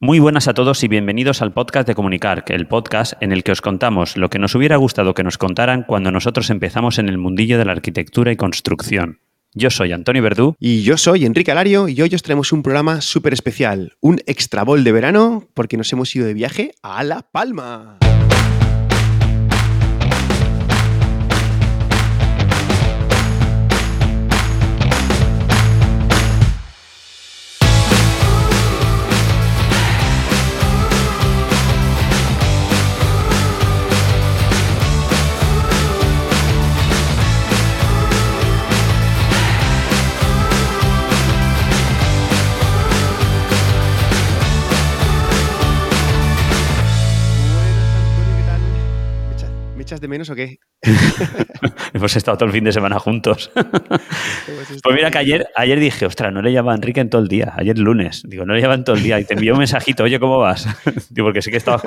Muy buenas a todos y bienvenidos al podcast de Comunicar, el podcast en el que os contamos lo que nos hubiera gustado que nos contaran cuando nosotros empezamos en el mundillo de la arquitectura y construcción. Yo soy Antonio Verdú. Y yo soy Enrique Alario y hoy os traemos un programa súper especial, un extra bol de verano porque nos hemos ido de viaje a La Palma. De menos o qué? Hemos estado todo el fin de semana juntos. pues mira que ayer, ayer dije, ostras, no le llama a Enrique en todo el día. Ayer lunes. Digo, no le llaman todo el día. Y te envió un mensajito, oye, ¿cómo vas? digo, porque sé que estaba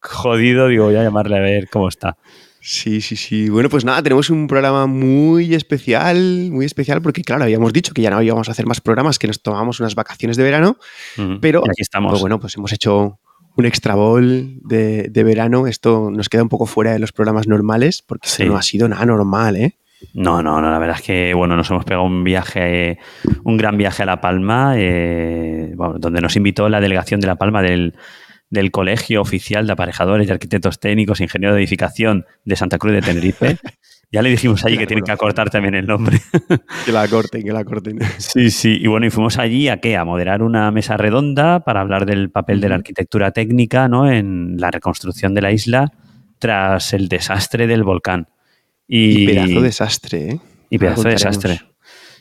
jodido. Digo, voy a llamarle a ver cómo está. Sí, sí, sí. Bueno, pues nada, tenemos un programa muy especial, muy especial, porque claro, habíamos dicho que ya no íbamos a hacer más programas, que nos tomábamos unas vacaciones de verano, pero aquí estamos. Pues bueno, pues hemos hecho un extra de, verano. Esto nos queda un poco fuera de los programas normales porque no ha sido nada normal, ¿eh? No, no, no, la verdad es que bueno, nos hemos pegado un viaje, un gran viaje a La Palma, eh, donde nos invitó la delegación de La Palma del, del Colegio Oficial de Aparejadores y Arquitectos Técnicos e Ingenieros de Edificación de Santa Cruz de Tenerife. Ya le dijimos allí que tienen que acortar también el nombre. Que la acorten, que la acorten. Sí, sí. Y bueno, y fuimos allí a qué? A moderar una mesa redonda para hablar del papel de la arquitectura técnica ¿no? en la reconstrucción de la isla tras el desastre del volcán. Y, y pedazo desastre, ¿eh? Y pedazo de desastre.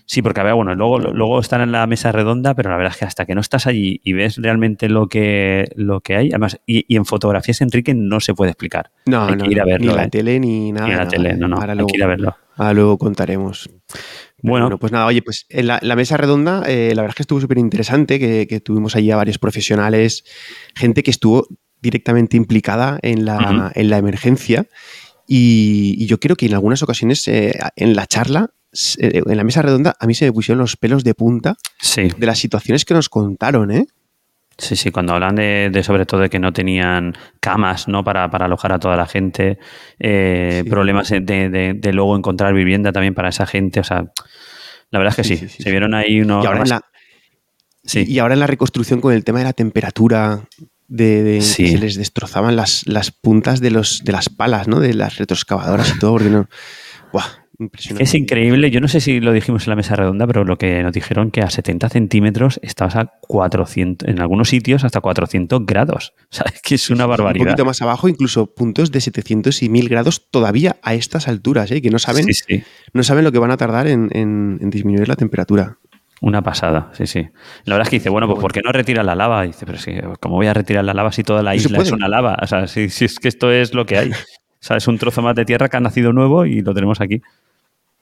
Sí, porque a ver, bueno, luego, luego están en la mesa redonda, pero la verdad es que hasta que no estás allí y ves realmente lo que, lo que hay, además, y, en fotografías, Enrique, no se puede explicar. No, hay que ir a verlo, ni la ¿eh? tele ni nada. Ni la tele, no, no, hay que ir a verlo. Ahora luego contaremos. Bueno, pues nada, oye, pues en la, mesa redonda, eh, la verdad es que estuvo súper interesante, que, tuvimos allí a varios profesionales, gente que estuvo directamente implicada en la, en la emergencia. Y, yo creo que en algunas ocasiones eh, en la charla en la mesa redonda a mí se me pusieron los pelos de punta de las situaciones que nos contaron, ¿eh? Sí, sí, cuando hablan de, sobre todo de que no tenían camas ¿no? Para, alojar a toda la gente, eh, problemas de, luego encontrar vivienda también para esa gente, o sea, la verdad es que sí, se vieron ahí unos... Y ahora, en la, y ahora en la reconstrucción con el tema de la temperatura, de, se les destrozaban las, las puntas de, los, de las palas, ¿no? De las retroexcavadoras y todo, porque no... Es increíble, yo no sé si lo dijimos en la mesa redonda, pero lo que nos dijeron que a 70 centímetros estabas a 400, en algunos sitios hasta 400 grados. O sea, es que es una barbaridad. Un poquito más abajo, incluso puntos de 700 y 1000 grados todavía a estas alturas, ¿eh? que no saben, no saben lo que van a tardar en, disminuir la temperatura. Una pasada, sí, sí. La verdad es que dice, bueno, pues ¿por qué no retira la lava? dice, pero sí, ¿cómo voy a retirar la lava si toda la isla es una lava? O sea, si, si es que esto es lo que hay. O sea, es un trozo más de tierra que ha nacido nuevo y lo tenemos aquí.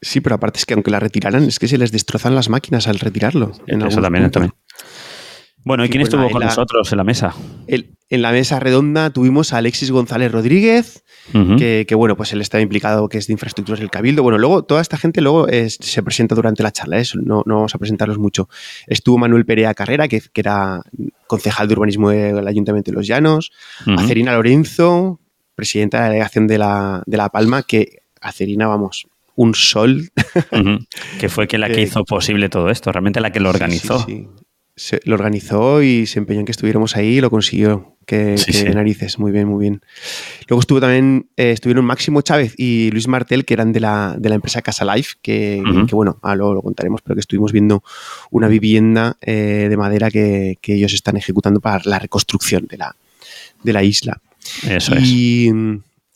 Sí, pero aparte es que aunque la retiraran, es que se les destrozan las máquinas al retirarlo. Eso también, también. Bueno, ¿y quién pues estuvo con nosotros en la mesa? en la mesa redonda tuvimos a Alexis González Rodríguez, que, bueno, pues él estaba implicado, que es de infraestructuras del Cabildo. Bueno, luego toda esta gente luego se presenta durante la charla, eso no, no, vamos a presentarlos mucho. Estuvo Manuel Perea Carrera, que, era concejal de urbanismo del Ayuntamiento de Los Llanos, Acerina Lorenzo, presidenta de la delegación de La, de la Palma, que Acerina, vamos, un sol. Que fue quien la que hizo posible todo esto, realmente la que lo organizó. Sí, Se, lo organizó y se empeñó en que estuviéramos ahí y lo consiguió. Que, narices, muy bien, muy bien. Luego estuvo también, eh, estuvieron Máximo Chávez y Luis Martel, que eran de la, de la empresa Casa Life, que, bueno, ah, luego lo contaremos, pero que estuvimos viendo una vivienda eh, de madera que, ellos están ejecutando para la reconstrucción de la, de la isla. Eso y, es.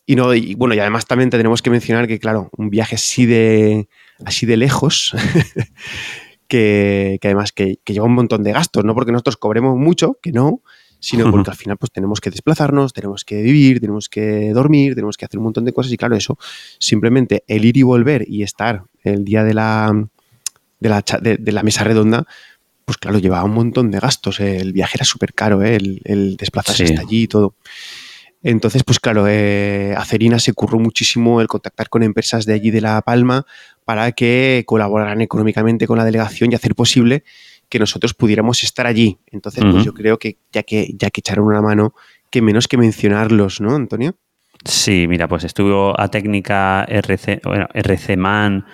Y, no, y bueno, y además también tenemos que mencionar que, claro, un viaje así de, así de lejos, que, además que, lleva un montón de gastos, no porque nosotros cobremos mucho, que no, sino porque al final pues tenemos que desplazarnos, tenemos que vivir, tenemos que dormir, tenemos que hacer un montón de cosas y claro, eso, simplemente el ir y volver y estar el día de la, de la, de, la mesa redonda, pues claro, llevaba un montón de gastos, el viaje era súper caro, ¿eh? el, desplazarse hasta allí y todo. Entonces, pues claro, eh, Acerina se curró muchísimo el contactar con empresas de allí de La Palma para que colaboraran económicamente con la delegación y hacer posible que nosotros pudiéramos estar allí. Entonces, pues yo creo que ya que, ya que echaron una mano, que menos que mencionarlos, ¿no, Antonio? Sí, mira, pues estuvo a técnica RC, bueno, RCman,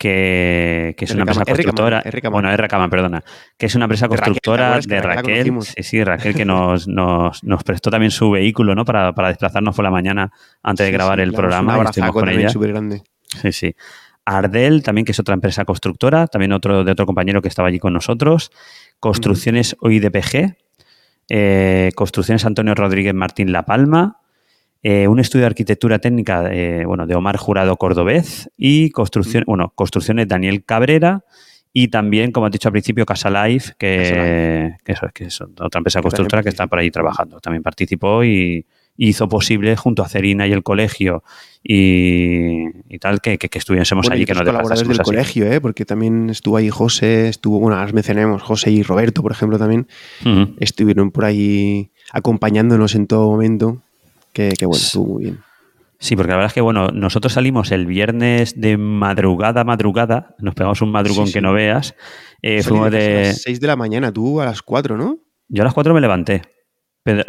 que, que es una empresa constructora. Bueno, perdona. Que es una empresa constructora de Raquel. sí, sí, Raquel, que nos, nos, nos, prestó también su vehículo, ¿no? Para, para desplazarnos por la mañana antes de grabar el programa. Un con ella. grande. Sí, sí. Ardel, también, que es otra empresa constructora, también otro de otro compañero que estaba allí con nosotros. Construcciones OIDPG, eh, Construcciones Antonio Rodríguez Martín La Palma, eh, un estudio de arquitectura técnica eh, bueno, de Omar Jurado Cordobés y construcción, bueno, construcciones Daniel Cabrera y también, como has dicho al principio, Casa Life, que, eso, que es otra empresa constructora que está por ahí trabajando. También participó y, hizo posible junto a Cerina y el colegio y, tal que, que, estuviésemos allí. Que nos colaboradores del colegio, ¿eh? porque también estuvo ahí José, estuvo, bueno, ahora mencionemos José y Roberto, por ejemplo, también estuvieron por ahí acompañándonos en todo momento. Que, bueno, estuvo muy bien. Sí, porque la verdad es que, bueno, nosotros salimos el viernes de madrugada, madrugada, nos pegamos un madrugón que no veas. Eh, fuimos de... A las 6 de la mañana, tú a las 4, ¿no? Yo a las 4 me levanté. Pero,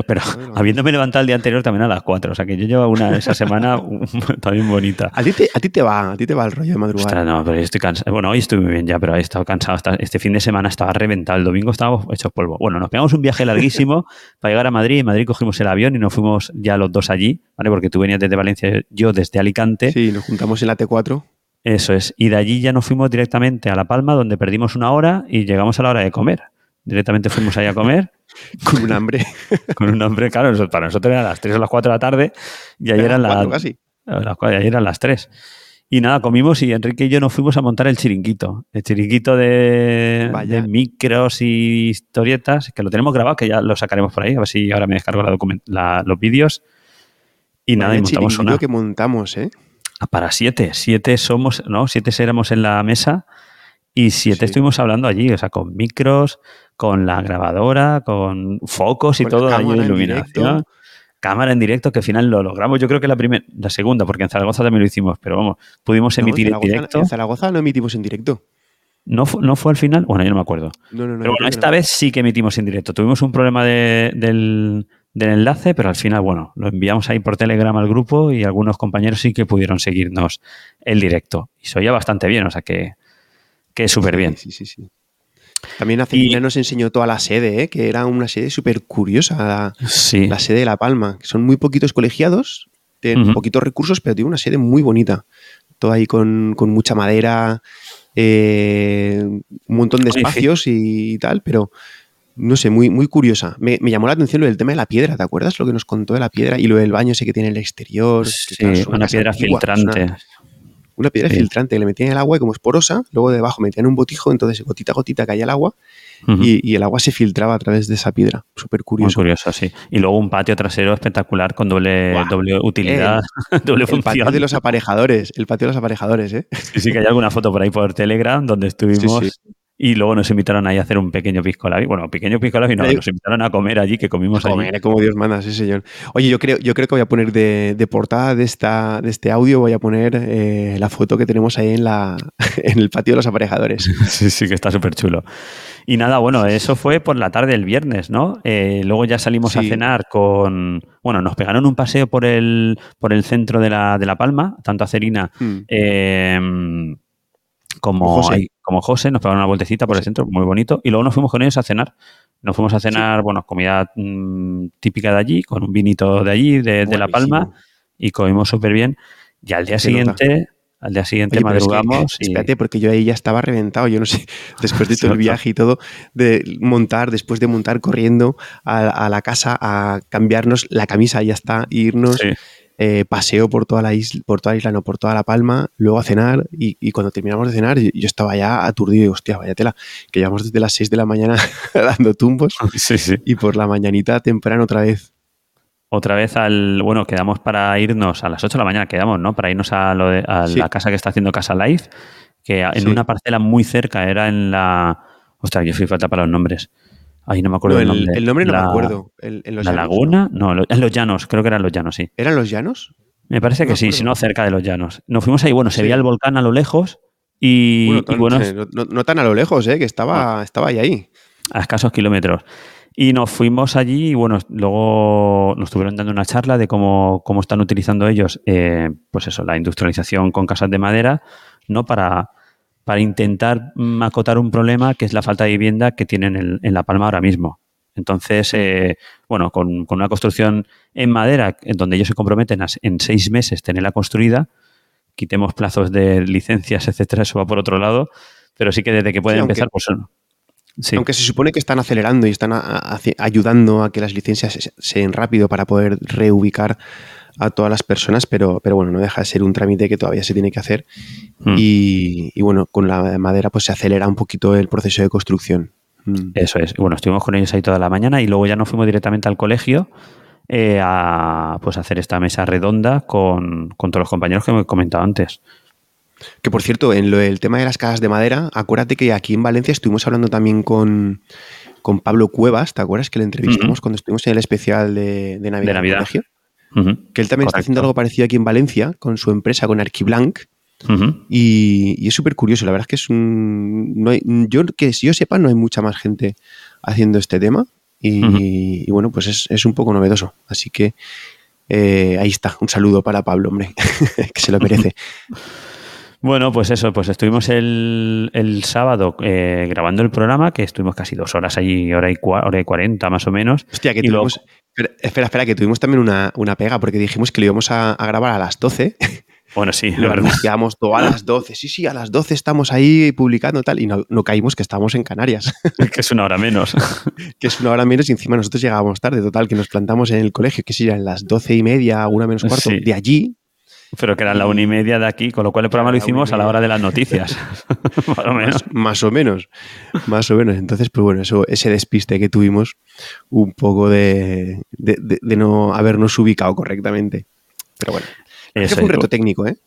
habiéndome levantado el día anterior también a las 4, o sea que yo llevo una esa semana también bonita. A ti, te, a ti te va, a ti te va el rollo de madrugada. no, pero yo estoy cansado. Bueno, hoy estoy muy bien ya, pero he estado cansado. Hasta este fin de semana estaba reventado. El domingo estábamos hechos polvo. Bueno, nos pegamos un viaje larguísimo para llegar a Madrid. En Madrid cogimos el avión y nos fuimos ya los dos allí, ¿vale? Porque tú venías desde Valencia, yo desde Alicante. Sí, nos juntamos en la T4. Eso es. Y de allí ya nos fuimos directamente a La Palma, donde perdimos una hora y llegamos a la hora de comer. Directamente fuimos ahí a comer. Con un hambre. con un hambre, claro, para nosotros eran las 3 o las 4 de la tarde y ayer eran las, casi. ayer eran las 3. Y nada, comimos y Enrique y yo nos fuimos a montar el chiringuito. El chiringuito de, micros y historietas, que lo tenemos grabado, que ya lo sacaremos por ahí, a ver si ahora me descargo la los vídeos. Y nada, y montamos una. que montamos, ¿eh? Ah, para siete. Siete somos, ¿no? Siete éramos en la mesa y siete estuvimos hablando allí, o sea, con micros, con la grabadora, con focos y todo, ahí iluminación. Cámara en directo, que al final lo logramos. Yo creo que la primera, la segunda, porque en Zaragoza también lo hicimos, pero vamos, pudimos emitir en, directo. En Zaragoza no emitimos en directo. ¿No, ¿No fue al final? Bueno, yo no me acuerdo. pero bueno, esta vez sí que emitimos en directo. Tuvimos un problema del, del enlace, pero al final, bueno, lo enviamos ahí por Telegram al grupo y algunos compañeros sí que pudieron seguirnos el directo. Y se oía bastante bien, o sea que, que súper bien. Sí, sí, sí. También hace nos enseñó toda la sede, ¿eh? que era una sede súper curiosa, la, sede de La Palma. Son muy poquitos colegiados, tienen poquitos recursos, pero tiene una sede muy bonita. Todo ahí con, mucha madera, eh, un montón de espacios y, tal, pero no sé, muy, muy curiosa. Me, llamó la atención lo del tema de la piedra, ¿te acuerdas? Lo que nos contó de la piedra y lo del baño ese que tiene en el exterior. Sí, una piedra filtrante una piedra filtrante que le metían el agua y como es porosa, luego debajo metían un botijo, entonces gotita a gotita caía el agua y, el agua se filtraba a través de esa piedra. Súper curioso. Muy curioso, sí. Y luego un patio trasero espectacular con doble, doble utilidad, doble función. El patio de los aparejadores, el patio de los aparejadores, ¿eh? Sí, sí, que hay alguna foto por ahí por Telegram donde estuvimos y luego nos invitaron ahí a hacer un pequeño pisco Bueno, pequeño pisco no, nos invitaron a comer allí, que comimos allí. Comer, como Dios manda, sí, señor. Oye, yo creo, yo creo que voy a poner de, portada de, esta, de este audio, voy a poner eh, la foto que tenemos ahí en, la, en el patio de los aparejadores. Sí, sí, que está súper chulo. Y nada, bueno, eso fue por la tarde del viernes, ¿no? Eh, luego ya salimos a cenar con. Bueno, nos pegaron un paseo por el, por el centro de la, de la Palma, tanto a Cerina. Hmm. Eh, como José. como José, nos pagaron una vueltecita por el centro, muy bonito, y luego nos fuimos con ellos a cenar. Nos fuimos a cenar, bueno, comida mm, típica de allí, con un vinito de allí, de, La Palma, y comimos súper bien. Y al día siguiente, al día siguiente madrugamos. y... Espérate, porque yo ahí ya estaba reventado, yo no sé, después de todo el viaje y todo, de montar, después de montar corriendo a, la casa a cambiarnos la camisa, ya está, irnos. Eh, paseo por toda la isla, por toda la isla, no, por toda la palma, luego a cenar y, cuando terminamos de cenar yo, estaba ya aturdido y hostia, vaya tela, que llevamos desde las 6 de la mañana dando tumbos y por la mañanita temprano otra vez. Otra vez al, bueno, quedamos para irnos a las 8 de la mañana, quedamos, ¿no? Para irnos a, lo de, a la casa que está haciendo Casa Life, que en una parcela muy cerca era en la... Ostras, yo fui falta para los nombres. Ahí no me acuerdo el, nombre. El nombre no me acuerdo. ¿La Laguna? No, en los llanos, creo que eran los llanos, sí. ¿Eran los llanos? Me parece que sí, si no cerca de los llanos. Nos fuimos ahí, bueno, se veía el volcán a lo lejos y bueno. no, tan a lo lejos, ¿eh? que estaba, estaba ahí, ahí. A escasos kilómetros. Y nos fuimos allí y bueno, luego nos estuvieron dando una charla de cómo, cómo están utilizando ellos, eh, pues eso, la industrialización con casas de madera, ¿no? Para, para intentar acotar un problema que es la falta de vivienda que tienen en, en La Palma ahora mismo. Entonces, eh, bueno, con, con, una construcción en madera, en donde ellos se comprometen a, en seis meses tenerla construida, quitemos plazos de licencias, etcétera, eso va por otro lado, pero sí que desde que pueden Sí, empezar, pues sí. Aunque se supone que están acelerando y están a- a- haci- ayudando a que las licencias se- sean rápido para poder reubicar a todas las personas, pero, pero bueno, no deja de ser un trámite que todavía se tiene que hacer. Mm. Y, y bueno, con la madera pues se acelera un poquito el proceso de construcción. Mm. Eso es. Bueno, estuvimos con ellos ahí toda la mañana y luego ya nos fuimos directamente al colegio eh, a pues hacer esta mesa redonda con, con todos los compañeros que me he comentado antes. Que por cierto, en lo del tema de las casas de madera, acuérdate que aquí en Valencia estuvimos hablando también con, con Pablo Cuevas, ¿te acuerdas que le entrevistamos cuando estuvimos en el especial de, de Navidad, De Navidad. en Que él también está haciendo algo parecido aquí en Valencia con su empresa, con Arquiblanc. Ujú. Y, y es súper curioso, la verdad es que es un... No hay- yo que si yo sepa, no hay mucha más gente haciendo este tema. Y bueno, pues es, es un poco novedoso. Así que eh, ahí está, un saludo para Pablo, hombre, que se lo merece. Bueno, pues eso, pues estuvimos el, el sábado eh, grabando el programa, que estuvimos casi dos horas allí, hora y, cua- hora y cuarenta más o menos. Hostia, que luego- tuvimos... Espera, espera, espera, que tuvimos también una, una pega, porque dijimos que lo íbamos a, a grabar a las 12. Bueno, sí, la verdad. anunciamos todo a las 12. Sí, sí, a las 12 estamos ahí publicando tal. Y no, no caímos que estábamos en Canarias, que es una hora menos. que es una hora menos y encima nosotros llegábamos tarde. Total, que nos plantamos en el colegio, que sí, eran las 12 y media, una menos cuarto, Sí. de allí. Pero que eran la una y media de aquí, con lo cual el programa lo Era hicimos a la hora de las noticias. más o menos. Más, más o menos. Más o menos. Entonces, pues bueno, eso, ese despiste que tuvimos, un poco de, de- de- de no habernos ubicado correctamente. Pero bueno. Es que Eso fue un reto técnico, ¿eh?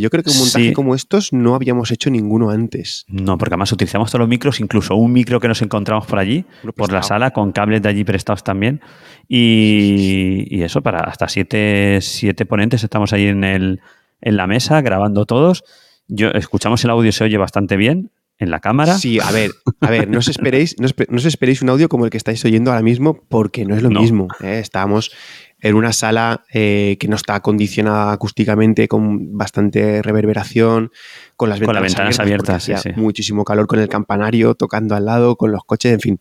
Yo creo que un montaje Sí. como estos no habíamos hecho ninguno antes. No, porque además utilizamos todos los micros, incluso un micro que nos encontramos por allí, por la sala, con cables de allí prestados también. Y, y eso, para hasta siete, siete ponentes estamos ahí en, el, en la mesa grabando todos. Yo, escuchamos el audio, se oye bastante bien en la cámara. Sí, a ver, a ver, no os esperéis, no, espe- no os esperéis un audio como el que estáis oyendo ahora mismo, porque no es lo No. mismo. ¿eh? Estábamos en una sala eh, que no está acondicionada acústicamente, con bastante reverberación, con las Con ventanas, ventanas abiertas, porque abiertas, sí, hacía sí. muchísimo calor con el campanario tocando al lado, con los coches, en fin.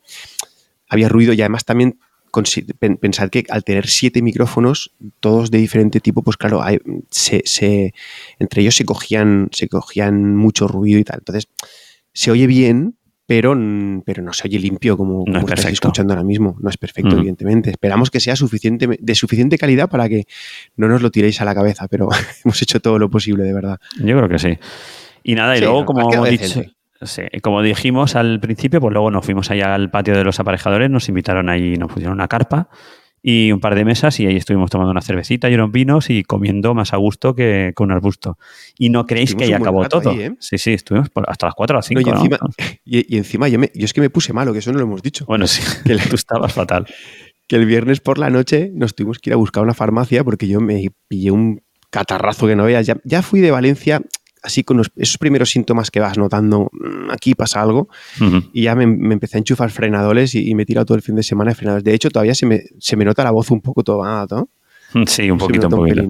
Había ruido y además también pensad que al tener siete micrófonos, todos de diferente tipo, pues claro, hay- se, se- entre ellos se cogían, se cogían mucho ruido y tal. Entonces, se oye bien, pero, pero no se oye limpio como, No como es estáis perfecto. escuchando ahora mismo. No es perfecto, Mm. evidentemente. Esperamos que sea suficiente, de suficiente calidad para que no nos lo tiréis a la cabeza, pero hemos hecho todo lo posible, de verdad. Yo creo que sí. Y nada, y Sí, luego, como, quedado dicho- sí, como dijimos al principio, pues luego nos fuimos allá al patio de los aparejadores, nos invitaron ahí, nos pusieron una carpa y un par de mesas y ahí estuvimos tomando una cervecita y unos vinos y comiendo más a gusto que con un arbusto. Y no creéis que ahí acabó rato todo. ahí, ¿eh? Sí, sí, estuvimos por- hasta las 4 o las No, 5. y, encima, y, y encima yo, me- yo es que me puse malo, que eso no lo hemos dicho. Bueno, sí, que le- tú estabas fatal. que el viernes por la noche nos tuvimos que ir a buscar una farmacia porque yo me pillé un catarrazo que no veas. Ya, ya fui de Valencia así con los- esos primeros síntomas que vas notando, "Mm, aquí pasa algo, y ya me, me empecé a enchufar frenadores y, y me he tirado todo el fin de semana de frenadores. De hecho, todavía se me, se me nota la voz un poco tomada, ¿no? Sí, un Se poquito, un poquito.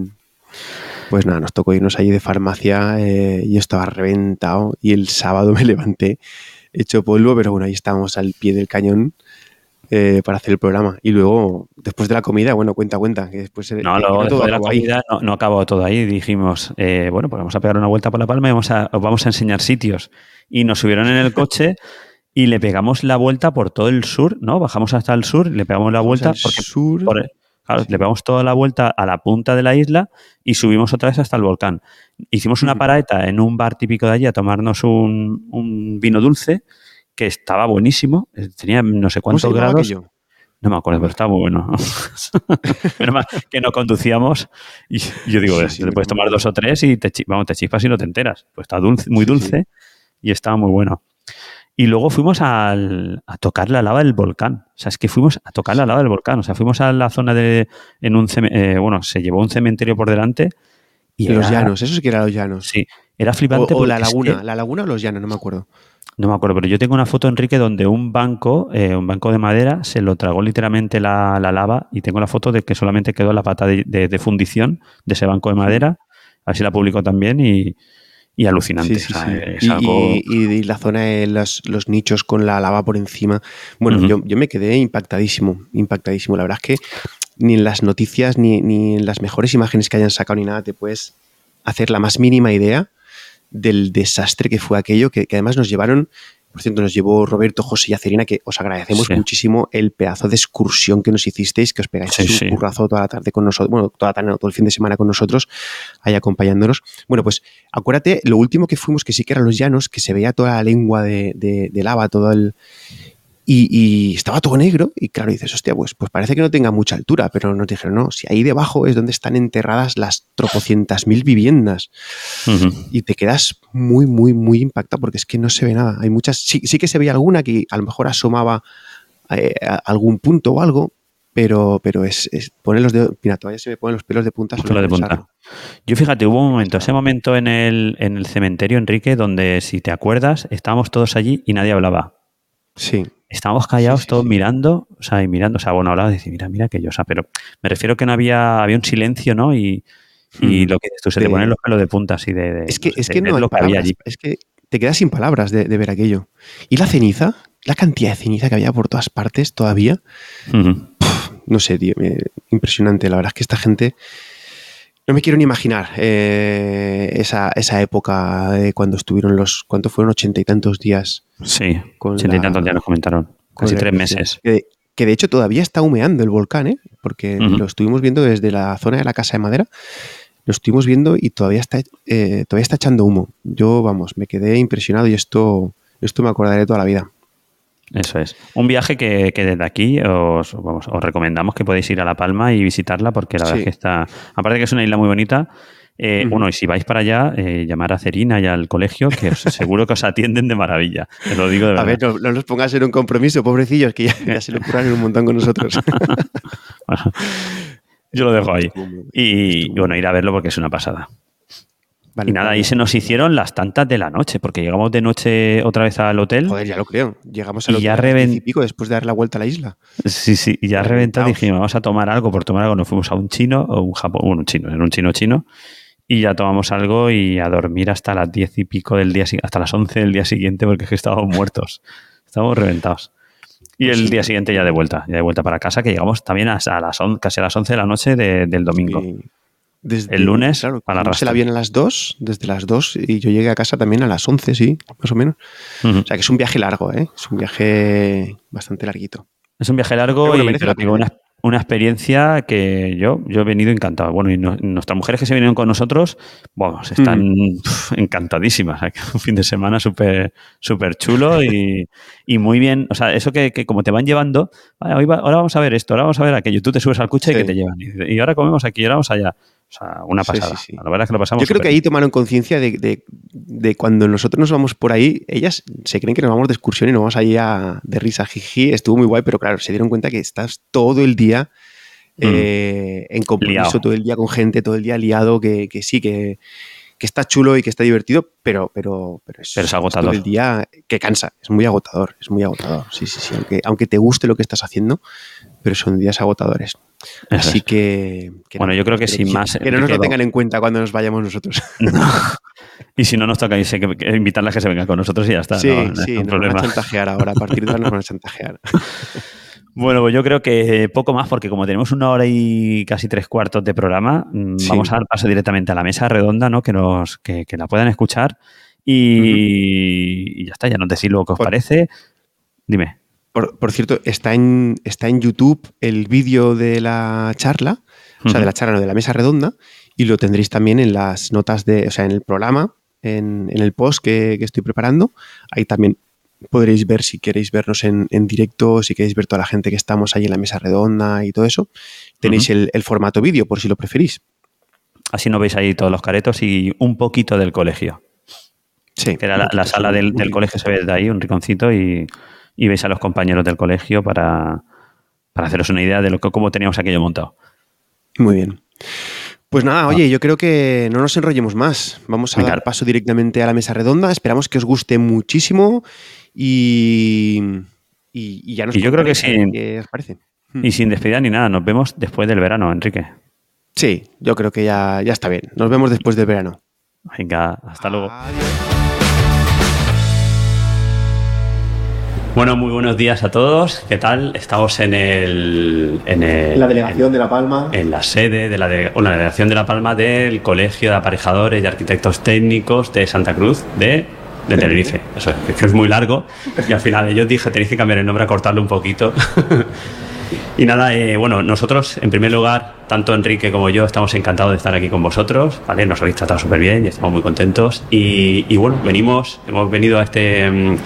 Pues nada, nos tocó irnos allí de farmacia, eh, yo estaba reventado y el sábado me levanté hecho polvo, pero bueno, ahí estábamos al pie del cañón eh, para hacer el programa. Y luego, después de la comida, bueno, cuenta, cuenta, que después... No, luego después de la comida no, no acabó todo ahí. Dijimos, eh, bueno, pues vamos a pegar una vuelta por La Palma y vamos a, os vamos a enseñar sitios. Y nos subieron en el coche y le pegamos la vuelta por todo el sur, ¿no? Bajamos hasta el sur, le pegamos la vuelta porque sur. por- claro, le pegamos toda la vuelta a la punta de la isla y subimos otra vez hasta el volcán. Hicimos una paraeta en un bar típico de allí a tomarnos un, un vino dulce que estaba buenísimo, eh, tenía no sé ¿Cómo se cuántos grados. aquello? No me acuerdo, pero estaba muy bueno. Menos mal que no conducíamos y yo digo, Sí, sí, me puedes tomar dos o tres y te, vamos, te chispas y no te enteras. Pues está dulce, muy Sí, dulce y estaba muy bueno. Y luego fuimos al- a tocar la lava del volcán. O sea, es que fuimos a tocar la lava del volcán. O sea, fuimos a la zona de. En un eh, bueno, se llevó un cementerio por delante. Y Los era- llanos, eso sí que era los llanos. Sí, era O, flipante. o la porque es laguna, que- la laguna o los llanos, no me acuerdo. No me acuerdo, pero yo tengo una foto, Enrique, donde un banco, eh, un banco de madera, se lo tragó literalmente la, lava y tengo la foto de que solamente quedó la pata de, fundición de ese banco de madera. Así la publicó también y, alucinante. y, la zona de los, nichos con la lava por encima. Bueno, yo, me quedé impactadísimo, impactadísimo. La verdad es que ni en las noticias, ni, ni en las mejores imágenes que hayan sacado, ni nada, te puedes hacer la más mínima idea del desastre que fue aquello, que, además nos llevaron, por cierto, nos llevó Roberto, José y Acerina, que os agradecemos muchísimo el pedazo de excursión que nos hicisteis, que os pegáis un currazo toda la tarde con nosotros, bueno, toda la tarde, todo el fin de semana con nosotros, ahí acompañándonos. Bueno, pues acuérdate, lo último que fuimos, que sí que eran los llanos, que se veía toda la lengua de, de lava, todo el, y, estaba todo negro y claro, dices, hostia, pues, pues parece que no tenga mucha altura, pero nos dijeron, no, si ahí debajo es donde están enterradas las tropocientas mil viviendas. Y te quedas muy, muy, muy impactado porque es que no se ve nada. Hay muchas, sí, sí que se veía alguna que a lo mejor asomaba eh, a algún punto o algo, pero, pero es, es los dedos, mira, todavía se me ponen los pelos de punta. de punta. Yo fíjate, hubo un momento, ese momento en el, en el cementerio, Enrique, donde si te acuerdas, estábamos todos allí y nadie hablaba. Sí. Estábamos callados todos mirando, o sea, y mirando, o sea, bueno, hablaba de decir, mira, mira que yo, o sea, pero me refiero que no había, había un silencio, ¿no? Y, y hmm. lo que tú, se te ponen los pelos de punta así de... es que, es que no palabras, es que te quedas sin palabras de, ver aquello. Y la ceniza, la cantidad de ceniza que había por todas partes todavía, no sé, tío, impresionante. La verdad es que esta gente no me quiero ni imaginar eh, esa, época de cuando estuvieron los. ¿Cuánto fueron? Ochenta y tantos días. Sí, ochenta y tantos días nos comentaron. Casi tres meses. Que, de hecho todavía está humeando el volcán, ¿eh? Porque lo estuvimos viendo desde la zona de la casa de madera. Lo estuvimos viendo y todavía está, eh, todavía está echando humo. Yo, vamos, me quedé impresionado y esto, esto me acordaré toda la vida. Eso es. Un viaje que, desde aquí os, os, recomendamos que podéis ir a La Palma y visitarla porque la verdad es que está, aparte de que es una isla muy bonita, eh, bueno, y si vais para allá, eh, llamar a Cerina y al colegio, que seguro que os atienden de maravilla. Te lo digo de verdad. A ver, no, no los pongas en un compromiso, pobrecillos, que ya, se lo curan un montón con nosotros. yo lo dejo ahí. Y, y bueno, ir a verlo porque es una pasada y nada, ahí se nos hicieron las tantas de la noche, porque llegamos de noche otra vez al hotel. Joder, ya lo creo. Llegamos al y hotel ya pico después de dar la vuelta a la isla. Sí, sí, y ya reventado dijimos, vamos a tomar algo, por tomar algo nos fuimos a un chino, o un Japón, bueno, un chino, era un chino chino, y ya tomamos algo y a dormir hasta las diez y pico del día hasta las once del día siguiente, porque es que estábamos muertos, estábamos reventados. Y pues el día siguiente ya de vuelta, ya de vuelta para casa, que llegamos también a, las casi a las once de la noche del domingo. Desde, el lunes claro, a la Se la viene a las 2, desde las 2 y yo llegué a casa también a las 11, sí, más o menos. O sea que es un viaje largo, ¿eh? es un viaje bastante larguito. Es un viaje largo y una, una, experiencia que yo, yo he venido encantado. Bueno, y nuestras mujeres que se vinieron con nosotros, vamos, están encantadísimas. Un fin de semana súper súper chulo y, y, muy bien. O sea, eso que, que como te van llevando, vale, ahora vamos a ver esto, ahora vamos a ver aquello. Tú te subes al coche y que te llevan. Y, y ahora comemos aquí, ahora vamos allá. O sea, una pasada. La verdad es que lo pasamos. Yo creo que ahí tomaron conciencia de, cuando nosotros nos vamos por ahí, ellas se creen que nos vamos de excursión y nos vamos allí a, de risa, jiji. Estuvo muy guay, pero claro, se dieron cuenta que estás todo el día mm. eh, en compromiso, todo el día con gente, todo el día liado, que, sí, que, está chulo y que está divertido, pero, pero, pero es, agotador. Todo el día que cansa, es muy agotador, es muy agotador. Sí, sí, sí. Aunque, aunque te guste lo que estás haciendo, pero son días agotadores. Así que, Bueno, yo creo que sin más. Que no nos lo tengan en cuenta cuando nos vayamos nosotros. Y si no nos toca invitarlas a que se vengan con nosotros y ya está. Sí, sí, nos van a chantajear ahora. A partir de ahora nos van a chantajear. Bueno, pues yo creo que poco más, porque como tenemos una hora y casi tres cuartos de programa, mm, vamos a dar paso directamente a la mesa redonda, ¿no? Que nos, que, la puedan escuchar. Y, ya está, ya nos decís lo que os parece. Dime. Por, cierto, está en, está en YouTube el vídeo de la charla, o sea, de la charla, no, de la mesa redonda, y lo tendréis también en las notas de, o sea, en el programa, en, el post que, estoy preparando. Ahí también podréis ver si queréis vernos en, directo, si queréis ver toda la gente que estamos ahí en la mesa redonda y todo eso. Tenéis el, formato vídeo por si lo preferís. Así no veis ahí todos los caretos y un poquito del colegio. Sí. Que era la, sala del, del, colegio se ve de ahí, un riconcito y y veis a los compañeros del colegio para, haceros una idea de lo que, cómo teníamos aquello montado. Muy bien. Pues nada, oye, yo creo que no nos enrollemos más. Vamos a Venga. dar paso directamente a la mesa redonda. Esperamos que os guste muchísimo y, y, y ya nos Y yo creo que sí. ¿Qué os parece? Y sin despedida ni nada, nos vemos después del verano, Enrique. Sí, yo creo que ya, ya está bien. Nos vemos después del verano. Venga, hasta luego. Adiós. Bueno, muy buenos días a todos. ¿Qué tal? Estamos en el. En, el- La delegación de La Palma. en, la sede de la, de- la delegación de La Palma del Colegio de Aparejadores y Arquitectos Técnicos de Santa Cruz de, de Tenerife. Eso es, que es muy largo. Y al final yo dije, tenéis que cambiar el nombre, a cortarlo un poquito. Y nada, eh, bueno, nosotros, en primer lugar, tanto Enrique como yo, estamos encantados de estar aquí con vosotros, ¿vale? Nos habéis tratado súper bien y estamos muy contentos. Y, bueno, venimos, hemos venido a este. mm,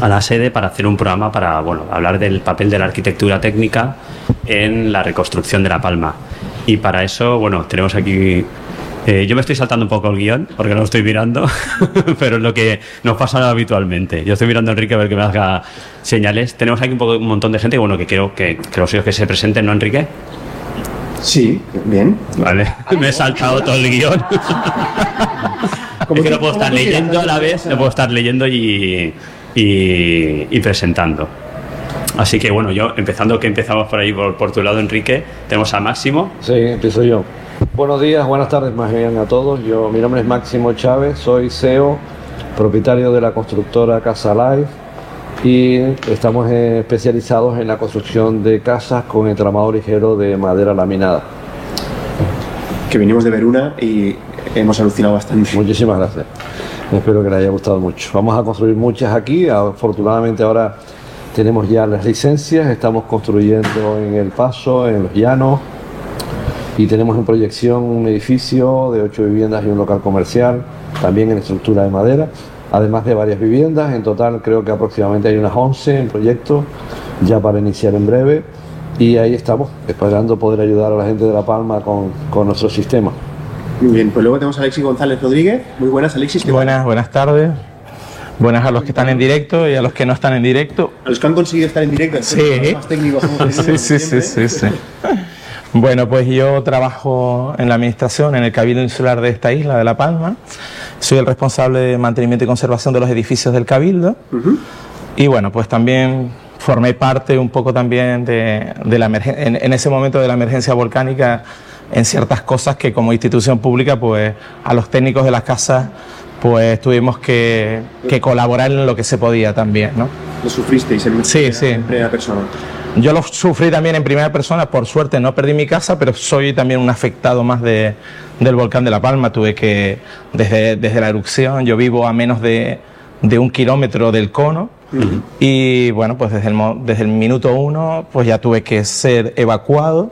a la sede para hacer un programa para bueno, hablar del papel de la arquitectura técnica en la reconstrucción de La Palma. Y para eso, bueno, tenemos aquí... eh, yo me estoy saltando un poco el guion porque no lo estoy mirando, pero es lo que nos pasa habitualmente. Yo estoy mirando a Enrique a ver que me haga señales. Tenemos aquí un, poco, un montón de gente bueno, que quiero que, que los suyos que se presenten, ¿no, Enrique? Sí, bien. Vale, me he saltado todo el guion. es que no puedo estar leyendo a la vez, no puedo estar leyendo y, y, y presentando. Así que bueno, yo empezando que empezamos por ahí por, por tu lado, Enrique, tenemos a Máximo. Sí, empiezo yo. Buenos días, buenas tardes más bien a todos. Yo, mi nombre es Máximo Chávez, soy CEO, propietario de la constructora Casa Life y estamos eh, especializados en la construcción de casas con entramado ligero de madera laminada. Que venimos de ver una y hemos alucinado bastante. Muchísimas gracias. Espero que les haya gustado mucho. Vamos a construir muchas aquí. Afortunadamente ahora tenemos ya las licencias. Estamos construyendo en El Paso, en Los Llanos. Y tenemos en proyección un edificio de ocho viviendas y un local comercial, también en estructura de madera, además de varias viviendas. En total creo que aproximadamente hay unas 11 en proyecto, ya para iniciar en breve. Y ahí estamos, esperando poder ayudar a la gente de La Palma con, con nuestro sistema. Muy bien, pues luego tenemos a Alexis González Rodríguez. Muy buenas, Alexis. ¿qué tal? Buenas, buenas tardes. Buenas a los que están en directo y a los que no están en directo. A los que han conseguido estar en directo, Sí. los más técnicos Sí, sí, sí, sí. Bueno, pues yo trabajo en la administración, en el Cabildo Insular de esta isla, de La Palma. Soy el responsable de mantenimiento y conservación de los edificios del Cabildo. Y bueno, pues también formé parte un poco también de, de la en, en ese momento de la emergencia volcánica en ciertas cosas que como institución pública, pues a los técnicos de las casas, pues tuvimos que, que colaborar en lo que se podía también, ¿no? Lo sufristeis en, Sí, sí. en primera persona. Yo lo sufrí también en primera persona, por suerte no perdí mi casa, pero soy también un afectado más de, del volcán de La Palma. Tuve que, desde, desde la erupción, yo vivo a menos de, de un kilómetro del cono y bueno, pues desde el, desde el minuto uno pues ya tuve que ser evacuado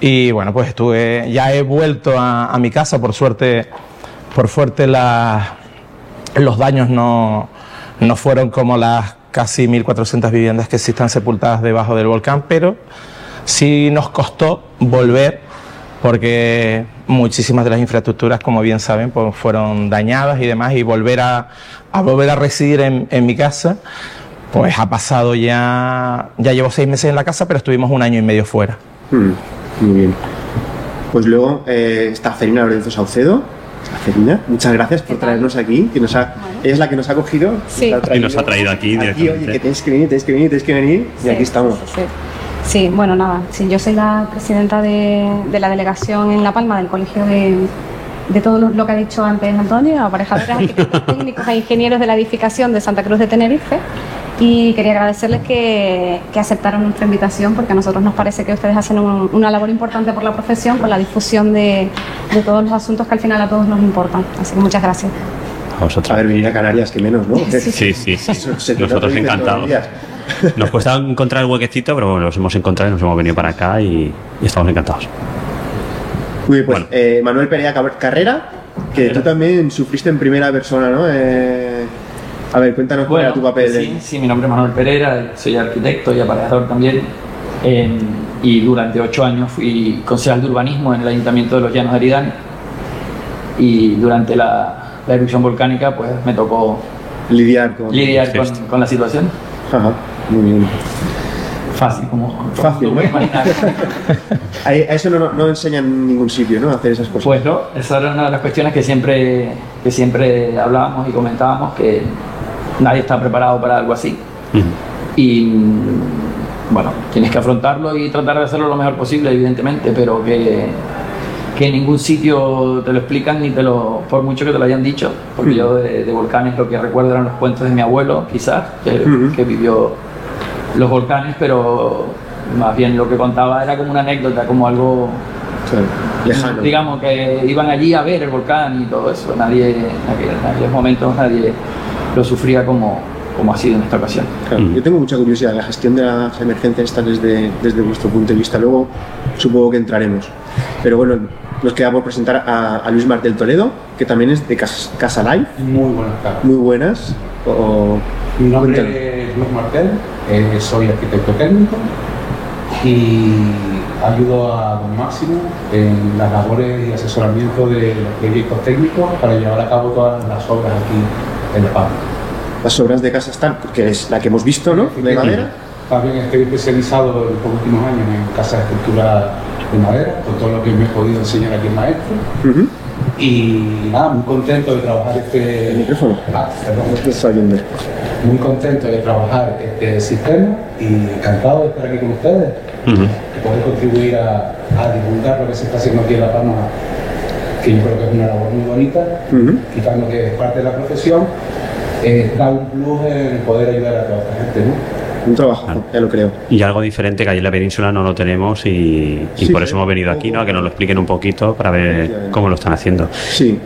y bueno, pues estuve, ya he vuelto a, a mi casa, por suerte, por suerte la, los daños no, no fueron como las casi 1.400 viviendas que sí están sepultadas debajo del volcán, pero sí nos costó volver porque muchísimas de las infraestructuras, como bien saben, pues fueron dañadas y demás, y volver a, a volver a residir en, en mi casa, pues ha pasado ya, ya llevo seis meses en la casa, pero estuvimos un año y medio fuera. Mm, muy bien. Pues luego eh, está Ferina Lorenzo Saucedo. Ferina, muchas gracias por traernos aquí. Que nos ha, ella es la que nos ha cogido. Sí. nos ha Y nos ha traído aquí Aquí, directamente. oye, que tenéis que venir, tenéis que venir, tenéis que venir. Y Sí, aquí estamos. Sí, sí. Sí, bueno, nada, sí, yo soy la presidenta de, de la delegación en La Palma del Colegio de, de todo lo, lo que ha dicho antes Antonio, aparejadores, arquitectos técnicos e ingenieros de la edificación de Santa Cruz de Tenerife. Y quería agradecerles que, que aceptaron nuestra invitación porque a nosotros nos parece que ustedes hacen un- una labor importante por la profesión, por la difusión de, de todos los asuntos que al final a todos nos importan. Así que muchas gracias. A A vosotros. ver, venir a Canarias, que menos, ¿no? Sí, Sí, sí, Nosotros encantados. Nos cuesta encontrar el huequecito, pero bueno, los hemos encontrado y nos hemos venido para acá y, y estamos encantados. Muy bien, pues Bueno. eh, Manuel Perea Carrera, que tú también sufriste en primera persona, ¿no? Eh, a ver, cuéntanos cuál era tu papel. Sí, sí, mi nombre es Manuel Pereira, soy arquitecto y aparejador también. eh, y durante ocho años fui concejal de urbanismo en el Ayuntamiento de los Llanos de Aridane. Y durante la, la erupción volcánica, pues me tocó Lidiar con. lidiar con, con la situación. Ajá, muy bien. fácil, como Fácil, como ¿no? a eso no, no enseñan en ningún sitio, ¿no? Hacer esas cosas. Pues no, esa era una de las cuestiones que siempre, que siempre hablábamos y comentábamos, que nadie está preparado para algo así. Y bueno, tienes que afrontarlo y tratar de hacerlo lo mejor posible, evidentemente, pero que, que en ningún sitio te lo explican ni te lo, por mucho que te lo hayan dicho, porque yo de, de volcanes lo que recuerdo eran los cuentos de mi abuelo, quizás, que, vivió los volcanes, pero más bien lo que contaba era como una anécdota, como algo lejano. digamos que iban allí a ver el volcán y todo eso. Nadie, en aquellos momentos nadie lo sufría como, como ha sido en esta ocasión. Claro, Mm. Yo tengo mucha curiosidad, la gestión de las emergencias está desde, desde vuestro punto de vista. Luego supongo que entraremos. Pero bueno, nos queda por presentar a, a Luis Martel Toledo, que también es de Cas- Casa Live, Muy buenas tardes. muy buenas. O, Mi nombre es Luis Martel, eh, soy arquitecto técnico y ayudo a Don Máximo en las labores y asesoramiento de los proyectos técnicos para llevar a cabo todas las obras aquí en La Palma. Las obras de Casa Star, que es la que hemos visto, ¿no? De madera. También estoy especializado en los últimos años en casas de estructura de madera, con todo lo que me he podido enseñar aquí en Maestro. Y nada, muy contento de trabajar este... El micrófono. Ah, perdón. Muy contento de trabajar este sistema y encantado de estar aquí con ustedes, de poder contribuir a, a divulgar lo que se está haciendo aquí en La Palma, que yo creo que es una labor muy bonita, Ujú. quitando que es parte de la profesión, eh, da un plus en poder ayudar a toda esta gente. ¿no? Un trabajo, ya lo creo. Y algo diferente que allí en la península no lo tenemos y, y Sí, por sí. eso hemos venido aquí, ¿no? A que nos lo expliquen un poquito para ver cómo lo están haciendo. Sí.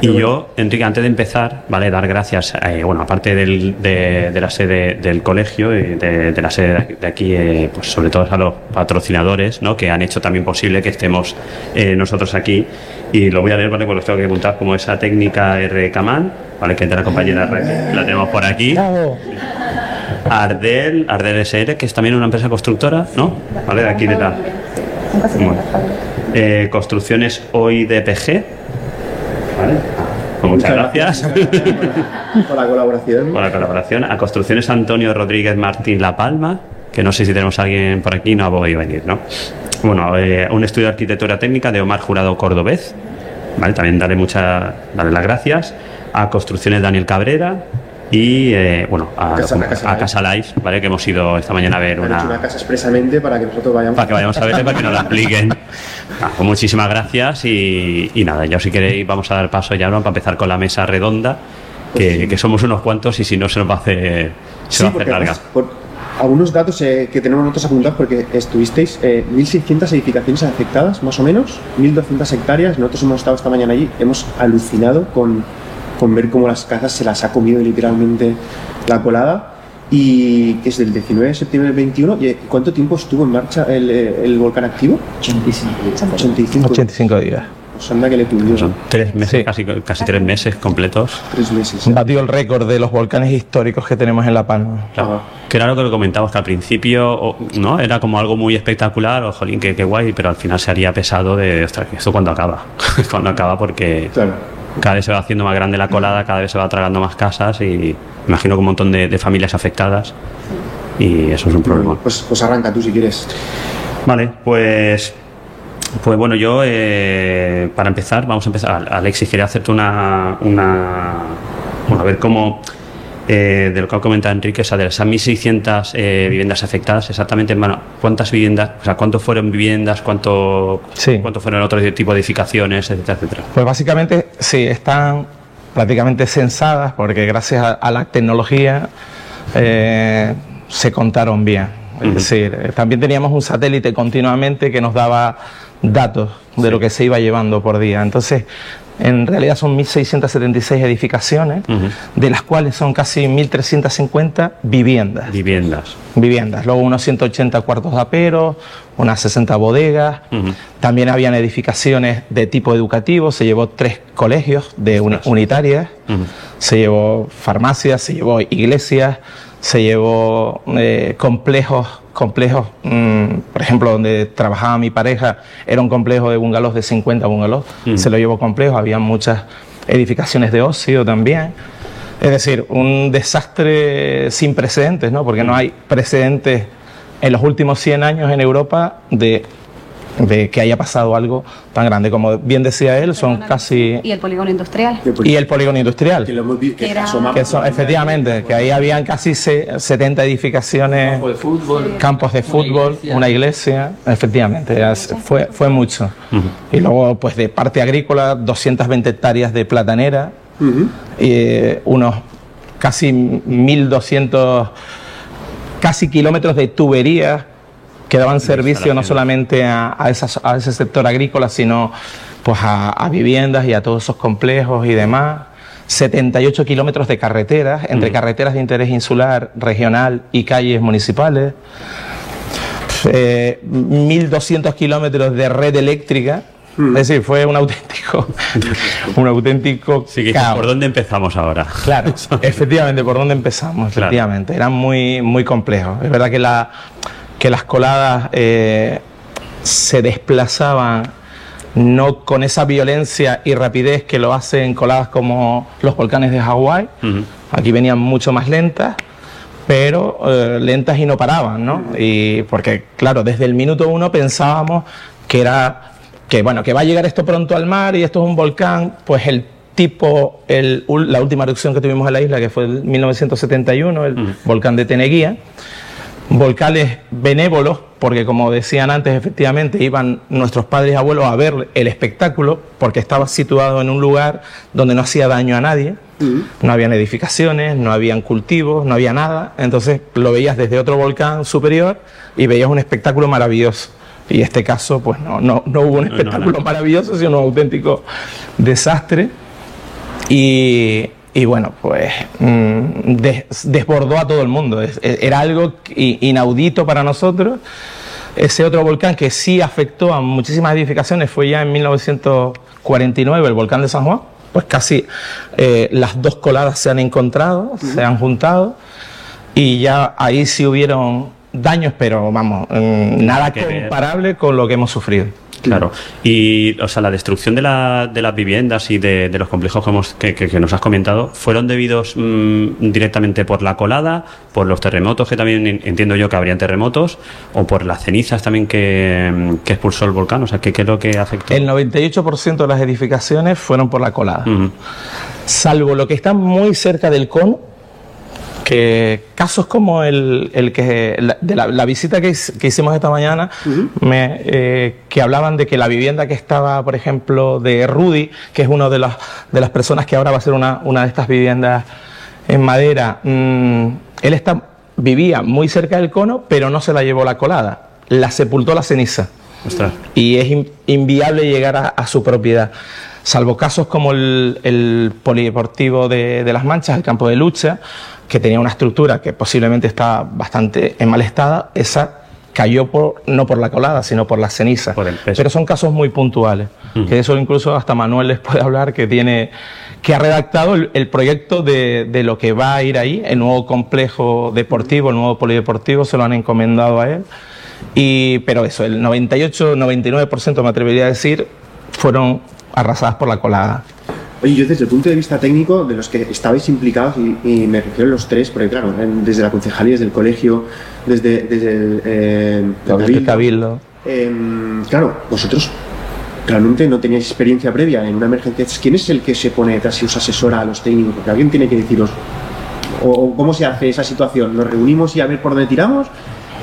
Y yo, Enrique, antes de empezar, vale, dar gracias, eh, bueno, aparte del- de, de la sede del colegio y de, de la sede de aquí- eh, pues sobre todo a los patrocinadores, ¿no? Que han hecho también posible que estemos eh, nosotros aquí. Y lo voy a leer, ¿vale? Porque los tengo que apuntar como esa técnica R. Kaman, ¿vale? Que es de la compañera R. La tenemos por aquí. Ardel, Ardel SR, que es también una empresa constructora, ¿no? ¿Vale? De aquí de la... Bueno. Eh, construcciones OIDPG. ¿Vale? Pues muchas gracias Por la colaboración. por la colaboración. A Construcciones Antonio Rodríguez Martín La Palma, que no sé si tenemos a alguien por aquí, no ha podido venir, ¿no? Bueno, eh, un estudio de arquitectura técnica de Omar Jurado Cordobés. ¿Vale? También darle muchas darle las gracias. A Construcciones Daniel Cabrera. Y eh, bueno, a, Casa- a Casa a Live. Casa Live, ¿vale? Que hemos ido esta mañana a ver Han hecho una una, casa expresamente para que nosotros vayamos. para que vayamos a verle, para que nos la expliquen. Ah, pues muchísimas gracias y, y nada, ya si queréis vamos a dar paso ya ¿no? para empezar con la mesa redonda, que, que somos unos cuantos y si no se nos va a hacer, se Sí, va a hacer larga. algunos datos eh, que tenemos nosotros apuntados, porque estuvisteis eh, 1.600 edificaciones afectadas, más o menos, 1.200 hectáreas. Nosotros hemos estado esta mañana allí, hemos alucinado con, con ver cómo las casas se las ha comido literalmente la colada. Y que es del 19 de septiembre del 21. ¿Y eh, cuánto tiempo estuvo en marcha el, eh, el volcán activo? 85. 85. 85 días. Pues anda que le. Son tres meses, Sí. casi, casi tres meses completos. Tres meses. Batió el récord de los volcanes históricos que tenemos en La Palma. Claro. Que era lo que comentabas, que al principio no era como algo muy espectacular, o jolín, qué, qué guay, pero al final se haría pesado de, ostras, ¿esto cuando acaba? cuando acaba porque Claro. Cada vez se va haciendo más grande la colada, cada vez se va tragando más casas y imagino que un montón de, de familias afectadas y eso es un problema. Pues, pues arranca tú si quieres. Vale, pues pues bueno, yo eh, para empezar, vamos a empezar. Alexis, quería hacerte una, una bueno, a ver cómo eh, de lo que ha comentado Enrique, o sea, de esas 1.600 eh, viviendas afectadas, exactamente, bueno, ¿cuántas viviendas, o sea, cuánto fueron viviendas, cuánto, Sí. cuánto fueron otro tipo de edificaciones, etcétera, etcétera? Pues básicamente sí, están prácticamente censadas porque gracias a, a la tecnología eh, se contaron bien. Es decir, también teníamos un satélite continuamente que nos daba datos de lo que se iba llevando por día. Entonces, en realidad son 1.676 edificaciones, Ujú. de las cuales son casi 1.350 viviendas Viviendas. viviendas. Luego unos 180 cuartos de aperos, unas 60 bodegas. También habían edificaciones de tipo educativo. Se llevó tres colegios de uni- unitarias. Se llevó farmacias, se llevó iglesias, se llevó eh, complejos, complejos, mm, por ejemplo, donde trabajaba mi pareja, era un complejo de bungalows de 50 bungalows, se lo llevó complejo, había muchas edificaciones de ocio también. Es decir, un desastre sin precedentes, ¿no? Porque no hay precedentes en los últimos 100 años en Europa de de que haya pasado algo tan grande. Como bien decía él, son casi... Y el polígono industrial. Y el polígono industrial. Que lo hemos vi- que Que era- Que son, efectivamente, que ahí habían casi se- 70 edificaciones, Campo de fútbol. campos de una fútbol, iglesia. una iglesia, efectivamente, fue, fue mucho. Y luego, pues de parte agrícola, 220 hectáreas de platanera, Ujú. y, eh, unos casi 1.200, casi kilómetros de tuberías que daban servicio no solamente a, a esas- a ese sector agrícola, sino pues a, a viviendas y a todos esos complejos y demás. 78 kilómetros de carreteras, entre carreteras de interés insular, regional y calles municipales. Eh, 1.200 kilómetros de red eléctrica. Es decir, fue un auténtico, un auténtico Sí, que caos. ¿por dónde empezamos ahora? Claro, efectivamente, por dónde empezamos, Claro. efectivamente. Eran muy, muy complejos. Es verdad que, la, que las coladas eh, se desplazaban no con esa violencia y rapidez que lo hacen coladas como los volcanes de Hawái. Aquí venían mucho más lentas, pero eh, lentas y no paraban, ¿no? Y porque, claro, desde el minuto uno pensábamos que era que bueno, que va a llegar esto pronto al mar y esto es un volcán, pues el tipo, el, la última erupción que tuvimos en la isla, que fue en 1971, el volcán de Teneguía, volcanes benévolos, porque como decían antes, efectivamente iban nuestros padres y abuelos a ver el espectáculo, porque estaba situado en un lugar donde no hacía daño a nadie, no habían edificaciones, no habían cultivos, no había nada, entonces lo veías desde otro volcán superior y veías un espectáculo maravilloso. Y en este caso, pues no, no, no hubo un No, no, espectáculo no. maravilloso, sino un auténtico desastre. Y, y bueno, pues mm, des- desbordó a todo el mundo. E- Era algo inaudito para nosotros. Ese otro volcán que sí afectó a muchísimas edificaciones fue ya en 1949, el volcán de San Juan. Pues casi eh, las dos coladas se han encontrado, se han juntado y ya ahí sí hubieron daños, pero vamos, mm, nada comparable con lo que hemos sufrido. Claro. Y, o sea, la destrucción de, la- de las viviendas y de, de los complejos que, hemos- que, que- que nos has comentado, ¿fueron debidos mm, directamente por la colada, por los terremotos, que también en- entiendo yo que habrían terremotos, o por las cenizas también que, mm, que expulsó el volcán? O sea, ¿qué, qué es lo que afectó? El 98% de las edificaciones fueron por la colada. Salvo lo que está muy cerca del cono, que casos como el, el que la, de la, la visita que, que hicimos esta mañana, me, eh, que hablaban de que la vivienda que estaba, por ejemplo, de Rudy, que es una de las, de las personas que ahora va a ser una, una de estas viviendas en madera, mm, él está, vivía muy cerca del cono, pero no se la llevó la colada, la sepultó la ceniza Ostras. y es in- inviable llegar a, a su propiedad. Salvo casos como el, el polideportivo de, de Las Manchas, el campo de lucha, que tenía una estructura que posiblemente está bastante en mal estado, esa cayó por, no por la colada, sino por las cenizas. Por el peso. Pero son casos muy puntuales, que de eso incluso hasta Manuel les puede hablar, que tiene que ha redactado el, el proyecto de, de lo que va a ir ahí, el nuevo complejo deportivo, el nuevo polideportivo, se lo han encomendado a él. Y, pero eso, el 98-99% me atrevería a decir, fueron arrasadas por la colada. Oye, yo desde el punto de vista técnico, de los que estabais implicados, y, y me refiero a los tres, porque claro, desde la concejalía, desde el colegio, desde, desde el, eh, el cabildo. Em, claro, vosotros realmente no teníais experiencia previa en una emergencia. ¿Quién es el que se pone detrás y os asesora a los técnicos? Porque alguien tiene que deciros. O, o cómo se hace esa situación? ¿Nos reunimos y a ver por dónde tiramos?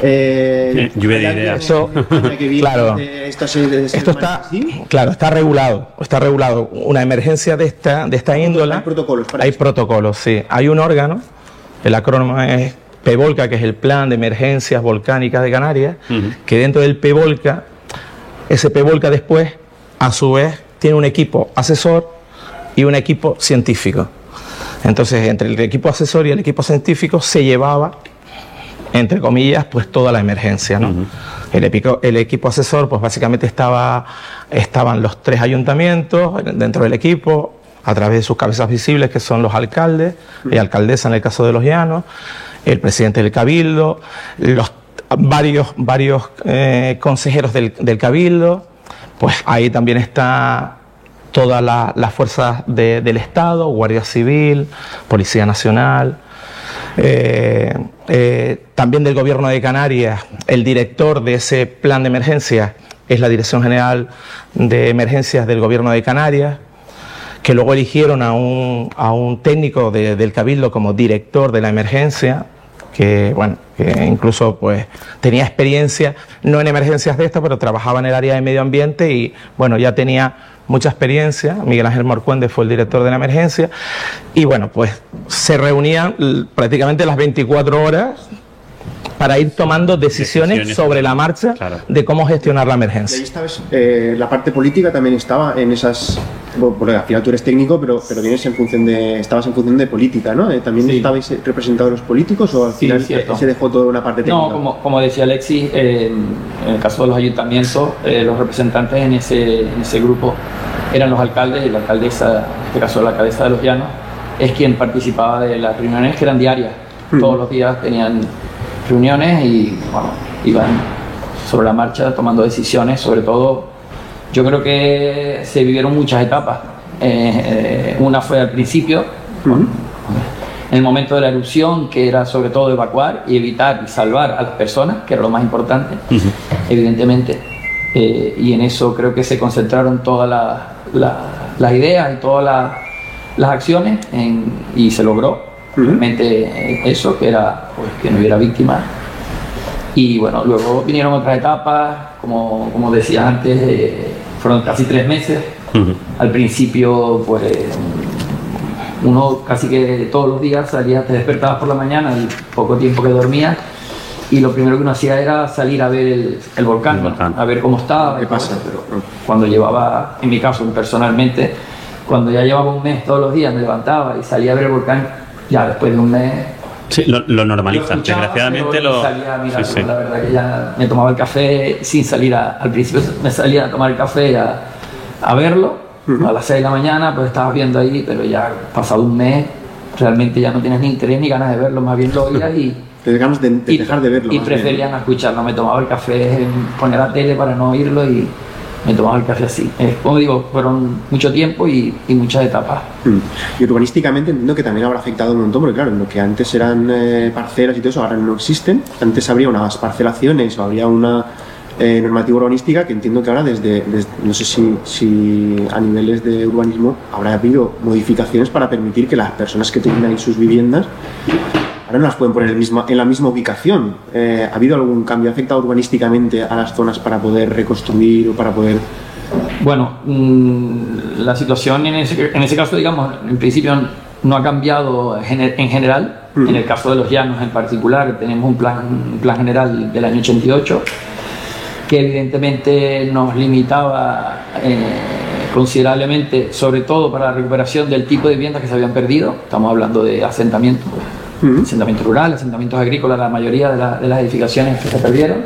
Eh, Eh, lluvia de ¿hay alguien ideas. Eso, claro. de estas- de estas Esto está, así? claro, está regulado, está regulado. Una emergencia de esta, de esta índole. Hay protocolos para Hay esto. protocolos, sí. Hay un órgano, el acrónimo es PEVOLCA, que es el Plan de Emergencias Volcánicas de Canarias, que dentro del PEVOLCA, ese PEVOLCA después, a su vez, tiene un equipo asesor y un equipo científico. Entonces, entre el equipo asesor y el equipo científico se llevaba entre comillas, pues toda la emergencia. ¿no? el, epico- el equipo asesor, pues básicamente estaba, estaban los tres ayuntamientos dentro del equipo, a través de sus cabezas visibles, que son los alcaldes y alcaldesa en el caso de los llanos, el presidente del cabildo, los varios, varios eh, consejeros del, del cabildo, pues ahí también está todas la- las fuerzas de- del Estado, Guardia Civil, Policía Nacional, eh, eh, también del Gobierno de Canarias, el director de ese plan de emergencia es la Dirección General de Emergencias del Gobierno de Canarias, que luego eligieron a un, a un técnico del Cabildo como director de la emergencia, que bueno, que incluso pues tenía experiencia, no en emergencias de estas, pero trabajaba en el área de medio ambiente y bueno, ya tenía mucha experiencia. Miguel Ángel Morcuende fue el director de la emergencia y bueno, pues se reunían prácticamente las 24 horas para ir tomando decisiones, sobre la marcha de cómo gestionar la emergencia. Eh, la parte política también estaba en esas, porque al final tú eres técnico, pero, pero vienes en función de, estabas en función de política, ¿no? Eh, ¿También estabais representados los políticos o al final se dejó toda una parte técnica? No, como, como decía Alexis, en el caso de los ayuntamientos, eh, los representantes en ese, en ese grupo eran los alcaldes y la alcaldesa, en este caso la alcaldesa de Los Llanos, es quien participaba de las reuniones que eran diarias. Mm. Todos los días tenían reuniones y bueno, iban sobre la marcha tomando decisiones, sobre todo yo creo que se vivieron muchas etapas. Eh, una fue al principio, en el momento de la erupción, que era sobre todo evacuar y evitar y salvar a las personas, que era lo más importante, evidentemente. Eh, y en eso creo que se concentraron todas las ideas y todas las acciones y se logró realmente eso, que era pues, que no hubiera víctimas. Y bueno, luego vinieron otras etapas, como, como decía antes, eh, fueron casi tres meses. Al principio, pues uno casi que todos los días salía, te despertabas por la mañana, el poco tiempo que dormías, y lo primero que uno hacía era salir a ver el, volcán, a ver cómo estaba. ¿Qué pasa? Pero cuando llevaba, en mi caso personalmente, cuando ya llevaba un mes todos los días me levantaba y salía a ver el volcán, ya después de un mes. Sí, lo, lo normalizan. Desgraciadamente lo. Salía, mira, La verdad que ya me tomaba el café sin salir al principio, me salía a tomar el café a, a verlo. A las 6 de la mañana, pues estabas viendo ahí, pero ya pasado un mes, realmente ya no tienes ni interés ni ganas de verlo, más bien lo oías y. Te ganas de, dejar de verlo. Y preferían escucharlo. Me tomaba el café, poner la tele para no oírlo y me tomaba el café así. Eh, como digo, fueron mucho tiempo y, muchas etapas. Mm. Y urbanísticamente entiendo que también habrá afectado un montón, porque claro, lo que antes eran eh, parcelas y todo eso, ahora no existen. Antes habría unas parcelaciones o habría una eh, normativa urbanística que entiendo que ahora desde, no sé si, si, a niveles de urbanismo habrá habido modificaciones para permitir que las personas que tienen ahí sus viviendas ahora no las pueden poner en la misma ubicación. Eh, ¿Ha habido algún cambio? ¿Ha afectado urbanísticamente a las zonas para poder reconstruir o para poder...? Bueno, mm, la situación en ese, en ese, caso, digamos, en principio no ha cambiado en general. En el caso de los llanos en particular, tenemos un plan, un plan general del año 88 que evidentemente nos limitaba eh, considerablemente, sobre todo para la recuperación del tipo de viviendas que se habían perdido. Estamos hablando de asentamientos asentamientos rurales, asentamientos agrícolas, la mayoría de, las edificaciones que se perdieron.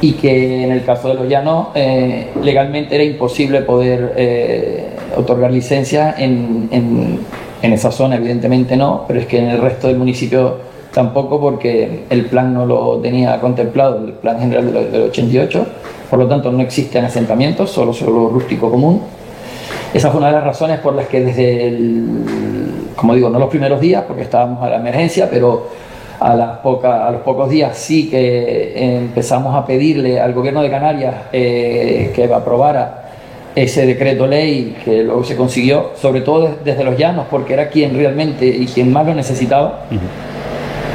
Y que en el caso de los llanos eh, legalmente era imposible poder eh, otorgar licencia en, en, esa zona, evidentemente no, pero es que en el resto del municipio tampoco porque el plan no lo tenía contemplado, el plan general del, 88, por lo tanto no existen asentamientos, solo solo rústico común. Esa fue una de las razones por las que desde el como digo, no los primeros días porque estábamos a la emergencia, pero a, las a los pocos días sí que empezamos a pedirle al gobierno de Canarias eh, que aprobara ese decreto ley que luego se consiguió, sobre todo desde los llanos, porque era quien realmente y quien más lo necesitaba.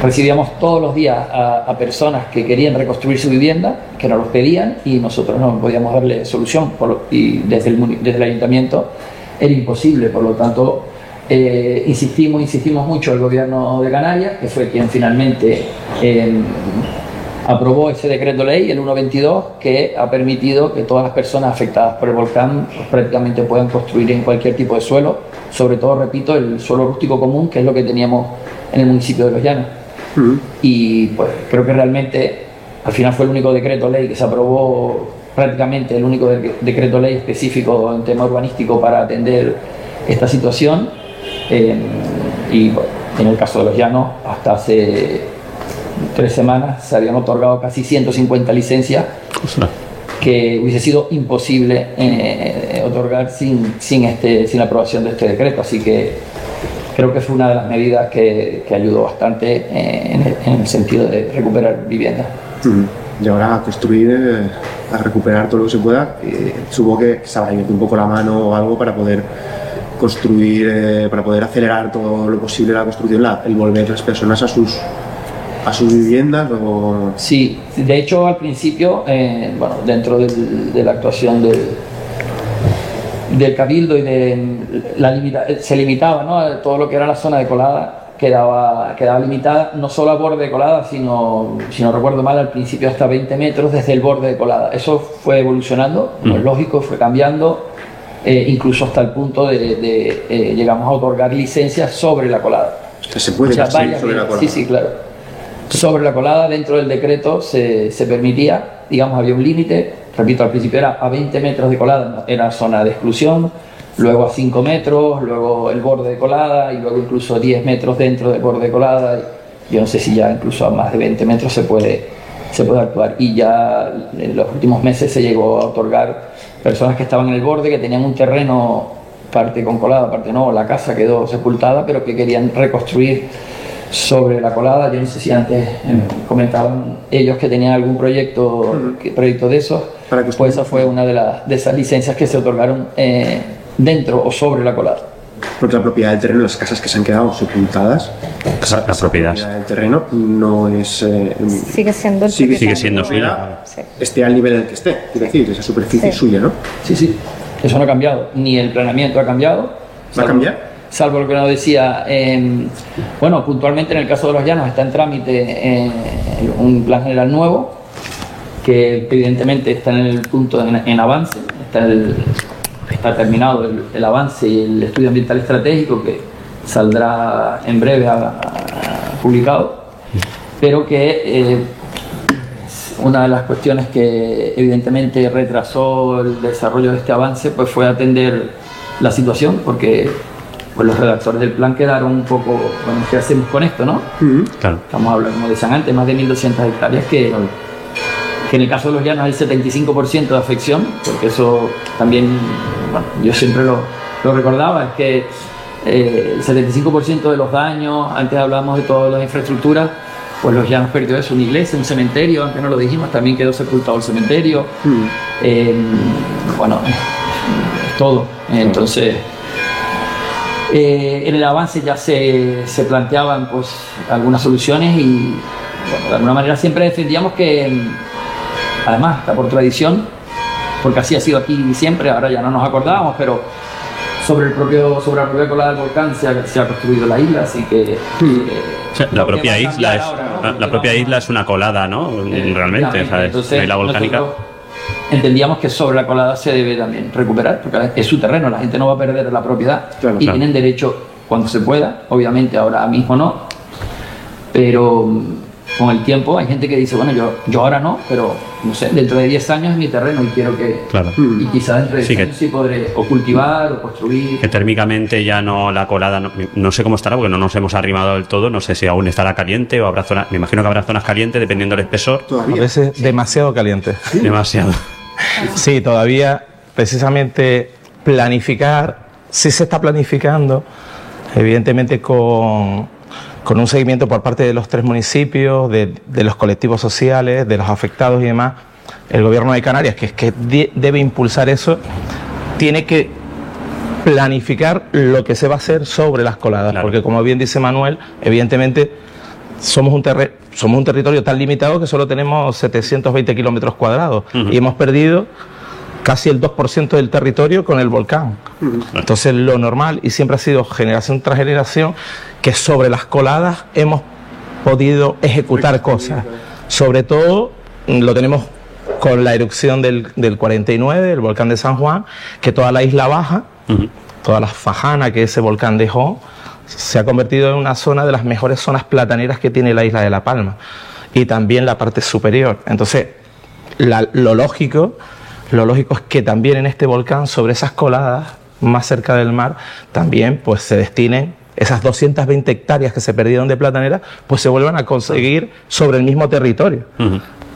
Recibíamos todos los días a, personas que querían reconstruir su vivienda, que nos los pedían y nosotros no podíamos darle solución y desde el, desde el ayuntamiento era imposible, por lo tanto eh, insistimos, insistimos mucho el gobierno de Canarias, que fue quien finalmente em, aprobó ese decreto ley, el 122, que ha permitido que todas las personas afectadas por el volcán prácticamente puedan construir en cualquier tipo de suelo, sobre todo, repito, el suelo rústico común, que es lo que teníamos en el municipio de Los Llanos. Y pues creo que realmente al final fue el único decreto ley que se aprobó prácticamente el único decreto ley específico en tema urbanístico para atender esta situación y en el caso de los llanos, hasta hace tres semanas se habían otorgado casi 150 licencias que hubiese sido imposible eh, otorgar sin, sin, este, sin la aprobación de este decreto. Así que creo que fue una de las medidas que, que ayudó bastante eh, en el, en el sentido de recuperar viviendas. Y ahora a construir, eh, a recuperar todo lo que se pueda. Supongo que se habrá un poco la mano o algo para poder construir, eh, para poder acelerar todo lo posible la construcción, la- el volver las personas a sus a sus viviendas o Sí, de hecho al principio, eh, bueno, dentro del- de la actuación del, del cabildo y de la limita, se limitaba, ¿no? Todo lo que era la zona de colada quedaba, quedaba limitada no solo al borde de colada, sino, si no recuerdo mal, al principio hasta 20 metros desde el borde de colada. Eso fue evolucionando, como es lógico, fue cambiando, eh, incluso hasta el punto de, de, eh, llegamos a otorgar licencias sobre la colada. se puede O sea, construir varias sobre la colada. Sí, sí, claro. Sobre la colada, dentro del decreto se, se permitía, digamos, había un límite, repito, al principio era a 20 metros de colada, era zona de exclusión, luego a 5 metros, luego el borde de colada y luego incluso 10 metros dentro del borde de colada. Yo no sé si ya incluso a más de 20 metros se puede, se puede actuar. Y ya en los últimos meses se llegó a otorgar personas que estaban en el borde, que tenían un terreno, parte con colada, parte no, la casa quedó sepultada, pero que querían reconstruir sobre la colada. Yo no sé si antes eh, comentaban ellos que tenían algún proyecto, proyecto de esos. Para que pues esa fue una de, las de esas licencias que se otorgaron eh, dentro o sobre la colada. Porque la propiedad del terreno, las casas que se han quedado sepultadas, Esa- la propiedad. del terreno no es eh, Sigue siendo sigue, Sigue siendo suya. Sí. esté al nivel en el que esté, quiero decir, esa superficie Sí. suya, ¿no? Sí, sí, eso no ha cambiado. Ni el planeamiento ha cambiado. ¿Va a cambiar? Salvo lo que nos decía, eh, bueno, puntualmente en el caso de los llanos está en trámite eh, un plan general nuevo, que evidentemente está en el punto en, avance, está, está terminado el, avance y el estudio ambiental estratégico que saldrá en breve publicado, pero que eh, una de las cuestiones que evidentemente retrasó el desarrollo de este avance pues fue atender la situación porque pues, los redactores del plan quedaron un poco, bueno, ¿qué hacemos con esto, no? Claro. Estamos hablando, como decían antes, más de 1.200 hectáreas que, que en el caso de los llanos hay 75% de afección, porque eso también, bueno, yo siempre lo, lo recordaba, es que eh, el 75% de los daños, antes hablábamos de todas las infraestructuras, pues los llanos perdió eso, una iglesia, un cementerio, antes no lo dijimos, también quedó sepultado el cementerio, eh, bueno, todo. Entonces, eh, en el avance ya se, se planteaban pues algunas soluciones y bueno, de alguna manera siempre defendíamos que, además, está por tradición, porque así ha sido aquí siempre, ahora ya no nos acordábamos, pero sobre, el propio, sobre la propia colada del volcán se ha, se ha construido la isla, así que... eh, O sea, la propia isla es ahora, ¿no? la, la propia isla es una colada, ¿no? Eh, Realmente, o sea, es Entonces, una isla volcánica. nosotros Entendíamos que sobre la colada se debe también recuperar, porque es su terreno, la gente no va a perder la propiedad Claro, y claro. tienen derecho cuando se pueda, obviamente ahora mismo no, pero con el tiempo hay gente que dice, bueno, yo, yo ahora no, pero no sé, dentro de 10 años es mi terreno y quiero que... Claro. Y quizás dentro de 10 Sí, que- años sí podré o cultivar o construir. Que térmicamente ya no la colada, no, no sé cómo estará porque no nos hemos arrimado del todo, no sé si aún estará caliente o habrá zonas, me imagino que habrá zonas calientes dependiendo del espesor. A veces demasiado caliente. Demasiado. Sí, todavía precisamente planificar, sí se está planificando, evidentemente con, con un seguimiento por parte de los tres municipios, de, de los colectivos sociales, de los afectados y demás. El gobierno de Canarias, que es que de- debe impulsar eso, tiene que planificar lo que se va a hacer sobre las coladas, Claro. porque como bien dice Manuel, evidentemente somos un, terre- somos un territorio tan limitado que solo tenemos 720 kilómetros cuadrados y hemos perdido casi el 2% del territorio con el volcán. Entonces lo normal y siempre ha sido generación tras generación que sobre las coladas hemos podido ejecutar cosas. Sobre todo mm, lo tenemos con la erupción del, del 49, el volcán de San Juan, que toda la isla baja, toda la fajana que ese volcán dejó, se ha convertido en una zona de las mejores zonas plataneras que tiene la isla de La Palma. Y también la parte superior. Entonces, la- lo lógico, lo lógico es que también en este volcán, sobre esas coladas más cerca del mar, también pues se destinen esas 220 hectáreas que se perdieron de platanera, pues se vuelvan a conseguir sobre el mismo territorio.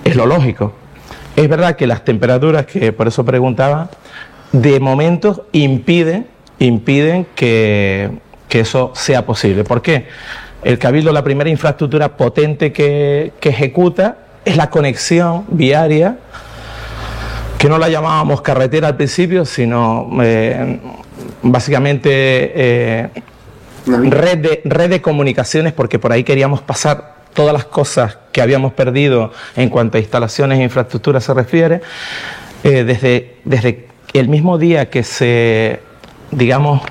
Es lo lógico. Es verdad que las temperaturas, que por eso preguntaba, de momento impiden, impiden que, que eso sea posible. ¿Por qué? El Cabildo, la primera infraestructura potente que, que ejecuta es la conexión viaria, que no la llamábamos carretera al principio, sino eh, básicamente eh, red, de, red de comunicaciones, porque por ahí queríamos pasar todas las cosas que habíamos perdido en cuanto a instalaciones e infraestructura se refiere, eh, desde, desde el mismo día que se, digamos,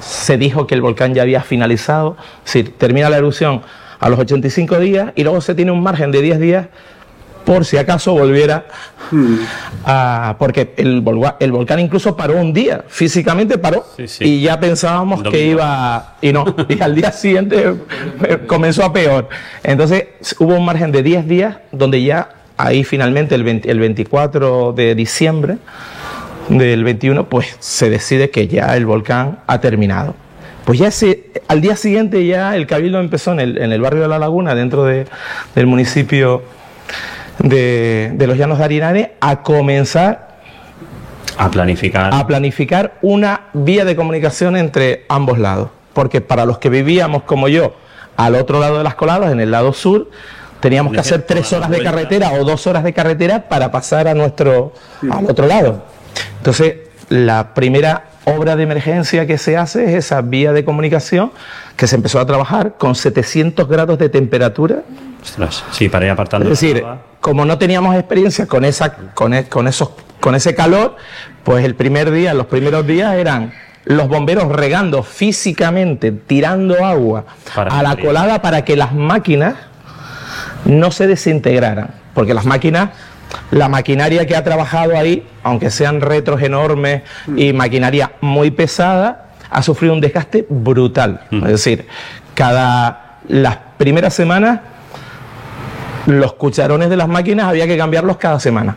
se dijo que el volcán ya había finalizado, decir, termina la erupción a los 85 días y luego se tiene un margen de 10 días por si acaso volviera a... Porque el, el, volcán incluso paró un día, físicamente paró, y ya pensábamos que iba... Y no, y al día siguiente comenzó a peor. Entonces hubo un margen de 10 días donde ya ahí finalmente el, el 24 de diciembre del 21, pues se decide que ya el volcán ha terminado. Pues ya se, al día siguiente ya el cabildo empezó en el, en el barrio de La Laguna, dentro de, del municipio de, de, los Llanos de Arinane, a comenzar a planificar. a planificar una vía de comunicación entre ambos lados. Porque para los que vivíamos como yo al otro lado de las coladas, en el lado sur, teníamos que hacer tres horas de carretera o dos horas de carretera para pasar a nuestro, al otro lado. Entonces, la primera obra de emergencia que se hace es esa vía de comunicación que se empezó a trabajar con 700 grados de temperatura. sí, para ir apartando. Es decir, como no teníamos experiencia con, esa, con, e, con, esos, con ese calor, pues el primer día, los primeros días eran los bomberos regando físicamente, tirando agua a la colada para que las máquinas no se desintegraran. Porque las máquinas la maquinaria que ha trabajado ahí, aunque sean retros enormes y maquinaria muy pesada, ha sufrido un desgaste brutal. Es decir, cada las primeras semanas los cucharones de las máquinas había que cambiarlos cada semana.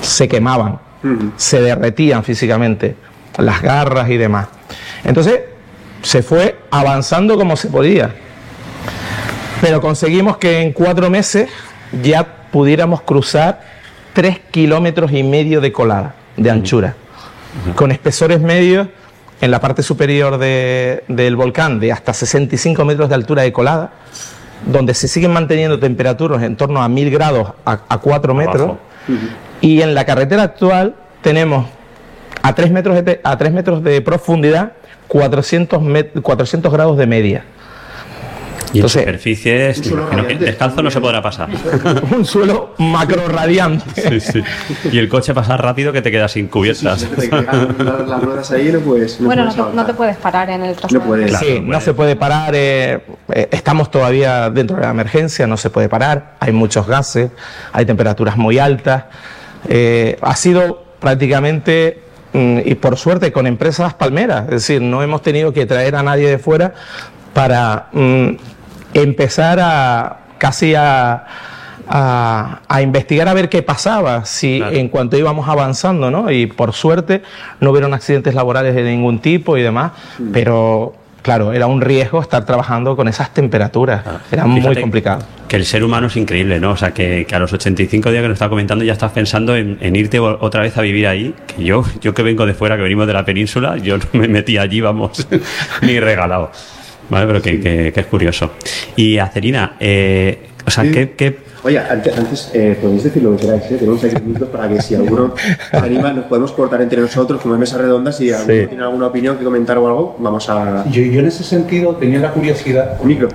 Se quemaban, se derretían físicamente, las garras y demás. Entonces se fue avanzando como se podía. Pero conseguimos que en cuatro meses ya pudiéramos cruzar tres kilómetros y medio de colada, de anchura, con espesores medios en la parte superior del volcán de hasta 65 metros de altura de colada, donde se siguen manteniendo temperaturas en torno a 1000 grados a, 4 metros, y en la carretera actual tenemos a 3 metros de, a 3 metros de profundidad 400, 400 grados de media. Y Entonces, en superficies, descalzo no se podrá pasar. un suelo macro radiante. Sí, sí. Y el coche pasa rápido que te quedas sin cubiertas. las ruedas ahí no puedes. bueno, no te, puedes parar en el trazado. No puedes. sí, no se puede parar. Eh, eh, estamos todavía dentro de la emergencia, no se puede parar. Hay muchos gases, hay temperaturas muy altas. Eh, ha sido prácticamente mm, y por suerte con empresas palmeras, es decir, no hemos tenido que traer a nadie de fuera para mm, empezar a casi a, a, investigar a ver qué pasaba si en cuanto íbamos avanzando, ¿no? Y por suerte no hubieron accidentes laborales de ningún tipo y demás, mm. pero claro, era un riesgo estar trabajando con esas temperaturas. Ah, era muy complicado. Que el ser humano es increíble, ¿no? O sea, que, a los 85 días que nos está comentando ya estás pensando en, irte otra vez a vivir ahí. Que yo, yo que vengo de fuera, que venimos de la península, yo no me metí allí, vamos, ni regalado. Vale, pero que, es curioso. Y Acerina, eh, o sea, ¿qué, Oye, antes, eh, podéis decir lo que queráis, ¿eh? tenemos aquí minutos para que si alguno anima nos podemos cortar entre nosotros como en mesas redondas y si alguno tiene alguna opinión que comentar o algo, vamos a... Yo, yo en ese sentido tenía la curiosidad... Micro.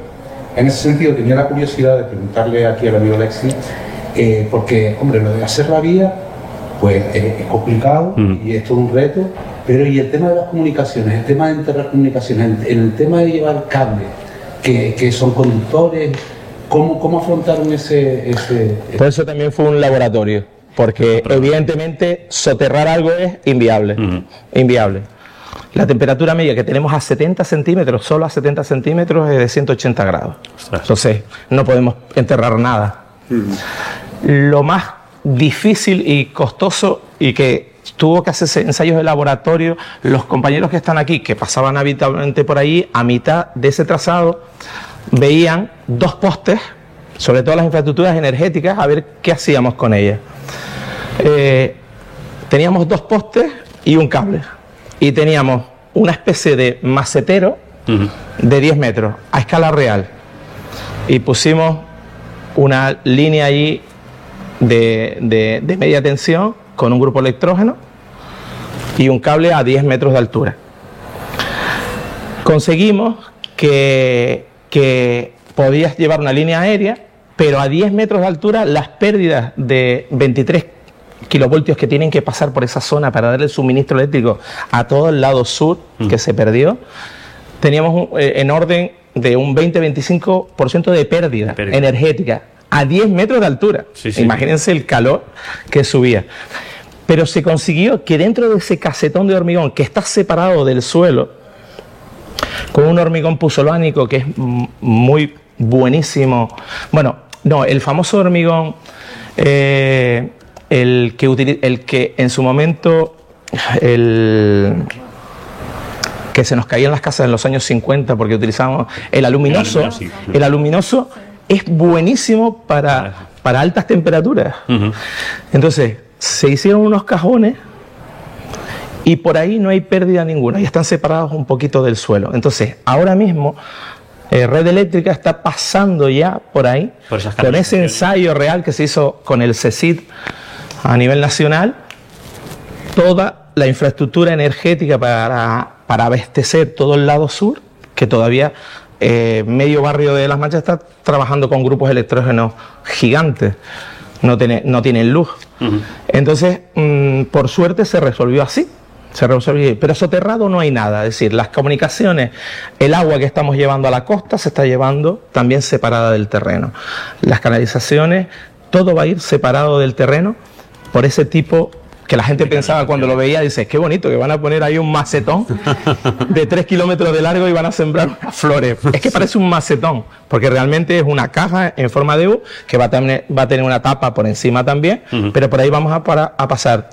En ese sentido tenía la curiosidad de preguntarle aquí al amigo Lexi, eh, porque, hombre, lo de hacer la vía, pues es complicado mm. y es todo un reto, pero y el tema de las comunicaciones, el tema de enterrar comunicaciones, el, el tema de llevar cables, que, que son conductores, ¿cómo, cómo afrontaron ese, ese, Por eso también fue un laboratorio, porque evidentemente soterrar algo es inviable, inviable. La temperatura media que tenemos a 70 centímetros, solo a 70 centímetros, es de 180 grados. Entonces, no podemos enterrar nada. Lo más difícil y costoso y que tuvo que hacerse ensayos de laboratorio. Los compañeros que están aquí, que pasaban habitualmente por ahí, a mitad de ese trazado, veían dos postes, sobre todo las infraestructuras energéticas, a ver qué hacíamos con ellas. Eh, teníamos dos postes y un cable. Y teníamos una especie de macetero de 10 metros a escala real y pusimos una línea allí de, de- de media tensión con un grupo electrógeno y un cable a 10 metros de altura. Conseguimos que, que podías llevar una línea aérea, pero a 10 metros de altura las pérdidas de 23 kilovoltios que tienen que pasar por esa zona para darle suministro eléctrico a todo el lado sur que se perdió, teníamos un- eh, en orden de un 20-25% de pérdida, Pérdida. energética a 10 metros de altura. Sí, sí. Imagínense el calor que subía. Pero se consiguió que dentro de ese casetón de hormigón que está separado del suelo, con un hormigón pusolánico que es muy buenísimo. Bueno, no, el famoso hormigón, eh, el, que el que en su momento, el que se nos caía en las casas en los años 50 porque utilizábamos el aluminoso, El aluminoso es buenísimo para, para altas temperaturas. Entonces, se hicieron unos cajones y por ahí no hay pérdida ninguna y están separados un poquito del suelo. Entonces, ahora mismo, eh, Red Eléctrica está pasando ya por ahí Por con ese ensayo real que se hizo con el CECID a nivel nacional, toda la infraestructura energética para, para abastecer todo el lado sur, que todavía eh, medio barrio de Las Manchas está trabajando con grupos electrógenos gigantes, no, tiene- no tienen luz. Entonces, mm, por suerte se resolvió así. Se resolvió, pero soterrado no hay nada, es decir, las comunicaciones, el agua que estamos llevando a la costa se está llevando también separada del terreno. Las canalizaciones, todo va a ir separado del terreno por ese tipo que la gente pensaba cuando lo veía, dice, qué bonito, que van a poner ahí un macetón de tres kilómetros de largo y van a sembrar unas flores. Es que parece un macetón, porque realmente es una caja en forma de U que va a tener, va a tener una tapa por encima también, pero por ahí vamos a, para- a pasar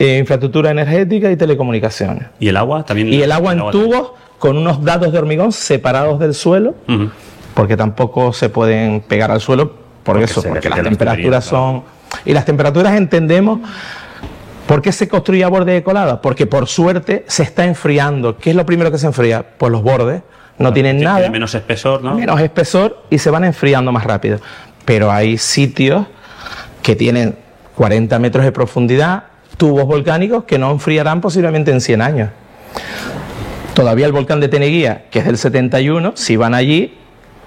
eh, infraestructura energética y telecomunicaciones. ¿Y el agua también? Y el agua en tubos con unos dados de hormigón separados del suelo, porque tampoco se pueden pegar al suelo por Porque eso, porque las temperaturas son... Y las temperaturas entendemos... ¿Por qué se construye a borde de colada? Porque por suerte se está enfriando. ¿Qué es lo primero que se enfría? Pues los bordes. No tienen Tiene nada menos espesor, ¿no? menos espesor y se van enfriando más rápido. Pero hay sitios que tienen 40 metros de profundidad, tubos volcánicos que no enfriarán posiblemente en 100 años. Todavía el volcán de Teneguía, que es del 71, si van allí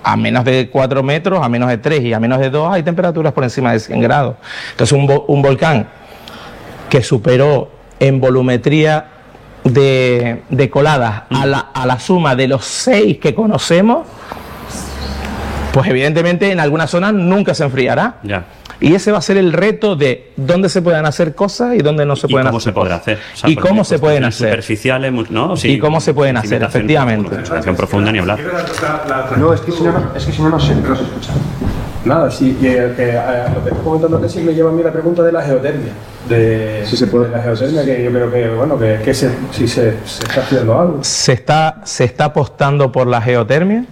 a menos de 4 metros, a menos de 3 y a menos de 2 hay temperaturas por encima de 100 grados. Entonces un volcán que superó en volumetría de, de coladas a la, a la suma de los seis que conocemos, pues evidentemente en algunas zonas nunca se enfriará. Ya. Y ese va a ser el reto de dónde se pueden hacer cosas y dónde no se ¿Y pueden cómo hacer. se podrá hacer? O sea, y cómo se pueden hacer. Superficiales, ¿no? Sí, ¿Y cómo se pueden hacer? Efectivamente. cimentación profunda ni hablar. No, es que si no, no- es que si no, no se, no se escucha. Nada, sí, y, eh, que, eh, lo que estoy comentando que sí me lleva a mí la pregunta de la geotermia. De, Sí se puede. de la geotermia, que yo creo que, bueno, que, que se, si se, se está haciendo algo. se está, se está apostando por la geotermia.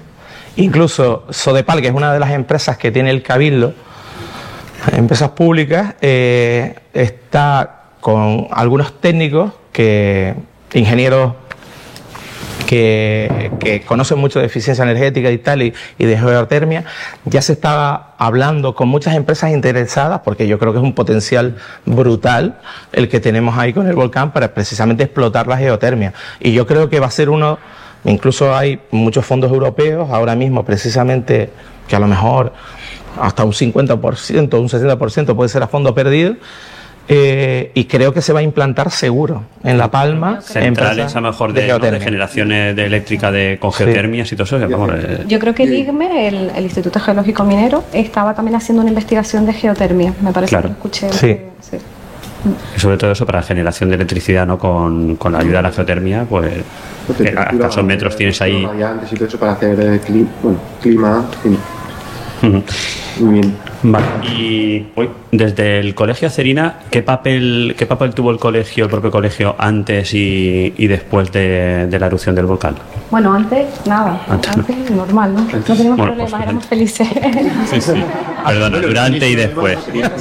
Incluso Sodepal, que es una de las empresas que tiene el Cabildo, empresas públicas, eh, está con algunos técnicos, que, ingenieros que, conocen mucho de eficiencia energética y tal, y, y de geotermia, ya se está hablando con muchas empresas interesadas, porque yo creo que es un potencial brutal el que tenemos ahí con el volcán para precisamente explotar la geotermia. Y yo creo que va a ser uno, incluso hay muchos fondos europeos ahora mismo precisamente que a lo mejor hasta un 50%, un 60% puede ser a fondo perdido. Eh, y creo que se va a implantar seguro en La Palma. Centrales a lo mejor de de, ¿no? de geotermia. generaciones de eléctrica de, con Sí. geotermias y todo eso. que, vamos, eh, Yo creo que el IGME, el, el Instituto Geológico Minero, estaba también haciendo una investigación de geotermia. Me parece Claro. que lo escuché. Sí. que- sí. y sobre todo eso para generación de electricidad, ¿no? Con, con la ayuda de la geotermia, pues que a escasos metros tienes ahí. Radiantes y todo eso para hacer eh, cli- bueno, clima. Muy bien. Vale. Y uy, desde el colegio Acerina, ¿qué papel, ¿qué papel tuvo el colegio, el propio colegio, antes y, y después de, de la erupción del volcán? Bueno, antes nada, Antes antes, no. normal, ¿no? No teníamos Bueno, problemas, pues, éramos felices. Sí, sí. Perdona, durante y después. Bueno, es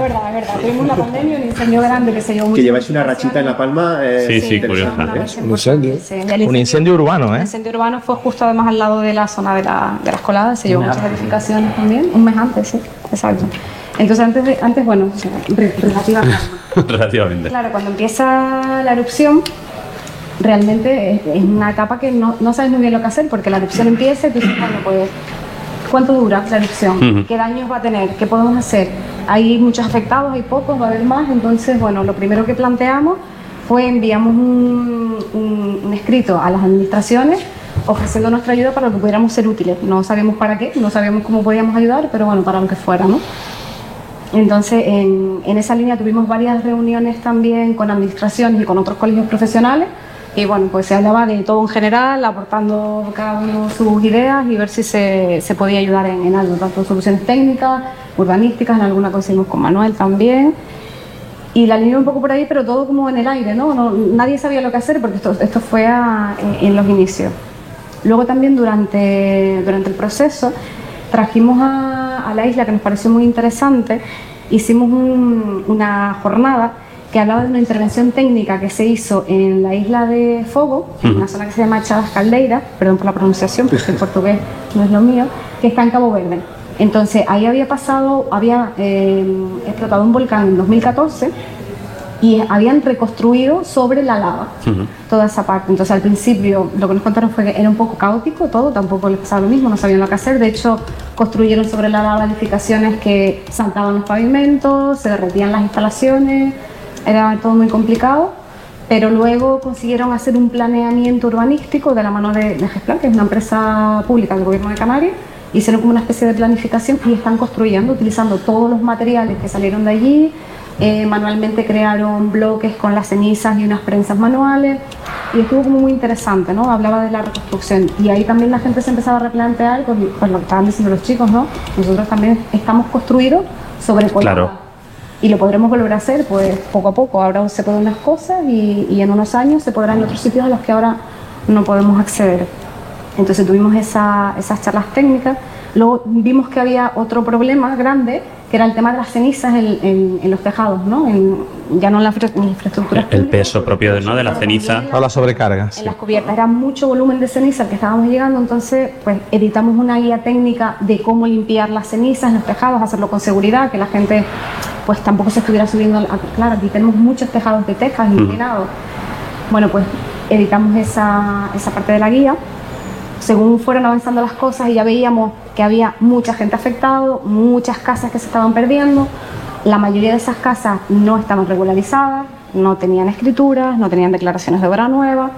verdad, es verdad. Tuvimos una pandemia, un incendio grande que se llevó que mucho lleváis una rachita en La Palma. eh, Sí, sí, curiosa. ¿eh? Un incendio. Sí, el Un incendio urbano, El ¿eh? incendio urbano fue justo además al lado de la zona de, la, de las coladas, se llevó muchas antes. edificaciones también, un mes antes, sí, exacto. Entonces antes, de- antes bueno, o sea, re- relativa calma. Relativamente. Claro, cuando empieza la erupción, realmente es, una etapa que no, no sabes muy bien lo que hacer, porque la erupción empieza y tú dices, bueno, pues, ¿cuánto dura la erupción? ¿Qué daños va a tener? ¿Qué podemos hacer? Hay muchos afectados, hay pocos, va a haber más, entonces, bueno, lo primero que planteamos fue enviamos un, un- un escrito a las administraciones ofreciendo nuestra ayuda para que pudiéramos ser útiles. No sabíamos para qué, no sabíamos cómo podíamos ayudar, pero bueno, para lo que fuera, ¿no? Entonces, en, en esa línea tuvimos varias reuniones también con administraciones y con otros colegios profesionales. Y bueno, pues se hablaba de todo en general, aportando cada uno sus ideas y ver si se, se podía ayudar en, en algo, tanto soluciones técnicas, urbanísticas, en alguna cosa hicimos con Manuel también. Y la línea un poco por ahí, pero todo como en el aire, ¿no? No- nadie sabía lo que hacer porque esto, esto fue a- en, en los inicios. Luego también durante, durante el proceso trajimos a, a la isla, que nos pareció muy interesante, hicimos un- una jornada que hablaba de una intervención técnica que se hizo en la isla de Fogo, en una zona que se llama Chadas Caldeira, perdón por la pronunciación, porque el portugués no es lo mío, que está en Cabo Verde. Entonces ahí había pasado, había eh, explotado un volcán en 2014 y habían reconstruido sobre la lava toda esa parte. Entonces al principio lo que nos contaron fue que era un poco caótico todo, tampoco les pasaba lo mismo, no sabían lo que hacer. De hecho, construyeron sobre la lava edificaciones que saltaban los pavimentos, se derretían las instalaciones, era todo muy complicado. Pero luego consiguieron hacer un planeamiento urbanístico de la mano de, de Gesplan, que es una empresa pública del gobierno de Canarias. Hicieron como una especie de planificación y están construyendo utilizando todos los materiales que salieron de allí, eh, manualmente crearon bloques con las cenizas y unas prensas manuales y estuvo como muy interesante, ¿no? Hablaba de la reconstrucción y ahí también la gente se empezaba a replantear pues, pues lo que estaban diciendo los chicos, ¿no? Nosotros también estamos construidos sobre colada. Claro. Y lo podremos volver a hacer pues poco a poco. Ahora se pueden unas cosas y, y en unos años se podrán en otros sitios a los que ahora no podemos acceder. Entonces tuvimos esa- esas charlas técnicas. Luego vimos que había otro problema grande, que era el tema de las cenizas en, en- en los tejados, ¿no? En- ya no en la infraestructura. El peso propio ¿no? de la ceniza. O la sobrecarga. sí. En las cubiertas era mucho volumen de ceniza al que estábamos llegando, entonces pues editamos una guía técnica de cómo limpiar las cenizas en los tejados, hacerlo con seguridad, que la gente pues tampoco se estuviera subiendo. al- Claro, aquí tenemos muchos tejados de tejas inclinados. Bueno, pues editamos esa, esa parte de la guía. Según fueron avanzando las cosas y ya veíamos que había mucha gente afectada, muchas casas que se estaban perdiendo. La mayoría de esas casas no estaban regularizadas, no tenían escrituras, no tenían declaraciones de obra nueva.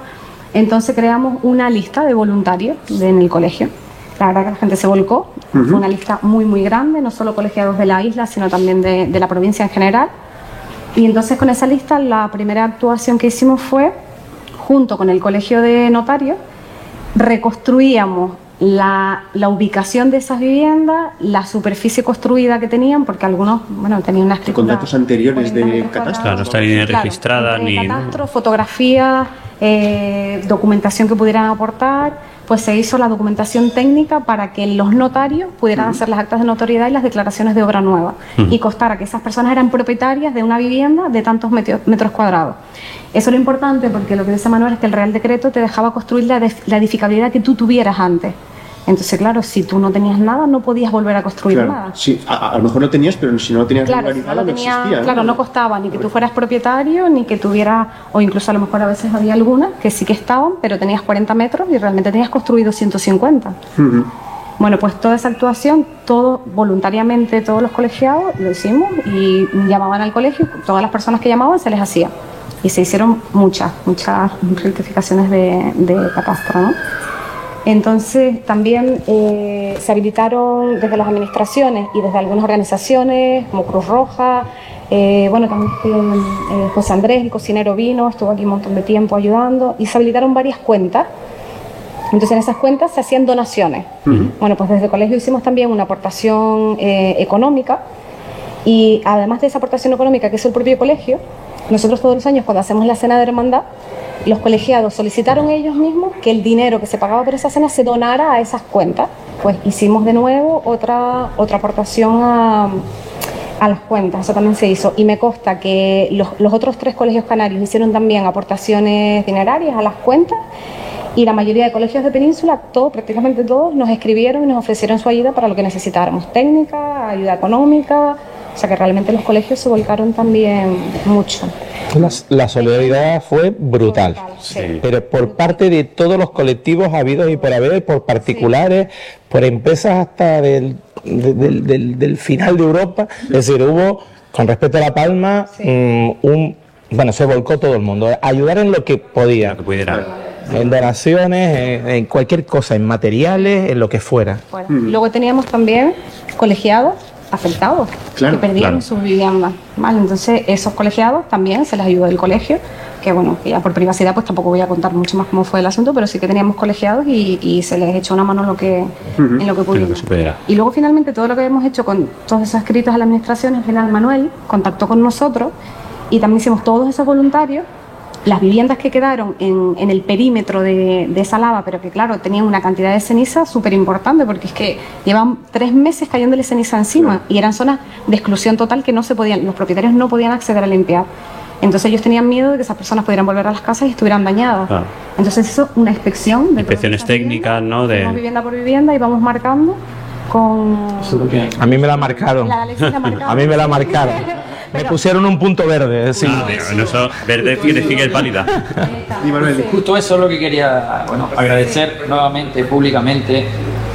Entonces creamos una lista de voluntarios en el colegio. La verdad que la gente se volcó. Fue una lista muy, muy grande, no solo colegiados de la isla, sino también de, de la provincia en general. Y entonces con esa lista la primera actuación que hicimos fue, junto con el colegio de notarios, reconstruíamos la, la ubicación de esas viviendas, la superficie construida que tenían, porque algunos, bueno, tenían una escritura... Con datos anteriores 40 de catastro. Claro, no está ni Claro, registrada entre ni. catastro, fotografías, eh, documentación que pudieran aportar, pues se hizo la documentación técnica para que los notarios pudieran hacer las actas de notoriedad y las declaraciones de obra nueva y costara que esas personas eran propietarias de una vivienda de tantos metros cuadrados. Eso es lo importante porque lo que dice Manuel es que el Real Decreto te dejaba construir la, la edificabilidad que tú tuvieras antes. Entonces, claro, si tú no tenías nada, no podías volver a construir Claro, nada. sí, a, a lo mejor lo tenías, pero si no tenías Claro, si no no existía. claro, no costaba ni que tú fueras propietario, ni que tuvieras, o incluso a lo mejor a veces había algunas que sí que estaban, pero tenías 40 metros y realmente tenías construido 150. Ujú. Bueno, pues toda esa actuación, todo voluntariamente, todos los colegiados lo hicimos y llamaban al colegio, todas las personas que llamaban se les hacía. Y se hicieron muchas, muchas rectificaciones de, de catastro, ¿no? Entonces también eh, se habilitaron desde las administraciones y desde algunas organizaciones como Cruz Roja, eh, bueno, también eh, José Andrés, el cocinero vino, estuvo aquí un montón de tiempo ayudando y se habilitaron varias cuentas. Entonces en esas cuentas se hacían donaciones. Bueno, pues desde el colegio hicimos también una aportación económica y además de esa aportación económica que es el propio colegio, nosotros todos los años cuando hacemos la cena de hermandad los colegiados solicitaron ellos mismos que el dinero que se pagaba por esa cena se donara a esas cuentas. Pues hicimos de nuevo otra, otra aportación a, a las cuentas, eso también se hizo. Y me consta que los, los otros tres colegios canarios hicieron también aportaciones dinerarias a las cuentas y la mayoría de colegios de península, todos, prácticamente todos, nos escribieron y nos ofrecieron su ayuda para lo que necesitáramos, técnica, ayuda económica, o sea que realmente los colegios se volcaron también mucho. La, la solidaridad fue brutal, sí. pero por parte de todos los colectivos habidos y por haber, por particulares, por empresas hasta del, de- del, del- del final de Europa, es decir, hubo, con respecto a La Palma, mm, un, bueno, se volcó todo el mundo, ayudar en lo que podía, que pudiera. en donaciones, en, en cualquier cosa, en materiales, en lo que fuera. fuera. Luego teníamos también colegiados afectados Claro, que perdieron claro. sus viviendas. ¿vale? Entonces, esos colegiados también se les ayudó del colegio, que bueno, que ya por privacidad pues tampoco voy a contar mucho más cómo fue el asunto, pero sí que teníamos colegiados y, y se les echó una mano en lo que, en lo que En pudimos. lo que pudiera. Y luego finalmente todo lo que hemos hecho con todos esos escritos a la administración, al final Manuel contactó con nosotros y también hicimos todos esos voluntarios. Las viviendas que quedaron en, en el perímetro de, de esa lava, pero que claro, tenían una cantidad de ceniza súper importante porque es que llevan tres meses cayéndole ceniza encima y eran zonas de exclusión total que no se podían, los propietarios no podían acceder a limpiar. Entonces ellos tenían miedo de que esas personas pudieran volver a las casas y estuvieran dañadas. Entonces hizo una inspección. de Inspecciones técnicas, ¿no? De- vivienda por vivienda y vamos marcando con... A mí me la marcaron, La la a mí me la marcaron, me pusieron un punto verde, es decir, Ah, bueno, eso verde significa. Y Manuel, Justo eso es lo que quería bueno, agradecer nuevamente, públicamente,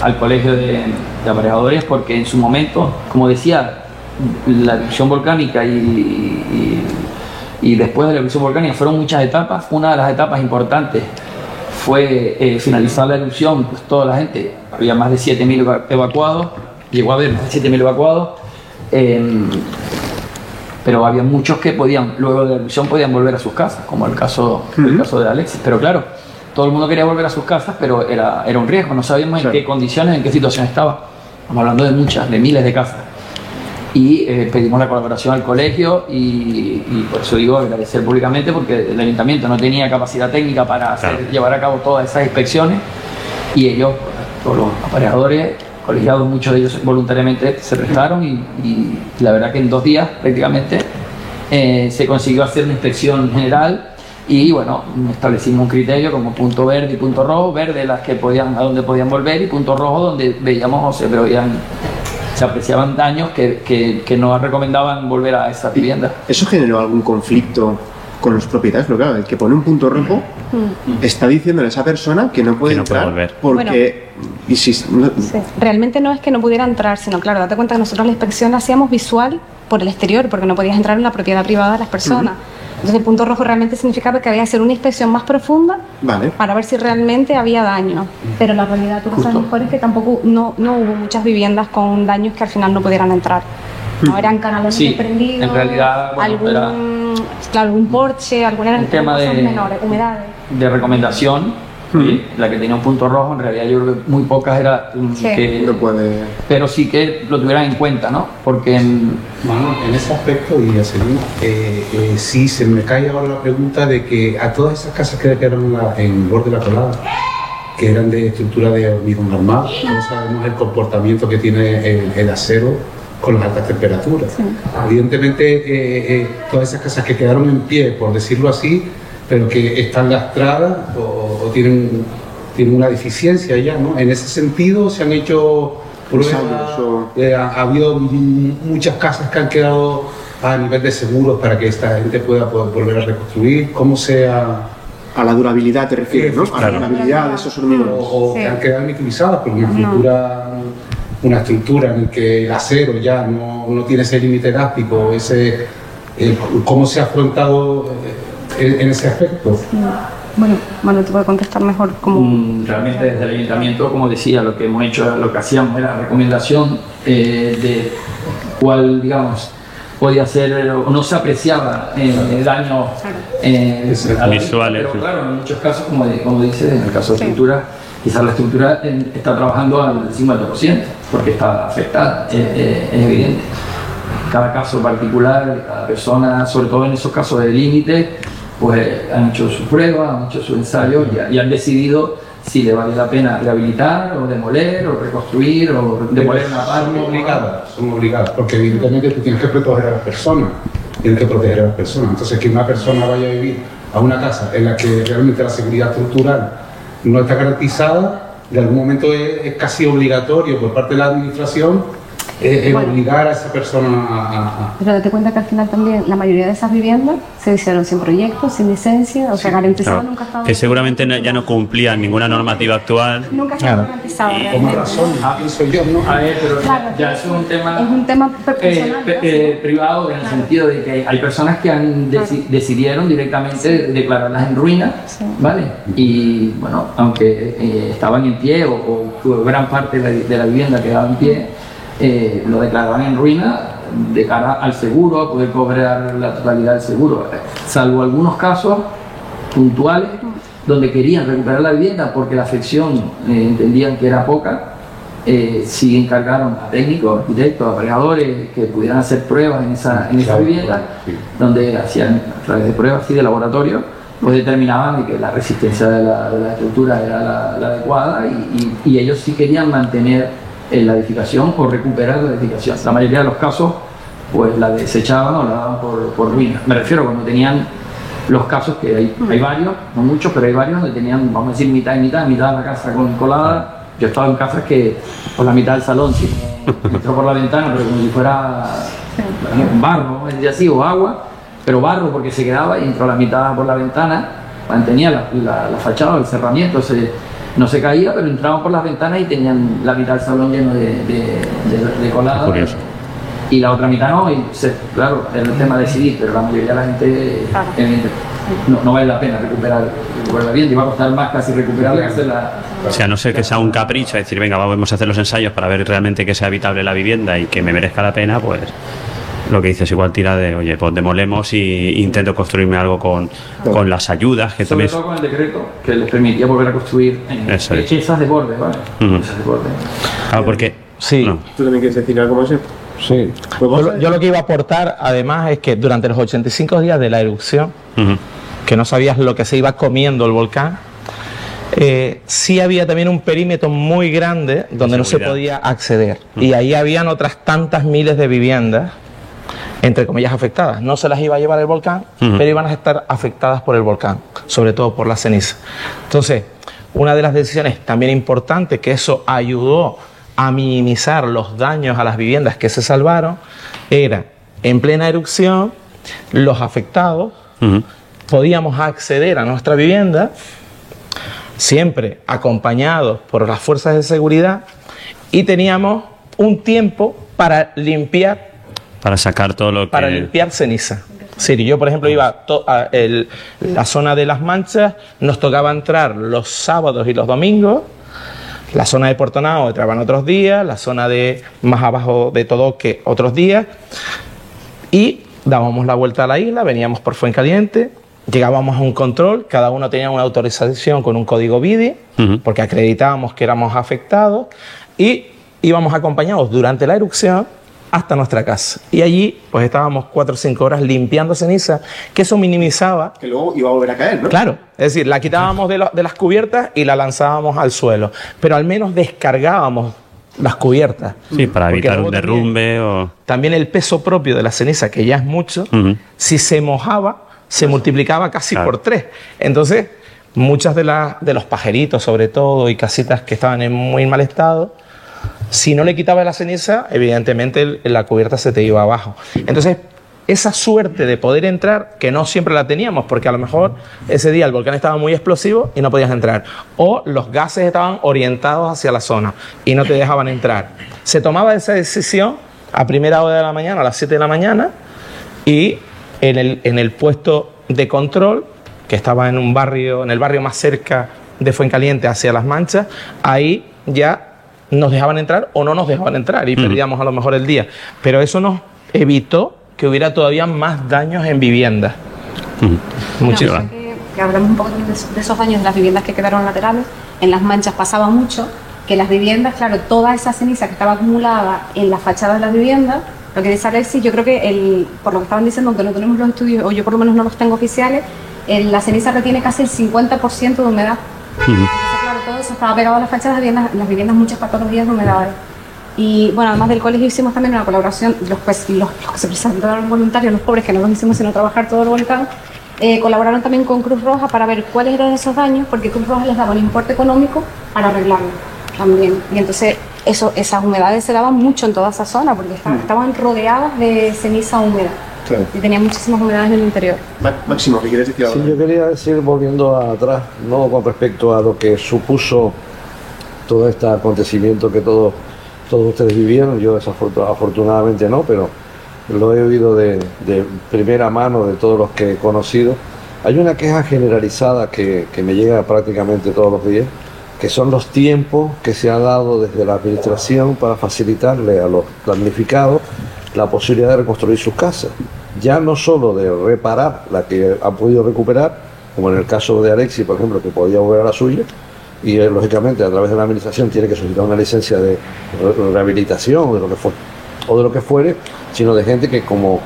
al Colegio de, de Aparejadores, porque en su momento, como decía, la erupción volcánica y, y- y después de la erupción volcánica fueron muchas etapas. Una de las etapas importantes fue eh, finalizar la erupción, pues toda la gente, había más de 7.000 eva- evacuados, llegó a haber más de 7.000 evacuados. Pero había muchos que podían, luego de la erupción, podían volver a sus casas, como el caso, el caso de Alexis. Pero claro, todo el mundo quería volver a sus casas, pero era, era un riesgo, no sabíamos en qué condiciones, en qué situación estaba. Estamos hablando de muchas, de miles de casas. Y eh, pedimos la colaboración al colegio y, y por eso digo agradecer públicamente porque el ayuntamiento no tenía capacidad técnica para hacer- Claro. llevar a cabo todas esas inspecciones y ellos, todos los aparejadores, colegiados, muchos de ellos voluntariamente se prestaron y, y la verdad que en dos días prácticamente eh, se consiguió hacer una inspección general y bueno, establecimos un criterio como punto verde y punto rojo, verde las que podían, a donde podían volver y punto rojo donde veíamos o se veían, se apreciaban daños que, que, nos recomendaban volver a esas viviendas. ¿Eso generó algún conflicto con los propietarios? Pero claro, el que pone un punto rojo está diciéndole a esa persona que no puede Que no puede entrar volver. porque... y si- no- Sí. Realmente no es que no pudiera entrar, sino claro, date cuenta que nosotros la inspección la hacíamos visual por el exterior, porque no podías entrar en la propiedad privada de las personas. Entonces el punto rojo realmente significaba que había que hacer una inspección más profunda Vale. para ver si realmente había daño. Pero la realidad, tú lo sabes mejor, es que tampoco no, no hubo muchas viviendas con daños que al final no pudieran entrar. No eran canales Sí, desprendidos, en realidad, bueno, algún, era- claro, algún porche, alguna Un tema cosas de- menores, humedades. de recomendación, oye, la que tenía un punto rojo, en realidad yo creo que muy pocas era Sí. que, No puede... pero sí que lo tuvieran en cuenta, ¿no? Porque mm, Manu, en ese aspecto, y ya seguimos, eh, eh, sí se me cae ahora la pregunta de que a todas esas casas que quedaron en, en el borde de la colada, que eran de estructura de hormigón armado, no sabemos el comportamiento que tiene el, el acero con las altas temperaturas. Evidentemente, eh, eh, todas esas casas que quedaron en pie, por decirlo así, pero que están lastradas o, o tienen, tienen una deficiencia ya, ¿no? En ese sentido se han hecho pruebas, o- eh, ha, ha habido muchas casas que han quedado a nivel de seguros para que esta gente pueda, volver a reconstruir, como sea, A la durabilidad te refieres, ¿no? A la durabilidad de esos o, hormigones. o Sí. que han quedado inutilizadas, porque una estructura, una estructura en la que el acero ya no, no tiene ese límite elástico, ese, eh, cómo se ha afrontado eh, en, en ese aspecto. Bueno, bueno, te puedo contestar mejor como... Mm, realmente desde el ayuntamiento, como decía, lo que hemos hecho, lo que hacíamos era recomendación eh, de cuál, digamos, podía ser o no se apreciaba eh, el daño eh, Visuales, Pero claro, en muchos casos, como, como dice, en el caso de Sí. estructura, quizás la estructura eh, está trabajando al 50%, porque está afectada, eh, eh, es evidente. Cada caso particular, cada persona, sobre todo en esos casos de límite, pues han hecho su prueba, han hecho su ensayo y, y han decidido si le vale la pena rehabilitar o demoler o reconstruir o demoler una parte. Son obligadas, son obligadas, porque evidentemente tú tienes que proteger a las personas, tienes que proteger a las personas. Entonces, que una persona vaya a vivir a una casa en la que realmente la seguridad estructural no está garantizada, de algún momento es, es casi obligatorio por parte de la administración eh, eh, Bueno. obligar a esa persona a- Pero date cuenta que al final también la mayoría de esas viviendas se hicieron sin proyecto, sin licencia, o sea, garantizado Claro. nunca estaba. Que seguramente no- ya no cumplían ninguna normativa actual. Nunca estaba Claro. garantizado. Con razón, pienso yo, ¿no? A ver, pero Claro, ya es un tema... Es un tema eh, eh, privado en el sentido de que hay personas que han deci- decidieron directamente declararlas en ruina, Sí. ¿vale? Y bueno, aunque eh, estaban en pie o, o gran parte de la, de la vivienda quedaba en pie, eh, lo declaraban en ruina de cara al seguro, a poder cobrar la totalidad del seguro, salvo algunos casos puntuales donde querían recuperar la vivienda porque la afección eh, entendían que era poca, eh, sí encargaron a técnicos, arquitectos, aparejadores que pudieran hacer pruebas en esa, en esa Claro, vivienda, sí. donde hacían a través de pruebas y de laboratorio, pues determinaban de que la resistencia de la, de la estructura era la, la adecuada y, y- y ellos sí querían mantener eh, la edificación o recuperar la edificación. La mayoría de los casos pues la desechaban o la daban por, por ruina. Me refiero cuando tenían los casos que hay, hay varios, no muchos, pero hay varios donde tenían, vamos a decir, mitad y mitad, mitad de la casa con colada. Yo he estado en casas que por la mitad del salón sí, entró por la ventana, pero como si fuera barro, vamos a decir así, o agua, pero barro porque se quedaba y entró la mitad por la ventana, mantenía la, la, la fachada, el cerramiento, se, no se caía, pero entraban por las ventanas y tenían la mitad del salón lleno de, de, de- de colada. Curioso. Y la otra mitad no, y se- claro, era el tema de decidir, pero la mayoría de la gente evidente, no, no vale la pena recuperar, recuperar la vivienda, y va a costar más casi recuperarla que hacerla. O sea, no ser que sea un capricho, es decir, venga, vamos a hacer los ensayos para ver realmente que sea habitable la vivienda y que me merezca la pena, pues lo que dices, igual tira de, oye, pues demolemos y intento construirme algo con, con las ayudas que Sobre también... todo con el decreto que les permitía volver a construir en Eso es. esas de borde, ¿vale? Ujú. Esas de borde. Claro, porque... Sí. no. ¿Tú también quieres decir algo más? Sí. Pues Yo, yo lo que iba a aportar, además, es que durante los 85 días de la erupción, Ujú. que no sabías lo que se iba comiendo el volcán, eh, sí había también un perímetro muy grande donde no se podía acceder. Y ahí habían otras tantas miles de viviendas, entre comillas, afectadas. No se las iba a llevar el volcán, pero iban a estar afectadas por el volcán, sobre todo por la ceniza. Entonces, una de las decisiones también importantes, que eso ayudó a minimizar los daños a las viviendas que se salvaron, era, en plena erupción, los afectados podíamos acceder a nuestra vivienda, siempre acompañados por las fuerzas de seguridad, y teníamos un tiempo para limpiar, Para sacar todo lo que... para limpiar ceniza. Sí, yo por ejemplo iba a el- la zona de las manchas, nos tocaba entrar los sábados y los domingos, la zona de Puerto Nao entraban otros días, la zona de más abajo de todo que otros días, y dábamos la vuelta a la isla, veníamos por Fuencaliente, llegábamos a un control, cada uno tenía una autorización con un código BIDI, Ujú. porque acreditábamos que éramos afectados, y íbamos acompañados durante la erupción hasta nuestra casa. Y allí pues estábamos cuatro o cinco horas limpiando ceniza, que eso minimizaba Que luego iba a volver a caer, ¿no? Claro, es decir, la quitábamos de, lo- de las cubiertas y la lanzábamos al suelo, pero al menos descargábamos las cubiertas. Sí, para evitar un luego también- derrumbe o... También el peso propio de la ceniza, que ya es mucho, si se mojaba, se multiplicaba casi Claro. por tres. Entonces, muchas de, las de los pajeritos, sobre todo, y casitas que estaban en muy mal estado, si no le quitabas la ceniza, evidentemente la cubierta se te iba abajo. Entonces, esa suerte de poder entrar, que no siempre la teníamos, porque a lo mejor ese día el volcán estaba muy explosivo y no podías entrar, o los gases estaban orientados hacia la zona y no te dejaban entrar. Se tomaba esa decisión a primera hora de la mañana, a las 7 de la mañana, y en el, en el puesto de control, que estaba en un barrio, en el barrio más cerca de Fuencaliente hacia Las Manchas, ahí ya nos dejaban entrar o no nos dejaban entrar y perdíamos a lo mejor el día. Pero eso nos evitó que hubiera todavía más daños en viviendas. Claro, que, que hablamos un poco de, esos- de esos años de las viviendas que quedaron laterales. En las manchas pasaba mucho que las viviendas, claro, toda esa ceniza que estaba acumulada en las fachadas de las viviendas, lo que dice Alexis, yo creo que el, por lo que estaban diciendo, aunque no tenemos los estudios, o yo por lo menos no los tengo oficiales, el- la ceniza retiene casi el 50% de humedad. Entonces, claro, todo eso estaba pegado a las fachadas, las, las viviendas muchas patologías de humedad. Y bueno, además del colegio hicimos también una colaboración, los, pues, los, los que se presentaron voluntarios, los pobres que no los hicimos sino trabajar todo el volcán, eh, colaboraron también con Cruz Roja para ver cuáles eran esos daños, porque Cruz Roja les daba un importe económico para arreglarlo también. Y entonces eso, esas humedades se daban mucho en toda esa zona, porque estaban, estaban rodeadas de ceniza húmeda Claro. y tenían muchísimas humedades en el interior. Máximo, ¿qué quieres decir ahora? Sí, yo quería decir, volviendo atrás, no con respecto a lo que supuso todo este acontecimiento que todos, todos ustedes vivieron, yo desafortun- afortunadamente no, pero lo he oído de, de primera mano de todos los que he conocido. Hay una queja generalizada que, que me llega prácticamente todos los días, que son los tiempos que se han dado desde la administración para facilitarle a los damnificados la posibilidad de reconstruir sus casas. Ya no solo de reparar la que han podido recuperar, como en el caso de Alexi, por ejemplo, que podía volver a la suya, y eh, lógicamente a través de la administración tiene que solicitar una licencia de re- rehabilitación o de lo que fuere, sino de gente que como,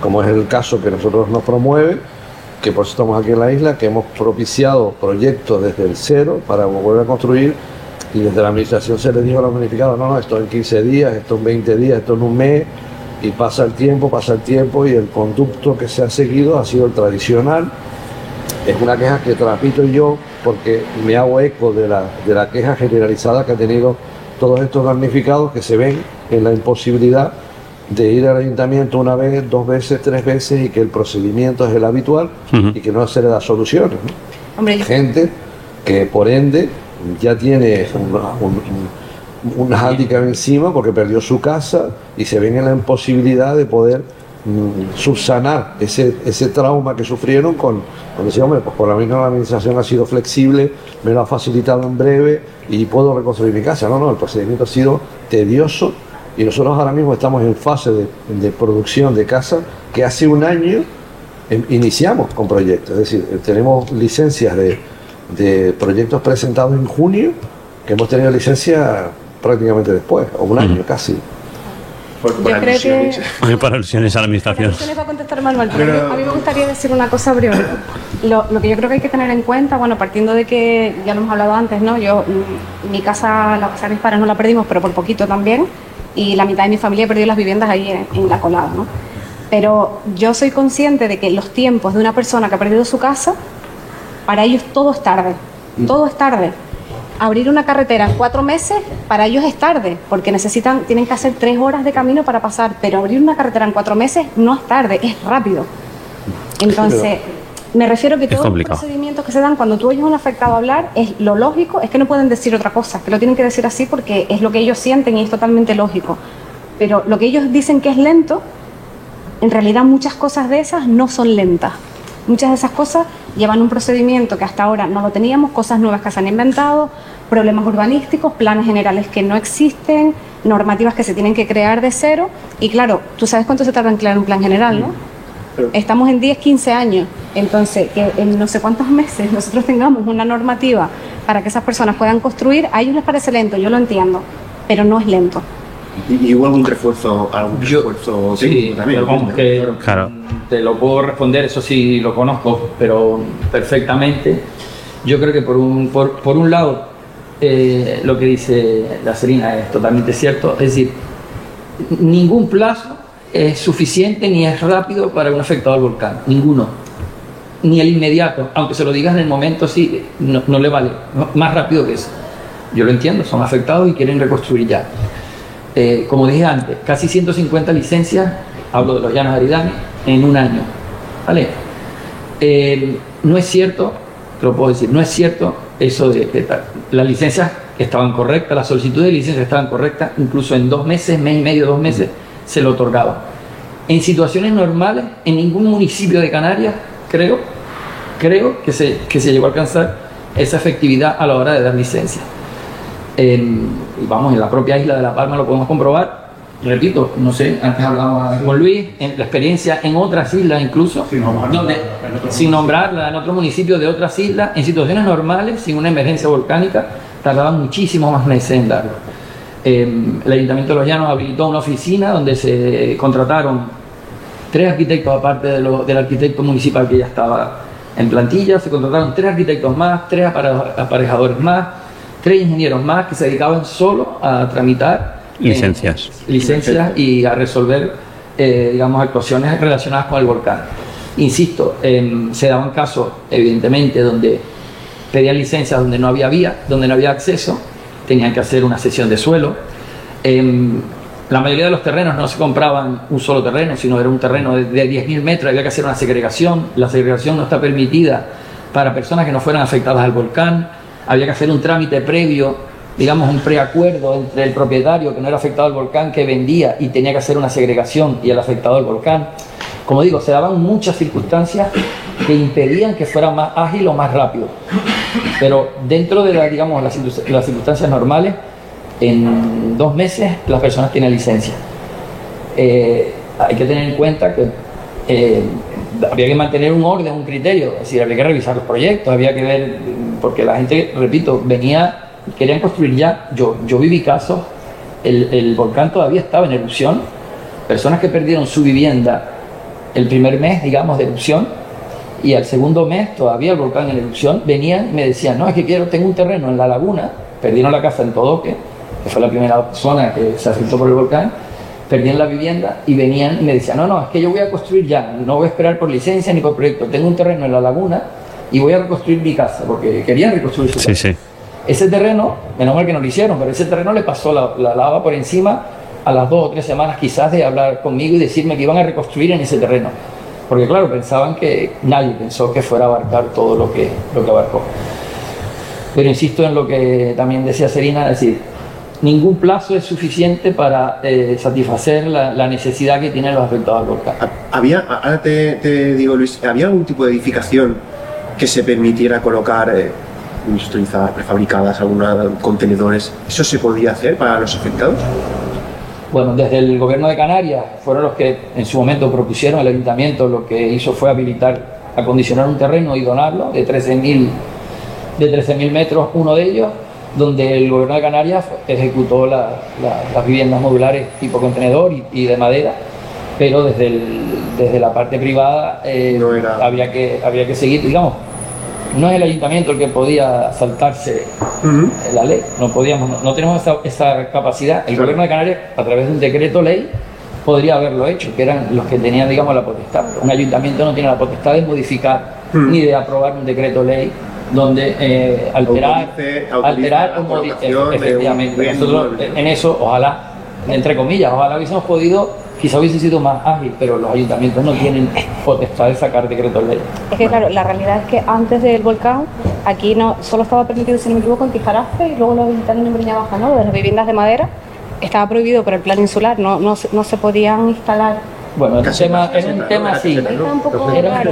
como es el caso que nosotros nos promueve, que por eso estamos aquí en la isla, que hemos propiciado proyectos desde el cero para volver a construir y desde la administración se le dijo a los damnificados, no, no, esto en 15 días, esto en 20 días, esto en un mes, y pasa el tiempo, pasa el tiempo y el conducto que se ha seguido ha sido el tradicional. Es una queja que transmito yo porque me hago eco de la, de la queja generalizada que han tenido todos estos damnificados que se ven en la imposibilidad de ir al ayuntamiento una vez, dos veces, tres veces y que el procedimiento es el habitual y que no se le da soluciones. ¿no? Hombre, yo- gente que por ende ya tiene un, un, un- un hándicap encima porque perdió su casa y se ven en la imposibilidad de poder mm, subsanar ese, ese trauma que sufrieron con, con decir, hombre, pues por la misma administración ha sido flexible, me lo ha facilitado en breve y puedo reconstruir mi casa. No, no, el procedimiento ha sido tedioso y nosotros ahora mismo estamos en fase de, de producción de casa que hace un año em- iniciamos con proyectos, es decir, eh, tenemos licencias de, de proyectos presentados en junio que hemos tenido licencia prácticamente después, o un año casi. Por, por Yo creo que- alusiones a la administración. Para va a contestar Manuel, pero Pero- a mí me gustaría decir una cosa breve. Lo, lo que yo creo que hay que tener en cuenta, bueno, partiendo de que ya lo hemos hablado antes, ¿no? Yo, mm, mi casa, la casa de mis padres no la perdimos, pero por poquito también, y la mitad de mi familia perdió las viviendas ahí en, en la colada, ¿no? Pero yo soy consciente de que los tiempos de una persona que ha perdido su casa, para ellos todo es tarde, todo es tarde. Abrir una carretera en cuatro meses, para ellos es tarde, porque necesitan, tienen que hacer tres horas de camino para pasar, pero abrir una carretera en cuatro meses no es tarde, es rápido. Entonces, me refiero que Es todos los procedimientos que se dan cuando tú oyes a un afectado hablar, es lo lógico, es que no pueden decir otra cosa, que lo tienen que decir así porque es lo que ellos sienten y es totalmente lógico. Pero lo que ellos dicen que es lento, en realidad muchas cosas de esas no son lentas. Muchas de esas cosas llevan un procedimiento que hasta ahora no lo teníamos, cosas nuevas que se han inventado, problemas urbanísticos, planes generales que no existen, normativas que se tienen que crear de cero. Y claro, tú sabes cuánto se tarda en crear un plan general, ¿no? Estamos en 10, 15 años. Entonces, que en no sé cuántos meses nosotros tengamos una normativa para que esas personas puedan construir, a ellos les parece lento, yo lo entiendo, pero no es lento. Y, y hubo algún refuerzo, algún Yo- refuerzo Sí, también. pero vamos, ¿no? que Claro. te lo puedo responder, eso sí lo conozco, pero perfectamente. Yo creo que por un, por, por un lado, eh, lo que dice la Serina es totalmente cierto, es decir, ningún plazo es suficiente ni es rápido para un afectado al volcán, ninguno. Ni el inmediato, aunque se lo digas en el momento, sí, no, no le vale, no- más rápido que eso. Yo lo entiendo, son afectados y quieren reconstruir ya. Eh, como dije antes, casi 150 licencias, hablo de los llanos Aridane, en un año. ¿Vale? Eh, no es cierto, te lo puedo decir, no es cierto eso de que ta- las licencias estaban correctas, las solicitudes de licencias estaban correctas, incluso en dos meses, mes y medio, dos meses, se lo otorgaba. En situaciones normales, en ningún municipio de Canarias, creo, creo que se, que se llegó a alcanzar esa efectividad a la hora de dar licencia. En- y vamos, en la propia isla de La Palma lo podemos comprobar. Repito, no sé, antes hablaba con Luis, en la experiencia en otras islas incluso, Sin nombrarla, donde, en sin nombrarla, en otros municipios de otras islas, en situaciones normales, sin una emergencia volcánica, tardaban muchísimos más meses en darlo. Eh, el Ayuntamiento de Los Llanos habilitó una oficina donde se contrataron tres arquitectos, aparte de lo- del arquitecto municipal que ya estaba En plantilla se contrataron tres arquitectos más, tres apare- aparejadores más, tres ingenieros más que se dedicaban solo a tramitar eh, Licencias. licencias y a resolver, eh, digamos, actuaciones relacionadas con el volcán. Insisto, em, se daban casos, evidentemente, donde pedían licencias donde no había vía, donde no había acceso, tenían que hacer una sesión de suelo. Em, la mayoría de los terrenos no se compraban un solo terreno, sino era un terreno de, de 10.000 metros, había que hacer una segregación. La segregación no está permitida para personas que no fueran afectadas al volcán. Había que hacer un trámite previo, digamos un preacuerdo entre el propietario que no era afectado al volcán, que vendía y tenía que hacer una segregación y el afectado al volcán. Como digo, se daban muchas circunstancias que impedían que fuera más ágil o más rápido. Pero dentro de la, digamos, las, circunst- las circunstancias normales, en dos meses las personas tienen licencia. Eh, hay que tener en cuenta que eh, había que mantener un orden, un criterio, es decir, había que revisar los proyectos, había que ver, porque la gente, repito, venía, querían construir ya, yo, yo viví casos, el, el volcán todavía estaba en erupción, personas que perdieron su vivienda el primer mes, digamos, de erupción, y al segundo mes, todavía el volcán en erupción, venían y me decían, no, es que quiero, tengo un terreno en la laguna, perdieron la casa en Todoque, que fue la primera zona que se afectó por el volcán, perdían la vivienda y venían y me decían, no, no, es que yo voy a construir ya, no voy a esperar por licencia ni por proyecto, tengo un terreno en la laguna y voy a reconstruir mi casa, porque querían reconstruir su casa. Sí, sí. Ese terreno, menos mal que no lo hicieron, pero ese terreno le pasó la, la lava por encima a las dos o tres semanas quizás de hablar conmigo y decirme que iban a reconstruir en ese terreno. Porque claro, pensaban que nadie pensó que fuera a abarcar todo lo que, lo que abarcó. Pero insisto en lo que también decía Serina, es decir, ningún plazo es suficiente para eh, satisfacer la, la necesidad que tienen los afectados al volcán. Había, ahora te, te digo Luis, ¿había algún tipo de edificación que se permitiera colocar eh, industrializadas, prefabricadas, algunos contenedores? ¿Eso se podía hacer para los afectados? Bueno, desde el gobierno de Canarias fueron los que en su momento propusieron el ayuntamiento, lo que hizo fue habilitar, acondicionar un terreno y donarlo de 13.000 de 13.000 metros, uno de ellos, donde el gobierno de Canarias ejecutó la- la- las viviendas modulares tipo contenedor y, y de madera, pero desde, el- desde la parte privada eh, había, que, había que seguir, digamos, no es el ayuntamiento el que podía saltarse la ley, no podíamos, no, no tenemos esa, esa capacidad. El gobierno de Canarias, a través de un decreto ley, podría haberlo hecho, que eran los que tenían, digamos, la potestad. Un ayuntamiento no tiene la potestad de modificar ni de aprobar un decreto ley donde eh, alterar, Autorice- alterar la o modi- colocación de un efectivamente. Nosotros en eso, ojalá, entre comillas, ojalá hubiésemos podido, quizá hubiese sido más ágil, pero los ayuntamientos no tienen potestad de sacar decretos ley. Es que claro, la realidad es que antes del volcán, aquí no solo estaba permitido, si no me equivoco, en Tijarafe y luego lo habilitaron en Breña Baja, ¿no? De las viviendas de madera estaba prohibido por el plan insular, no, no, se- no se podían instalar. Bueno, el tema, es un tema así. Era un raro.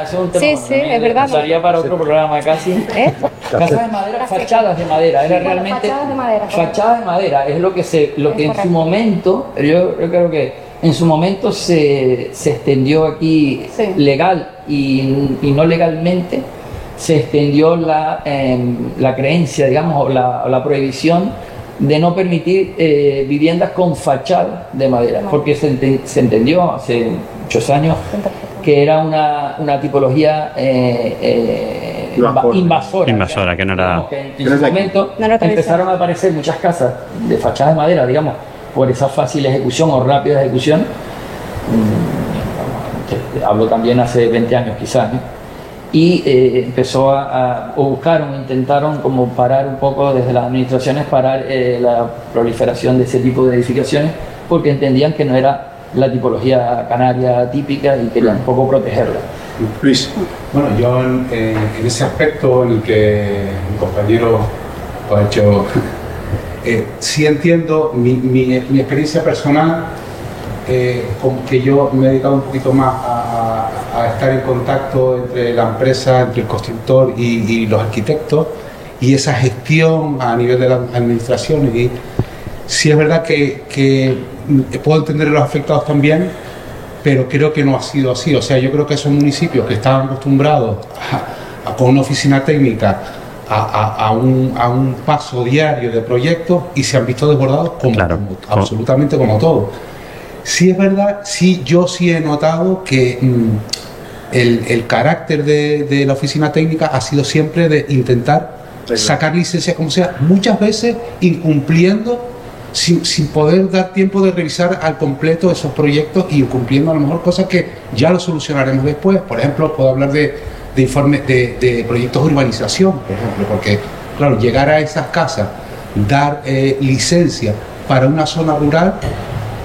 Tema, es un tema Sí, sí, también es verdad. Pasaría para otro programa casi. ¿Eh? Casas de madera, fachadas de madera, era realmente fachadas de madera, correcto. fachadas de madera, es lo que se, lo que en su momento, yo, yo creo que en su momento se, se extendió aquí Sí. legal y, y no legalmente, se extendió la, em, la creencia, digamos, o la, la prohibición de no permitir eh, viviendas con fachada de madera, porque se, se entendió hace muchos años que era una, una tipología eh, eh, inva- invasora. Invasora, que no era. Que en su momento No empezaron a aparecer muchas casas de fachada de madera, digamos, por esa fácil ejecución o rápida ejecución. Mm, Hablo también hace 20 años quizás, ¿no? y eh, empezó a, a- o buscaron, intentaron como parar un poco desde las administraciones, parar eh, la proliferación de ese tipo de edificaciones, porque entendían que no era la tipología canaria típica y querían un poco protegerla. Luis. Bueno, yo en, en- ese aspecto en el que mi compañero ha hecho, eh, sí entiendo mi, mi- mi experiencia personal, eh, como que yo me he dedicado un poquito más a, a- a estar en contacto entre la empresa, entre el constructor y, y los arquitectos, y esa gestión a nivel de las administraciones. Y sí es verdad que, que puedo entender a los afectados también, pero creo que no ha sido así. O sea, yo creo que esos municipios que estaban acostumbrados a, a- con una oficina técnica a, a- a un, a un paso diario de proyectos y se han visto desbordados como, como- absolutamente como todo. Sí es verdad, sí, yo sí he notado que mm, el, el carácter de, de la oficina técnica ha sido siempre de intentar sacar licencia como sea, muchas veces incumpliendo sin, sin poder dar tiempo de revisar al completo esos proyectos y incumpliendo a lo mejor cosas que ya lo solucionaremos después. Por ejemplo, puedo hablar de, de informes de, de proyectos de urbanización, por ejemplo, porque, claro, llegar a esas casas, dar eh, licencia para una zona rural,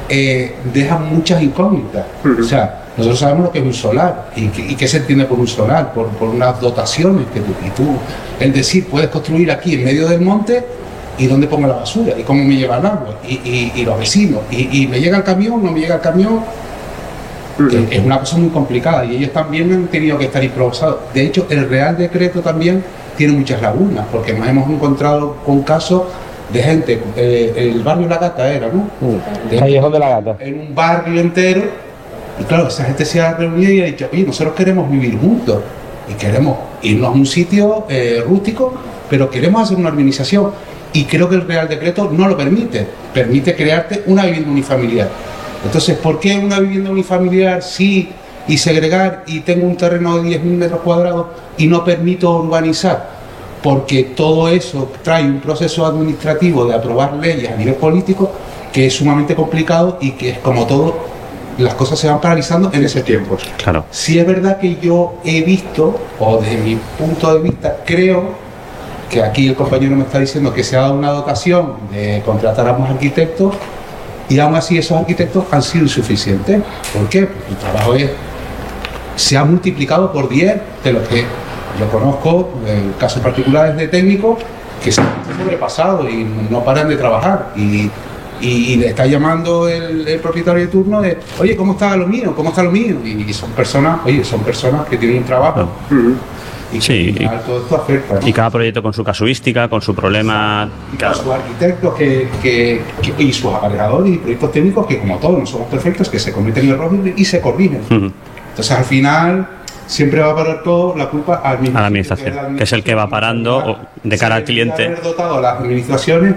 eh, deja muchas incógnitas. O sea, nosotros sabemos lo que es un solar y, qué- y qué se entiende por un solar, por, por unas dotaciones que tú, y tú, es decir, puedes construir aquí en medio del monte y dónde pongo la basura y cómo me lleva el agua y, y- y los vecinos y, y me llega el camión, no me llega el camión. Eh, Es una cosa muy complicada y ellos también han tenido que estar improvisados. De hecho, el Real Decreto también tiene muchas lagunas porque nos hemos encontrado con casos de gente, eh, el barrio La Gata era, ¿no? De- Callejón de la Gata. en un barrio entero. Y claro, esa gente se ha reunido y ha dicho, oye, nosotros queremos vivir juntos y queremos irnos a un sitio eh, rústico, pero queremos hacer una organización. Y creo que el Real Decreto no lo permite. Permite crearte una vivienda unifamiliar. Entonces, ¿por qué una vivienda unifamiliar sí y segregar y tengo un terreno de 10.000 metros cuadrados y no permito urbanizar? porque todo eso trae un proceso administrativo de aprobar leyes a nivel político que es sumamente complicado y que es como todo, las cosas se van paralizando en ese tiempo. Claro. Si es verdad que yo he visto, o desde mi punto de vista, creo que aquí el compañero me está diciendo que se ha dado una dotación de contratar a más arquitectos y aún así esos arquitectos han sido insuficientes. ¿Por qué? Porque el trabajo es, se ha multiplicado por 10 de lo que yo conozco, eh, casos particulares de técnicos que se han sobrepasado y no paran de trabajar. Y, y, y le está llamando el, el propietario de turno de, oye, ¿cómo está lo mío? ¿Cómo está lo mío? Y, y son personas, oye, son personas que tienen un trabajo. Y que Sí, final todo esto afecta. ¿no? Y cada proyecto con su casuística, con su problema. y con sus arquitectos que, que- que- y sus aparejadores y proyectos técnicos que como todos no somos perfectos, que se cometen errores y se corrigen. Ujú. Entonces al final siempre va a parar todo la culpa al A la administración, que es el que va parando o- de cara al cliente. haber dotado a las administraciones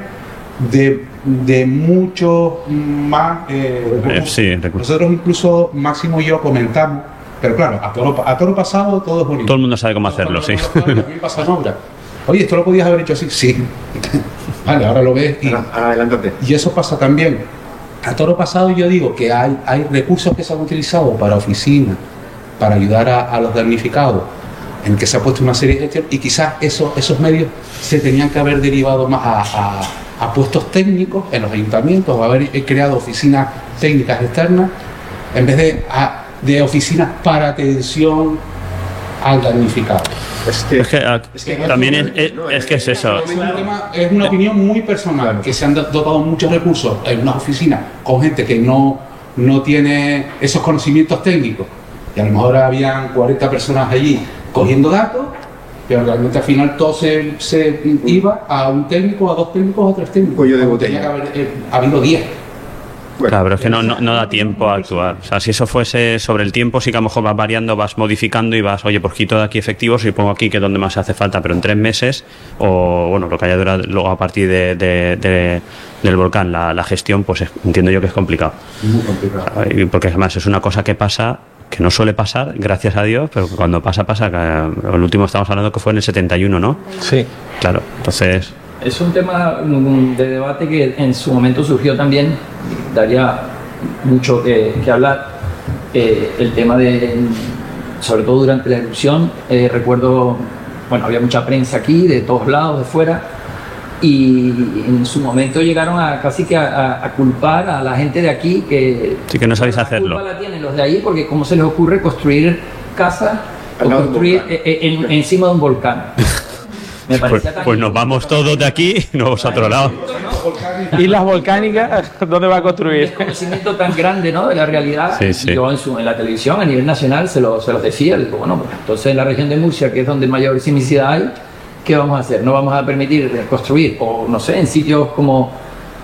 de, de mucho más eh, Eh, recursos. sí, recursos. Nosotros incluso Máximo y yo comentamos, pero claro, a todo pasado todo es bonito. Todo el mundo sabe cómo hacerlo, sí. Pasa en obra. Oye, esto lo podías haber hecho así. Sí. vale, ahora lo ves y, Adelántate. y eso pasa también. A toro pasado yo digo que hay, hay recursos que se han utilizado para oficinas, para ayudar a, a los damnificados, en que se ha puesto una serie de gestiones y quizás esos, esos medios se tenían que haber derivado más a, a- a puestos técnicos en los ayuntamientos o haber creado oficinas técnicas externas en vez de, a- de oficinas para atención al damnificado. Es que, Es que, ah, también es, es- es que es eso. Es, un tema- es una opinión muy personal, que se han dotado muchos recursos en unas oficinas con gente que no, no tiene esos conocimientos técnicos. Y a lo mejor habían 40 personas allí cogiendo datos, pero realmente al final todo se, se iba a un técnico, a dos técnicos, a tres técnicos. Cuello de Cuando tenía botella. que haber eh, habido 10. Claro, pero es que no, no, no da tiempo a actuar. O sea, si eso fuese sobre el tiempo, sí que a lo mejor vas variando, vas modificando y vas, oye, pues quito de aquí efectivos y pongo aquí que es donde más hace falta, pero en tres meses, o bueno, lo que haya durado luego a partir de, de- de- del volcán, la, la gestión, pues es- entiendo yo que es complicado. Muy complicado. Y Porque además es una cosa que pasa, que no suele pasar, gracias a Dios, pero cuando pasa, pasa. Que, eh, el último estamos hablando que fue en el 71, ¿no? Sí. Claro, entonces. Es un tema mm, de debate que en su momento surgió también, daría mucho que, que hablar. Eh, el tema de, sobre todo durante la erupción, eh, recuerdo, bueno, había mucha prensa aquí, de todos lados, de fuera, y en su momento llegaron a casi que a, a- a culpar a la gente de aquí que Sí que no sabéis la hacerlo. culpa la tienen los de ahí porque cómo se les ocurre construir casas o construir eh, eh, en- encima de un volcán. Me Pues, pues nos vamos todos de aquí y nos vamos a otro lado. Islas volcánicas, ¿dónde va a construir? conocimiento tan grande ¿no? de la realidad. Sí, sí. Yo en, su- en la televisión a nivel nacional se, lo, se los decía. Digo, bueno, pues entonces en la región de Murcia, que es donde mayor sismicidad hay, ¿qué vamos a hacer? No vamos a permitir construir, o no sé, en sitios como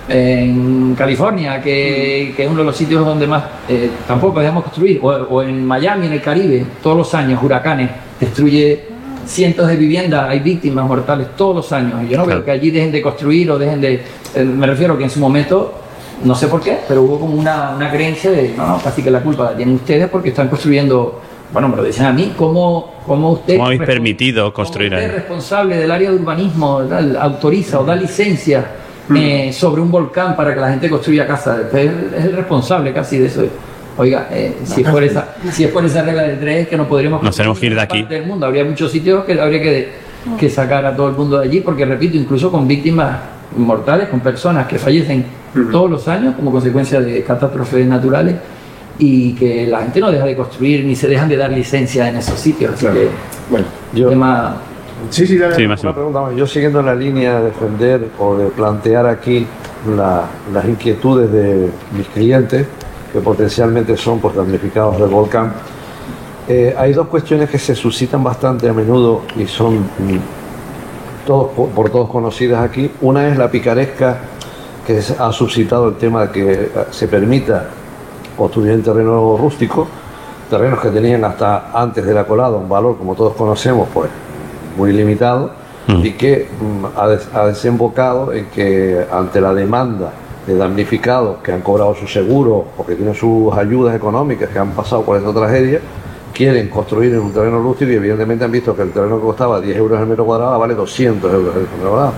en California, que, que es uno de los sitios donde más eh, tampoco debemos construir, o, o en Miami, en el Caribe, todos los años, huracanes, destruye cientos de viviendas, hay víctimas mortales todos los años. Y yo no Claro. veo que allí dejen de construir o dejen de... eh, me refiero que en su momento no sé por qué, pero hubo como una, una creencia de, no, no, casi que la culpa la tienen ustedes porque están construyendo bueno, me lo decían a mí, ¿cómo, cómo usted... ¿Cómo habéis permitido construir como usted ahí? responsable del área de urbanismo tal, autoriza o da licencia eh, sobre un volcán para que la gente construya casas? Usted es el responsable casi de eso. Oiga, eh, si, es por esa, si es por esa regla de tres, que no podríamos... Nos tenemos que ir de aquí. parte del mundo. Habría muchos sitios que habría que, que sacar a todo el mundo de allí, porque repito, incluso con víctimas mortales, con personas que fallecen todos los años como consecuencia de catástrofes naturales y que la gente no deja de construir ni se dejan de dar licencia en esos sitios. Así que, Bueno, Yo, tema sí, sí, dale. Sí, una Máximo. pregunta más. Yo siguiendo la línea de defender o de plantear aquí la- las inquietudes de mis clientes, que potencialmente son pues, damnificados del volcán, eh, hay dos cuestiones que se suscitan bastante a menudo y son mm, todos, por, por todos conocidas aquí. Una es la picaresca que ha suscitado el tema de que eh, se permita construir en terreno rústico, terrenos que tenían hasta antes de la colada un valor, como todos conocemos, pues muy limitado, Mm. y que mm, ha, des- ha desembocado en que ante la demanda de damnificados que han cobrado su seguro o que tienen sus ayudas económicas que han pasado por esta tragedia, quieren construir en un terreno rústico y evidentemente han visto que el terreno que costaba 10 euros el metro cuadrado vale 200 euros el metro cuadrado.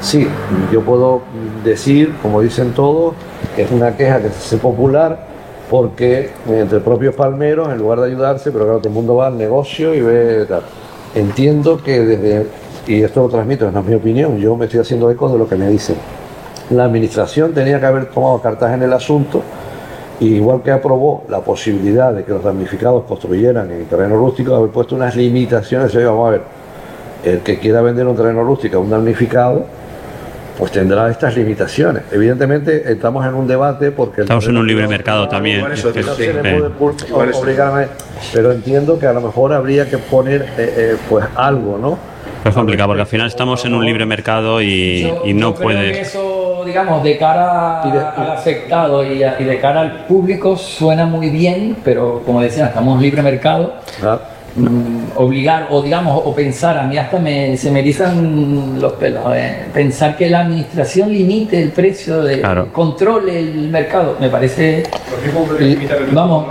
Sí, yo puedo decir, como dicen todos, que es una queja que se hace popular porque entre propios palmeros, en lugar de ayudarse, pero claro, todo el mundo va al negocio y ve tal. Entiendo que desde, y esto lo transmito, no es mi opinión, yo me estoy haciendo eco de lo que me dicen. La administración tenía que haber tomado cartas en el asunto, y igual que aprobó la posibilidad de que los damnificados construyeran en terreno rústico, haber puesto unas limitaciones. Oye, vamos a ver, el que quiera vender un terreno rústico a un damnificado, pues tendrá estas limitaciones. Evidentemente estamos en un debate porque... el Estamos en un libre mercado también. se pero entiendo que a lo mejor habría que poner eh, eh, pues algo, ¿no? Es complicado porque al final estamos en un libre mercado y, Yo- y no puede. Digamos, de cara Y de- al afectado y, a- y de cara al público suena muy bien, pero como decía, estamos en libre mercado. Ah, Mm, obligar o digamos o pensar, a mí hasta me, se me erizan los pelos, eh, pensar que la administración limite el precio, de, Claro. controle el mercado, me parece... Y- Vamos,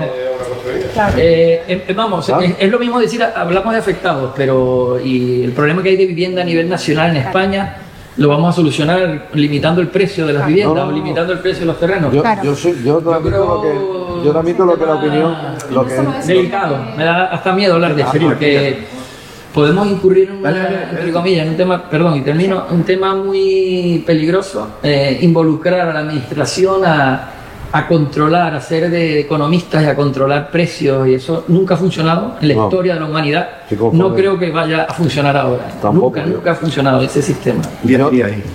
eh, eh, vamos, Ah. es, es lo mismo decir, hablamos de afectados, pero y el problema que hay de vivienda a nivel nacional en España lo vamos a solucionar limitando el precio de las viviendas No, no, o limitando el precio de los terrenos. yo, Claro. yo, soy- yo transmito creo- lo que, yo transmito lo que la opinión, lo que, delicado, me da hasta miedo hablar de eso, porque podemos incurrir en, una, entre comillas, en un tema, perdón, y termino, un tema muy peligroso, eh, involucrar a la administración a, a controlar, a ser de economistas y a controlar precios, y eso nunca ha funcionado en la No. historia de la humanidad. No creo que vaya a funcionar ahora. Tampoco, nunca, yo. nunca ha funcionado ese sistema. Yo-.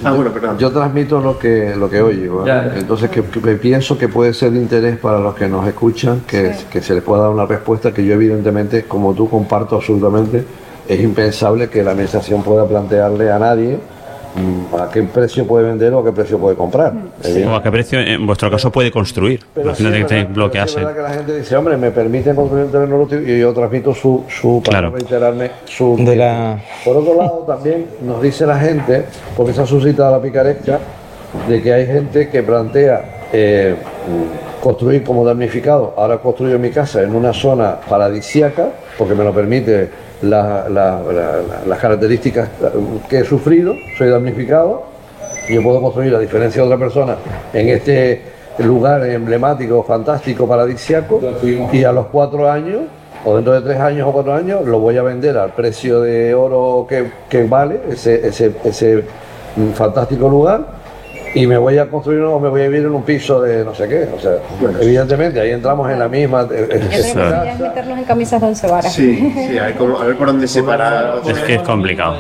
Ah, bueno. Yo transmito lo que, lo que oigo. ¿eh? Ya. Entonces, que, que pienso que puede ser de interés para los que nos escuchan, que, que se les pueda dar una respuesta que yo, evidentemente, como tú, comparto absolutamente. Es impensable que la administración pueda plantearle a nadie a qué precio puede vender o a qué precio puede comprar. O a qué precio, en vuestro caso, puede construir. Pero Imagínate sí que es tenéis verdad- bloquearse. pero sí es verdad que la gente dice, hombre, me permiten construir un terreno y yo transmito su, su para Claro. no reiterarme, su... De la, Por otro lado, también nos dice la gente, porque se ha suscitado la picaresca, de que hay gente que plantea eh, mm, construir como damnificado. Ahora construyo mi casa en una zona paradisíaca, porque me lo permite la- la- la- la- las características que he sufrido, soy damnificado. Yo puedo construir, a diferencia de otra persona, en este lugar emblemático, fantástico, paradisíaco, y a los cuatro años, o dentro de tres años o cuatro años, lo voy a vender al precio de oro que, que vale ese, ese, ese mm, fantástico lugar. Y me voy a construir o me voy a vivir en un piso de no sé qué. O sea, evidentemente, ahí entramos en la misma. eh, eh, deberían meterlos en camisas de once varas. Sí, sí, a ver, a ver por dónde separar. Es que es complicado.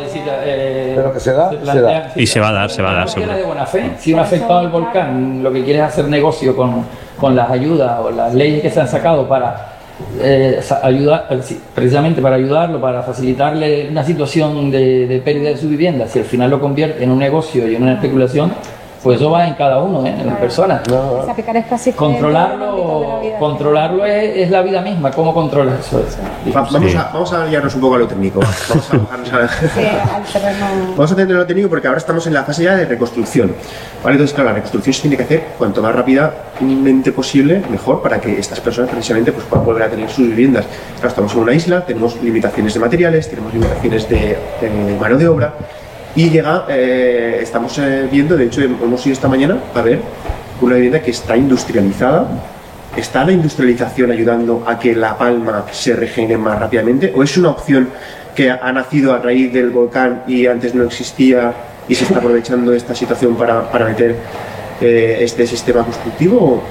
Pero que se da, se da. Y se va a dar, se va a dar, Cualquiera seguro. de buena fe. Si un afectado del volcán lo que quiere es hacer negocio con, con las ayudas o las leyes que se han sacado para eh, ayudar, eh, precisamente para ayudarlo, para facilitarle una situación de, de pérdida de su vivienda, si al final lo convierte en un negocio y en una especulación, Pues eso va en cada uno, ¿eh? en la persona. Esa picaresca existe en todos los ámbitos de la Controlarlo, controlarlo es, es la vida misma. ¿Cómo controlas eso? Va- vamos, a, vamos a guiarnos un poco a lo técnico. Vamos a, bajarnos a- Sí, al terreno. Vamos a tener lo técnico porque ahora estamos en la fase ya de reconstrucción. ¿vale? Entonces, claro, la reconstrucción se tiene que hacer cuanto más rápidamente posible, mejor, para que estas personas precisamente pues, puedan volver a tener sus viviendas. Claro, estamos en una isla, tenemos limitaciones de materiales, tenemos limitaciones de, de mano de obra y llega, eh, estamos eh, viendo, de hecho hemos ido esta mañana a ver una vivienda que está industrializada. ¿Está la industrialización ayudando a que La Palma se regenere más rápidamente? ¿O es una opción que ha nacido a raíz del volcán y antes no existía y se está aprovechando esta situación para, meter eh, este sistema constructivo?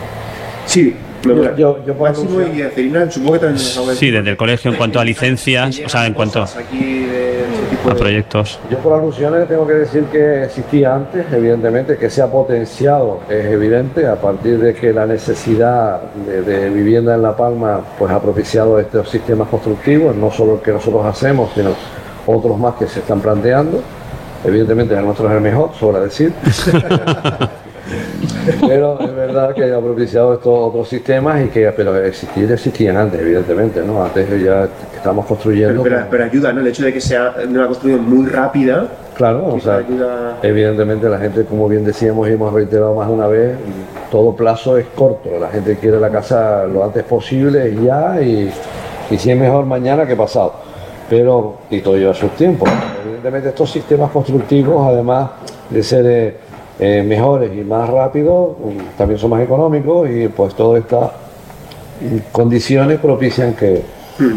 Sí, Yo- yo- yo puedo Máximo y Acerina, supongo que también nos algo de- Sí, desde el colegio en cuanto a licencias, o sea, en cuanto aquí de ese tipo a de- proyectos. Yo por alusiones tengo que decir que existía antes, evidentemente, que se ha potenciado, es evidente, a partir de que la necesidad de, de vivienda en La Palma pues ha propiciado estos sistemas constructivos, no solo el que nosotros hacemos, sino otros más que se están planteando. Evidentemente el nuestro es el mejor, sobra decir. Pero es verdad que ha propiciado estos otros sistemas y que, pero existir existían antes, evidentemente, ¿no? Antes ya estamos construyendo. Pero, pero ayuda, ¿no? El hecho de que sea de una construcción muy rápida, Claro, o sea, ayuda. evidentemente la gente, como bien decíamos y hemos reiterado más de una vez, todo plazo es corto. La gente quiere la casa lo antes posible ya, y, y si es mejor mañana que pasado. Pero, y todo lleva su tiempo. Evidentemente estos sistemas constructivos, además de ser eh, eh, mejores y más rápidos, mm, también son más económicos y pues todas estas condiciones propician que,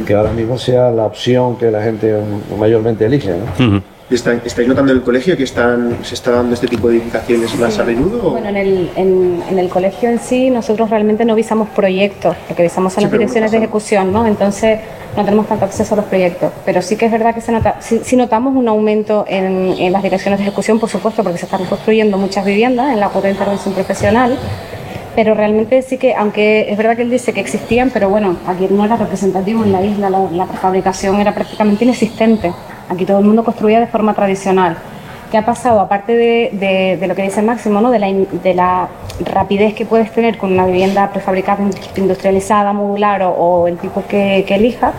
que ahora mismo sea la opción que la gente mayormente elige. ¿no? ¿Está- ¿Estáis notando en el colegio que están, se está dando este tipo de edificaciones más a menudo? o- Bueno, en el, en, en el colegio en sí nosotros realmente no visamos proyectos, lo que visamos son Sí, las direcciones de ejecución, ¿no? Entonces no tenemos tanto acceso a los proyectos. Pero sí que es verdad que se nota, sí, sí notamos un aumento en, en las direcciones de ejecución, por supuesto, porque se están construyendo muchas viviendas en la cuota de intervención profesional. Pero realmente sí que, aunque es verdad que él dice que existían, pero bueno, aquí no era representativo en la isla, la, la prefabricación era prácticamente inexistente. Aquí todo el mundo construía de forma tradicional. ¿Qué ha pasado? Aparte de, lo que dice Máximo, ¿no? de, la, rapidez que puedes tener con una vivienda prefabricada, industrializada, modular o, el tipo que, que elija,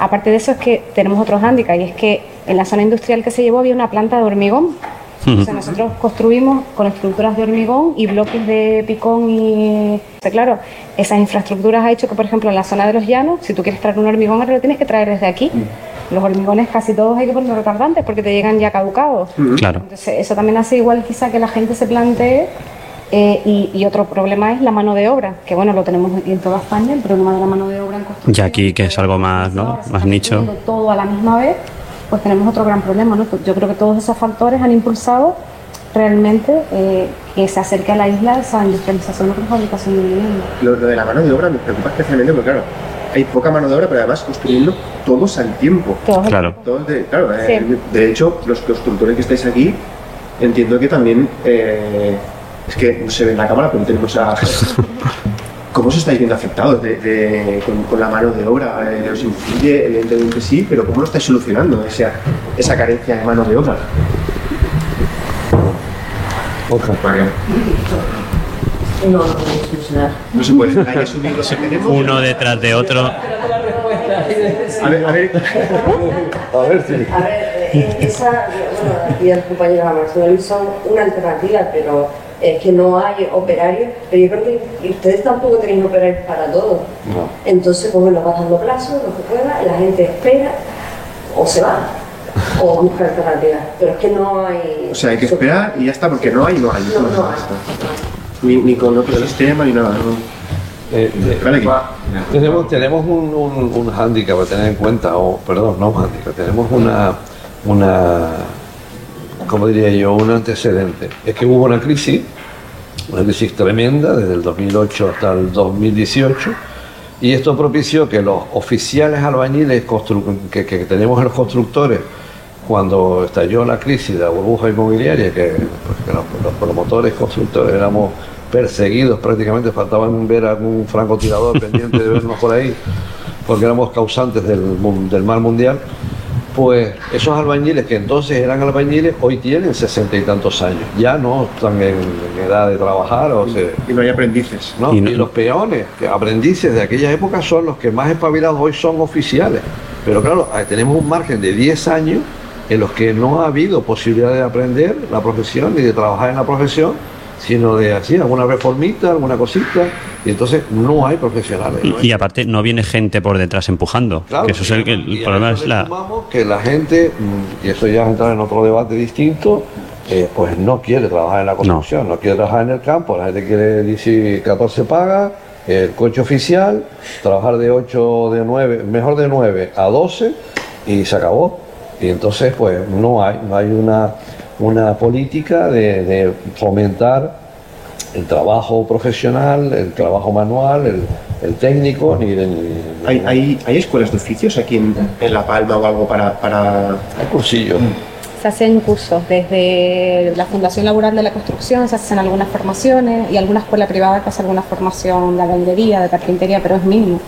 aparte de eso es que tenemos otros hándicaps y es que en la zona industrial que se llevó había una planta de hormigón. O sea, nosotros construimos con estructuras de hormigón y bloques de picón y... o sea, claro, esas infraestructuras ha hecho que, por ejemplo, en la zona de los llanos, si tú quieres traer un hormigón, ahora lo tienes que traer desde aquí. Los hormigones casi todos hay que poner retardantes porque te llegan ya caducados. Claro. Entonces, eso también hace igual quizá que la gente se plantee. eh, y, y otro problema es la mano de obra, que bueno, lo tenemos en toda España, el problema de la mano de obra en construcción. Ya aquí, que es algo más, ¿no? Más nicho. todo a la misma vez, pues tenemos otro gran problema, ¿no? Yo creo que todos esos factores han impulsado realmente eh, que se acerque a la isla esa industrialización o fabricación de vivienda. Lo, lo de la mano de obra me preocupa especialmente porque, claro, hay poca mano de obra, pero además construyendo todos al tiempo. Todos- Claro. Todos de, claro, eh, Sí. de hecho, los constructores que estáis aquí, entiendo que también, eh, es que no se ve en la cámara, pero tenemos a... ¿Cómo os estáis viendo afectados de- de- con, con la mano de obra? Eh, ¿Os influye? Evidentemente sí, pero ¿cómo lo estáis solucionando esa, esa carencia de mano de obra? No, no podemos solucionar. No se puede. Hay que asumir lo que tenemos. Uno detrás de otro. A ver, a ver. A ver si. A ver, eh, esa, bueno, aquí el compañero Marcelo son una alternativa, pero es que no hay operarios. Pero yo creo que ustedes tampoco tenéis operarios para todo. No. Entonces, pues bueno, vas dando plazo, lo que pueda, la gente espera o se va o busca alternativas. Pero es que no hay. O sea, hay que esperar y ya está, porque no hay, no hay. No, no hay. Ya está. Ni, ni con otro sistema ni nada. ¿no? Eh, eh, tenemos tenemos un, un, un hándicap a tener en cuenta, o perdón, no un hándicap, tenemos una, una, ¿cómo diría yo? Un antecedente. Es que hubo una crisis, una crisis tremenda desde el 2008 hasta el 2018, y esto propició que los oficiales albañiles que, que tenemos en los constructores, cuando estalló la crisis de la burbuja inmobiliaria, que, pues, los, promotores constructores éramos perseguidos prácticamente, faltaban ver a algún francotirador pendiente de vernos por ahí, porque éramos causantes del mal mundial, pues esos albañiles que entonces eran albañiles hoy tienen sesenta y tantos años, ya no están en, en edad de trabajar o se, Y no hay aprendices. ¿no? Y los peones, que aprendices de aquella época son los que más espabilados hoy son oficiales. Pero claro, ahí tenemos un margen de 10 años en los que no ha habido posibilidad de aprender la profesión ni de trabajar en la profesión, sino de así, alguna reformita, alguna cosita, y entonces no hay profesionales. Y, no hay- y aparte no viene gente por detrás empujando. Claro, que eso es el, problema es la... que la gente, mm, y eso ya es entrar en otro debate distinto, eh, pues no quiere trabajar en la construcción, no. quiere trabajar en el campo, la gente quiere 10, 14 pagas, el coche oficial, trabajar de 8, de 9, mejor de 9 a 12 y se acabó. Y entonces pues no hay, no hay una, una política de, de fomentar el trabajo profesional, el trabajo manual, el, el técnico, ni de... ni- ¿Hay, hay, hay escuelas de oficios aquí en, en La Palma o algo para, para... hay cursillos. Se hacen cursos desde la Fundación Laboral de la Construcción, se hacen algunas formaciones y alguna escuela privada que hace alguna formación de albañilería, de carpintería, pero es mínimo.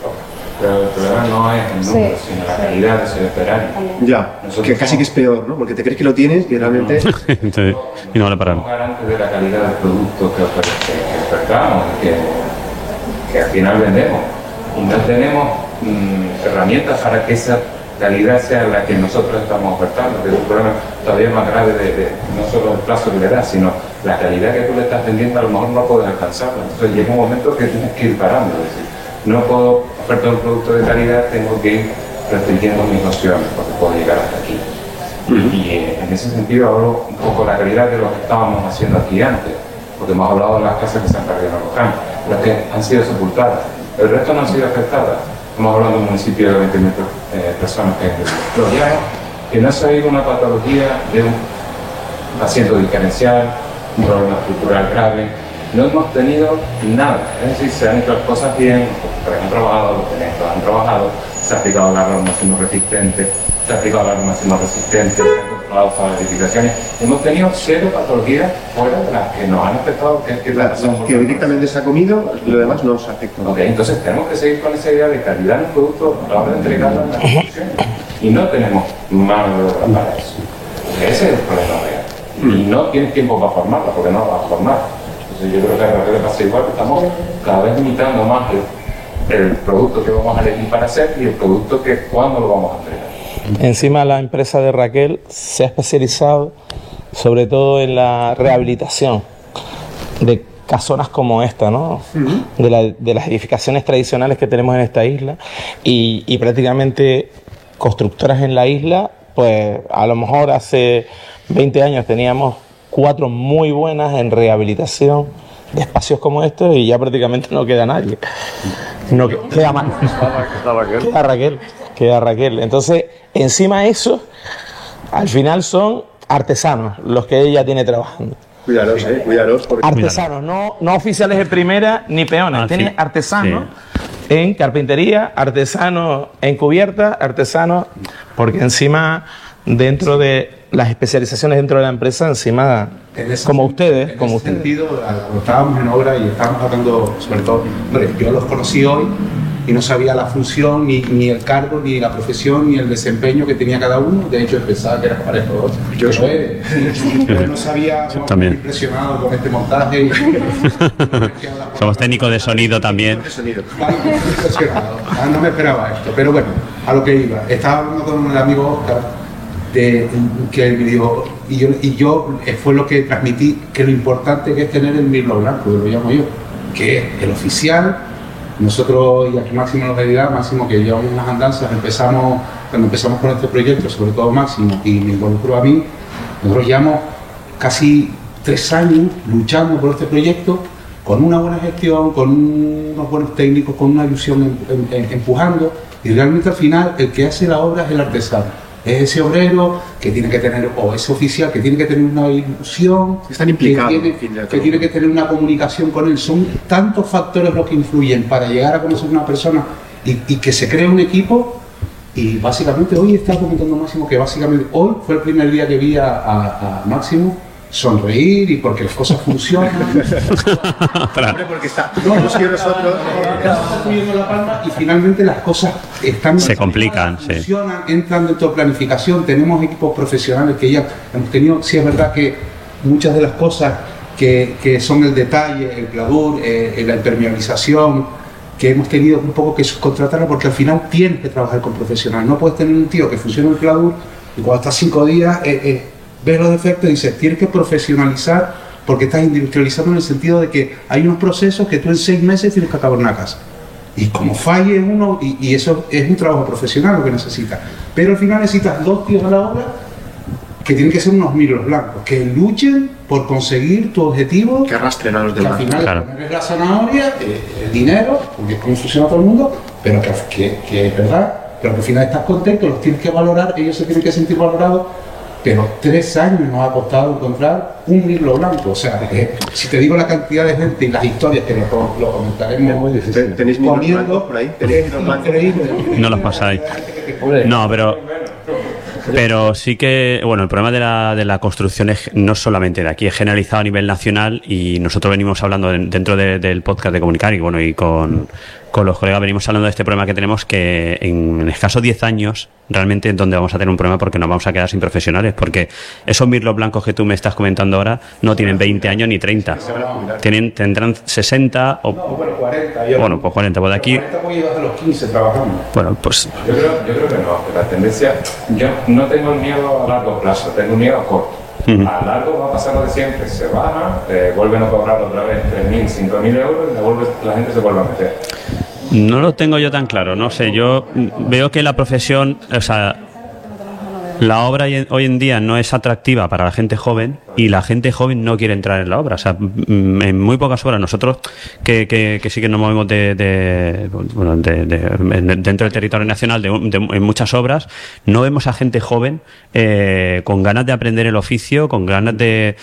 Pero el problema no es el número, Sí, sino la sí. calidad de ese operario. Ya, Nosotros que casi que es peor, ¿no? Porque te crees que lo tienes y realmente... Entonces, y no vale para Somos nada. garantes de la calidad del producto que, ofre- que, que ofertamos y que, que al final vendemos. Y no tenemos mm, herramientas para que esa calidad sea la que nosotros estamos ofertando, que es un problema todavía más grave de, de no solo el plazo que le das, sino la calidad que tú le estás vendiendo a lo mejor no puedes alcanzarla. Entonces llega un momento que tienes que ir parando. Es decir, no puedo ofertar un producto de calidad, tengo que ir restringiendo mis opciones porque puedo llegar hasta aquí. Y eh, en ese sentido hablo un poco de la calidad de lo que estábamos haciendo aquí antes, porque hemos hablado de las casas que se han perdido en Loján, las que han sido sepultadas. El resto no han sido afectadas. Estamos hablando de un municipio de 20.000 eh, personas que es los llanos, que no se ha ido una patología de un asiento diferencial, un problema estructural grave. No hemos tenido nada. Es decir, se han hecho las cosas bien, porque han trabajado, los han trabajado, se ha aplicado la arma máximo resistente, se ha aplicado la arma máximo resistente, se han controlado las edificaciones. Hemos tenido cero patologías fuera de las que nos han afectado, que, que la que directamente se ha comido, lo demás no se afecta. Ok, entonces tenemos que seguir con esa idea de calidad en el producto a la hora de entregarlo en la construcción. Y no tenemos mano de obra para eso. Ese es el problema real. Y no tienes tiempo para formarla, porque no la vas a formar. Entonces yo creo que a la le pasa igual, que estamos cada vez limitando más el, el producto que vamos a elegir para hacer y el producto que cuándo lo vamos a entregar. Encima la empresa de Raquel se ha especializado sobre todo en la rehabilitación de casonas como esta, ¿no? de, la- de las edificaciones tradicionales que tenemos en esta isla y, y prácticamente constructoras en la isla, pues a lo mejor hace 20 años teníamos cuatro muy buenas en rehabilitación de espacios como estos y ya prácticamente no queda nadie. No que- queda más. Queda Raquel, queda Raquel. Entonces, encima de eso, al final son artesanos los que ella tiene trabajando. Cuidaros, eh, cuidaros. Porque... Artesanos, no, no oficiales de primera ni peones. Ah, Tiene sí. artesanos en carpintería, artesanos en cubierta, artesanos, porque encima, dentro de las especializaciones dentro de la empresa, encima, En ese como ustedes, en como ese ustedes. sentido, cuando estábamos en obra y estábamos hablando, sobre todo, hombre, yo los conocí hoy y no sabía la función, ni, ni el cargo, ni la profesión, ni el desempeño que tenía cada uno. De hecho, pensaba que era parejo. Yo eh, yo no sabía, Yo también. impresionado con este montaje. y- Somos técnicos de sonido también. de sonido. Impresionado. Ah, no me esperaba esto, pero bueno, a lo que iba. Estaba hablando con el amigo Oscar, que me dijo, y yo, eh, fue lo que transmití, que lo importante que es tener el mirlo blanco, lo llamo yo, que es el oficial. Nosotros, y aquí Máximo nos dirá, Máximo que llevamos unas andanzas, empezamos, cuando empezamos con este proyecto, sobre todo Máximo, y me involucró a mí, nosotros llevamos casi tres años luchando por este proyecto con una buena gestión, con unos buenos técnicos, con una ilusión em- em- empujando y realmente al final el que hace la obra es el artesano. Es ese obrero que tiene que tener, o ese oficial que tiene que tener una ilusión, Están implicados, que tiene, en fin de que todo. tiene que tener una comunicación con él. Son tantos factores los que influyen para llegar a conocer a una persona y, y que se cree un equipo y básicamente hoy está comentando Máximo que básicamente hoy fue el primer día que vi a, a- a Máximo sonreír y porque las cosas funcionan. Hombre, porque está, sido nosotros. La Palma y finalmente las cosas están Se complican, sí. funcionan, entran dentro de planificación, tenemos equipos profesionales que ya hemos tenido, sí es verdad que muchas de las cosas que, que son el detalle, el gladur, eh, la impermeabilización, que hemos tenido un poco que subcontratarla porque al final tienes que trabajar con profesionales. No puedes tener un tío que funcione el gladur y cuando estás cinco días eh, eh, ves los defectos y dices, tienes que profesionalizar porque estás industrializando en el sentido de que hay unos procesos que tú en seis meses tienes que acabar una casa. Y como falle uno, y, y eso es un trabajo profesional lo que necesitas. Pero al final necesitas dos tíos a la obra que tienen que ser unos miros blancos, que luchen por conseguir tu objetivo. Que arrastren a los Que al demás. final Claro. ponerles la zanahoria, eh, el dinero, porque es como funciona todo el mundo, pero que, que- que es verdad, pero que al final estás contento, los tienes que valorar, ellos se tienen que sentir valorados, pero tres años nos ha costado encontrar un mirlo blanco. O sea, eh, si te digo la cantidad de gente y las historias que lo, lo comentaremos muy difícil. ¿Tenéis blancos por ahí? No los pasáis. No, pero. Pero sí que, bueno, el problema de la, de la construcción es no solamente de aquí, es generalizado a nivel nacional y nosotros venimos hablando en- dentro de- del podcast de Comunicar y bueno, y con, con los colegas venimos hablando de este problema que tenemos que en escasos 10 años realmente es donde vamos a tener un problema porque nos vamos a quedar sin profesionales porque esos mirlos blancos que tú me estás comentando ahora no tienen 20 años ni 30. Tienen, tendrán 60 o, Bueno, 40, yo, bueno, pues 40, pues de aquí, 40 voy a los 15 trabajando. bueno, pues Yo creo, yo creo que no, que la tendencia, yo no tengo miedo a largo plazo, tengo miedo a corto. A largo va a pasar lo de siempre, se baja, eh, vuelven a cobrar otra vez 3.000, 5.000 euros y la, vuelve- la gente se vuelve a meter. No lo tengo yo tan claro, no sé. Yo veo que la profesión, o sea, la obra hoy en- día no es atractiva para la gente joven y la gente joven no quiere entrar en la obra. O sea, mm, en muy pocas horas nosotros que, que- que sí que nos movemos de, de- bueno, de- de- en- dentro del territorio nacional en muchas obras, no vemos a gente joven eh, con ganas de aprender el oficio, con ganas de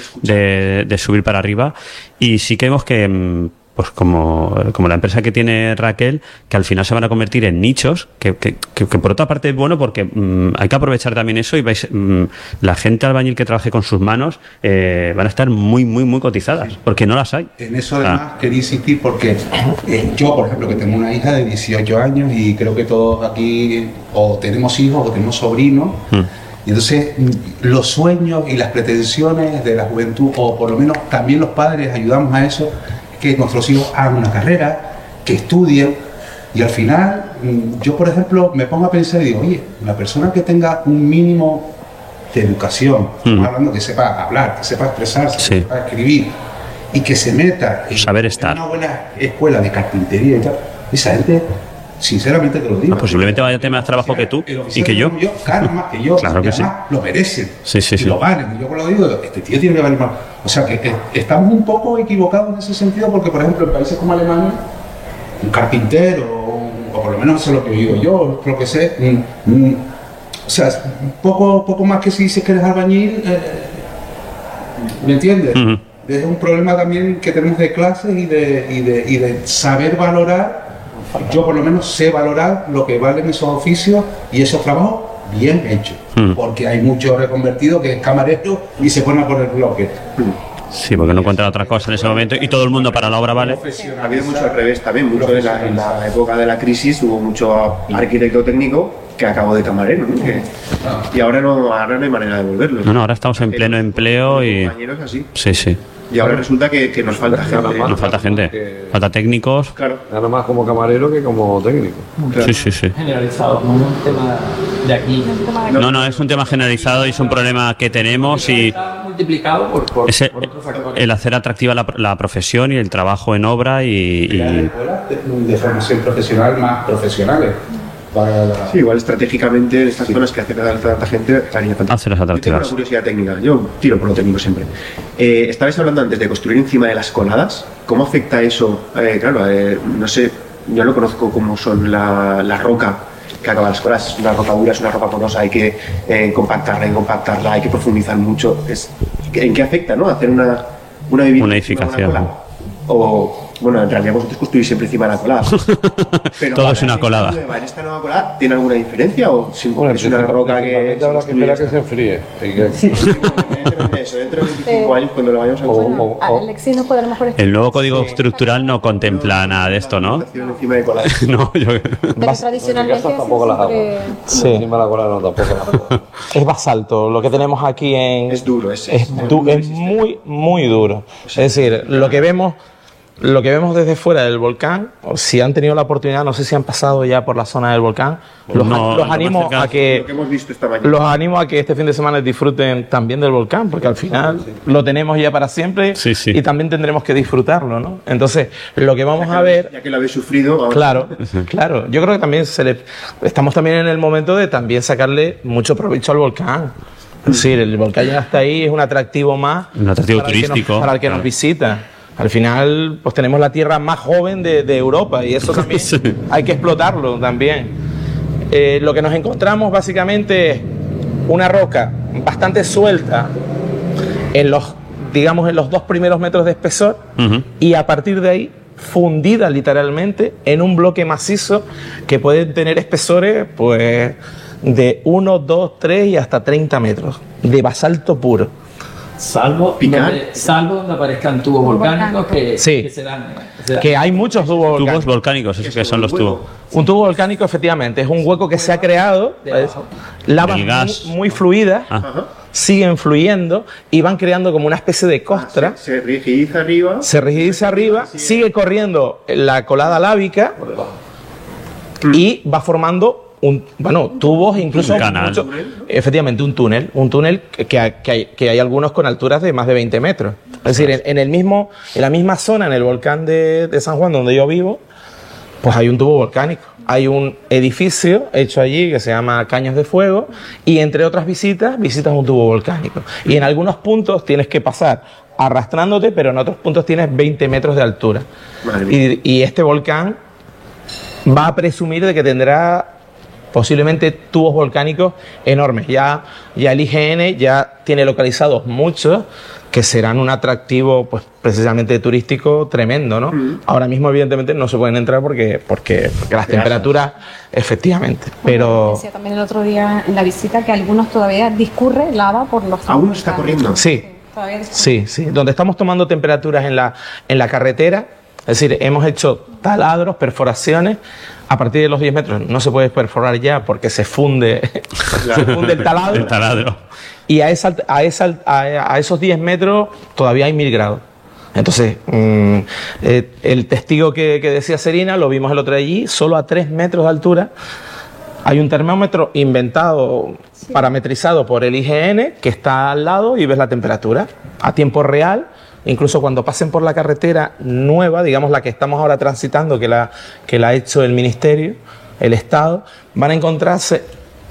subir para arriba y sí que vemos que mm, pues como, como la empresa que tiene Raquel, que al final se van a convertir en nichos, que, que- que- que por otra parte es bueno porque mm, hay que aprovechar también eso y vais, mm, la gente albañil que trabaje con sus manos eh, van a estar muy, muy, muy cotizadas, porque no las hay. En eso además quería insistir porque eh, yo, por ejemplo, que tengo una hija de 18 años y creo que todos aquí o tenemos hijos o tenemos sobrinos, y entonces mm, los sueños y las pretensiones de la juventud, o por lo menos también los padres ayudamos a eso, que nuestros hijos hagan una carrera, que estudien, y al final mm, yo, por ejemplo, me pongo a pensar y digo, oye, la persona que tenga un mínimo de educación, estamos hablando que sepa hablar, que sepa expresarse, que sepa escribir, y que se meta en, Saber en una buena escuela de carpintería y tal, esa gente, sinceramente te lo digo, Ah, posiblemente vaya a tener más trabajo que tú y que yo. gana más que yo, Claro que sí. lo merecen, Sí, sí, y sí. lo ganen. Y yo lo digo, este tío tiene que valer más. O sea que estamos un poco equivocados en ese sentido porque, por ejemplo, en países como Alemania, un carpintero, o por lo menos eso es lo que digo yo, lo que sé, mm, mm, o sea, poco, poco más que si dices que eres albañil, eh, ¿me entiendes? Es un problema también que tenemos de clases y de, y de, y de saber valorar. Yo por lo menos sé valorar lo que valen esos oficios y esos trabajos bien hechos. Porque hay muchos reconvertidos que es camarero y se ponen a poner bloques. Sí, porque no encuentran otra cosa en ese momento y todo el mundo para la obra vale. Ha habido mucho al revés también, mucho en la, en la época de la crisis hubo mucho arquitecto técnico que acabó de camarero, ¿no? Que- y ahora no, ahora no hay manera de volverlo. No, no, ahora estamos en pleno empleo y... Compañeros así. Sí, sí. Y ahora resulta que, que nos falta gente. Nos falta gente. Falta técnicos. Claro. Nada más como camarero que como técnico. Sí, sí, sí. Generalizado, no es un tema de aquí. No, no, es un tema generalizado y es un problema que tenemos y multiplicado por, por, es el, por otros factores. el hacer atractiva la, la profesión y el trabajo en obra y, y- de formación profesional más profesionales. Para la- Sí, igual estratégicamente en estas zonas que hace tanta, tanta gente haría falta. hacerlas Yo tengo una atractivas. curiosidad técnica, yo tiro por lo técnico siempre. Eh, estabais hablando antes de construir encima de las coladas. ¿Cómo afecta eso? Eh, claro, eh, no sé, yo no conozco cómo son la, la roca que acaba las coladas. Es una roca dura, es una roca porosa, hay que eh, compactarla, hay que compactarla, hay que profundizar mucho. Es, ¿En qué afecta, no? Hacer una, una vivienda. Una edificación. cola. O, Bueno, en realidad vosotros construís siempre encima de la colada. Pero Todo es una esta colada. nueva- ¿En esta nueva colada tiene alguna diferencia o es una roca que... Principalmente habrá que esperar que se enfríe. Eso, dentro de 25 años cuando lo vayamos a o- construir. o- o- Alexis nos puede a lo mejor El nuevo código estructural no contempla nada de esto, ¿no? Encima de colada. no, yo... Pero tradicionalmente Casas tampoco las hago. siempre- Sí. Encima de la cola no, tampoco las hago. Es basalto. Lo que tenemos aquí en. Es duro, es, es, du- es muy, muy duro. Es decir, lo que vemos. Lo que vemos desde fuera del volcán, o si han tenido la oportunidad, no sé si han pasado ya por la zona del volcán, los, No, los lo animo a que Lo que hemos visto esta mañana. los animo a que este fin de semana disfruten también del volcán, porque al final lo tenemos ya para siempre Sí, sí. y también tendremos que disfrutarlo, ¿no? Entonces, lo que vamos a ver Ya que lo habéis sufrido, ahora- Claro, claro. Yo creo que también se le, estamos también en el momento de también sacarle mucho provecho al volcán. Es decir, el volcán ya está ahí, es un atractivo más. Un atractivo para el que nos- turístico, para el que nos claro. visita. Al final, pues tenemos la tierra más joven de, de Europa y eso también Sí. hay que explotarlo también. Eh, lo que nos encontramos básicamente es una roca bastante suelta en los, digamos, en los dos primeros metros de espesor y a partir de ahí fundida literalmente en un bloque macizo que puede tener espesores pues de 1, 2, 3 y hasta 30 metros de basalto puro. Salvo Picar. donde, salvo donde aparezcan tubos volcánicos que, Sí. que se dan. se dan. Que hay muchos tubos Tubos volcánicos. esos que son los tubos. Un tubo volcánico efectivamente es un hueco que se ha creado, lavas gas. muy, muy fluidas, Ah. siguen fluyendo y van creando como una especie de costra. Se rigidiza arriba. se rigidiza arriba, sigue corriendo la colada lábica y va formando un, bueno, tubos incluso Un canal. mucho- efectivamente un túnel, un túnel que, que hay, que algunos con alturas de más de 20 metros. Es decir, en, en el mismo, en la misma zona, en el volcán de, de San Juan donde yo vivo, pues hay un tubo volcánico. Hay un edificio hecho allí que se llama Caños de Fuego y entre otras visitas visitas un tubo volcánico. Y en algunos puntos tienes que pasar arrastrándote, pero en otros puntos tienes 20 metros de altura. Y, y este volcán va a presumir de que tendrá posiblemente tubos volcánicos enormes. Ya, ya el IGN ya tiene localizados muchos que serán un atractivo pues precisamente turístico tremendo, ¿no? Ahora mismo evidentemente no se pueden entrar porque porque, porque las temperaturas efectivamente, pero Decía también el otro día en la visita que algunos todavía discurre lava por los Aún está corriendo. sí. Sí, sí. Donde estamos tomando temperaturas en la, en la carretera, es decir, hemos hecho taladros, perforaciones. A partir de los 10 metros no se puede perforar ya porque se funde, se funde el taladro. El taladro. Y a, esa, a, esa, a, a esos 10 metros todavía hay 1000 grados. Entonces, mm, eh, el testigo que, que decía Serina, lo vimos el otro día allí, solo a 3 metros de altura. Hay un termómetro inventado, parametrizado por el IGN, que está al lado y ves la temperatura a tiempo real. Incluso cuando pasen por la carretera nueva, digamos la que estamos ahora transitando, que la, que la ha hecho el Ministerio, el Estado, van a encontrarse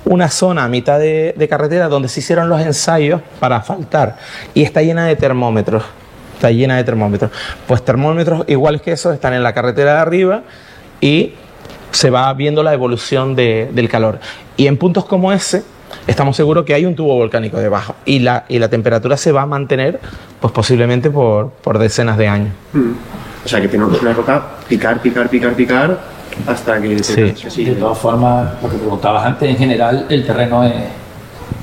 una zona a mitad de, carretera donde se hicieron los ensayos para asfaltar y está llena de termómetros. Está llena de termómetros. Pues termómetros iguales que esos están en la carretera de arriba y se va viendo la evolución de- del calor. Y en puntos como ese, estamos seguros que hay un tubo volcánico debajo y la, y la temperatura se va a mantener, pues posiblemente por, por decenas de años. Mm. O sea que tenemos una roca picar, picar, picar, picar hasta que Sí. canses así. De todas formas, lo que preguntabas antes, en general el terreno es,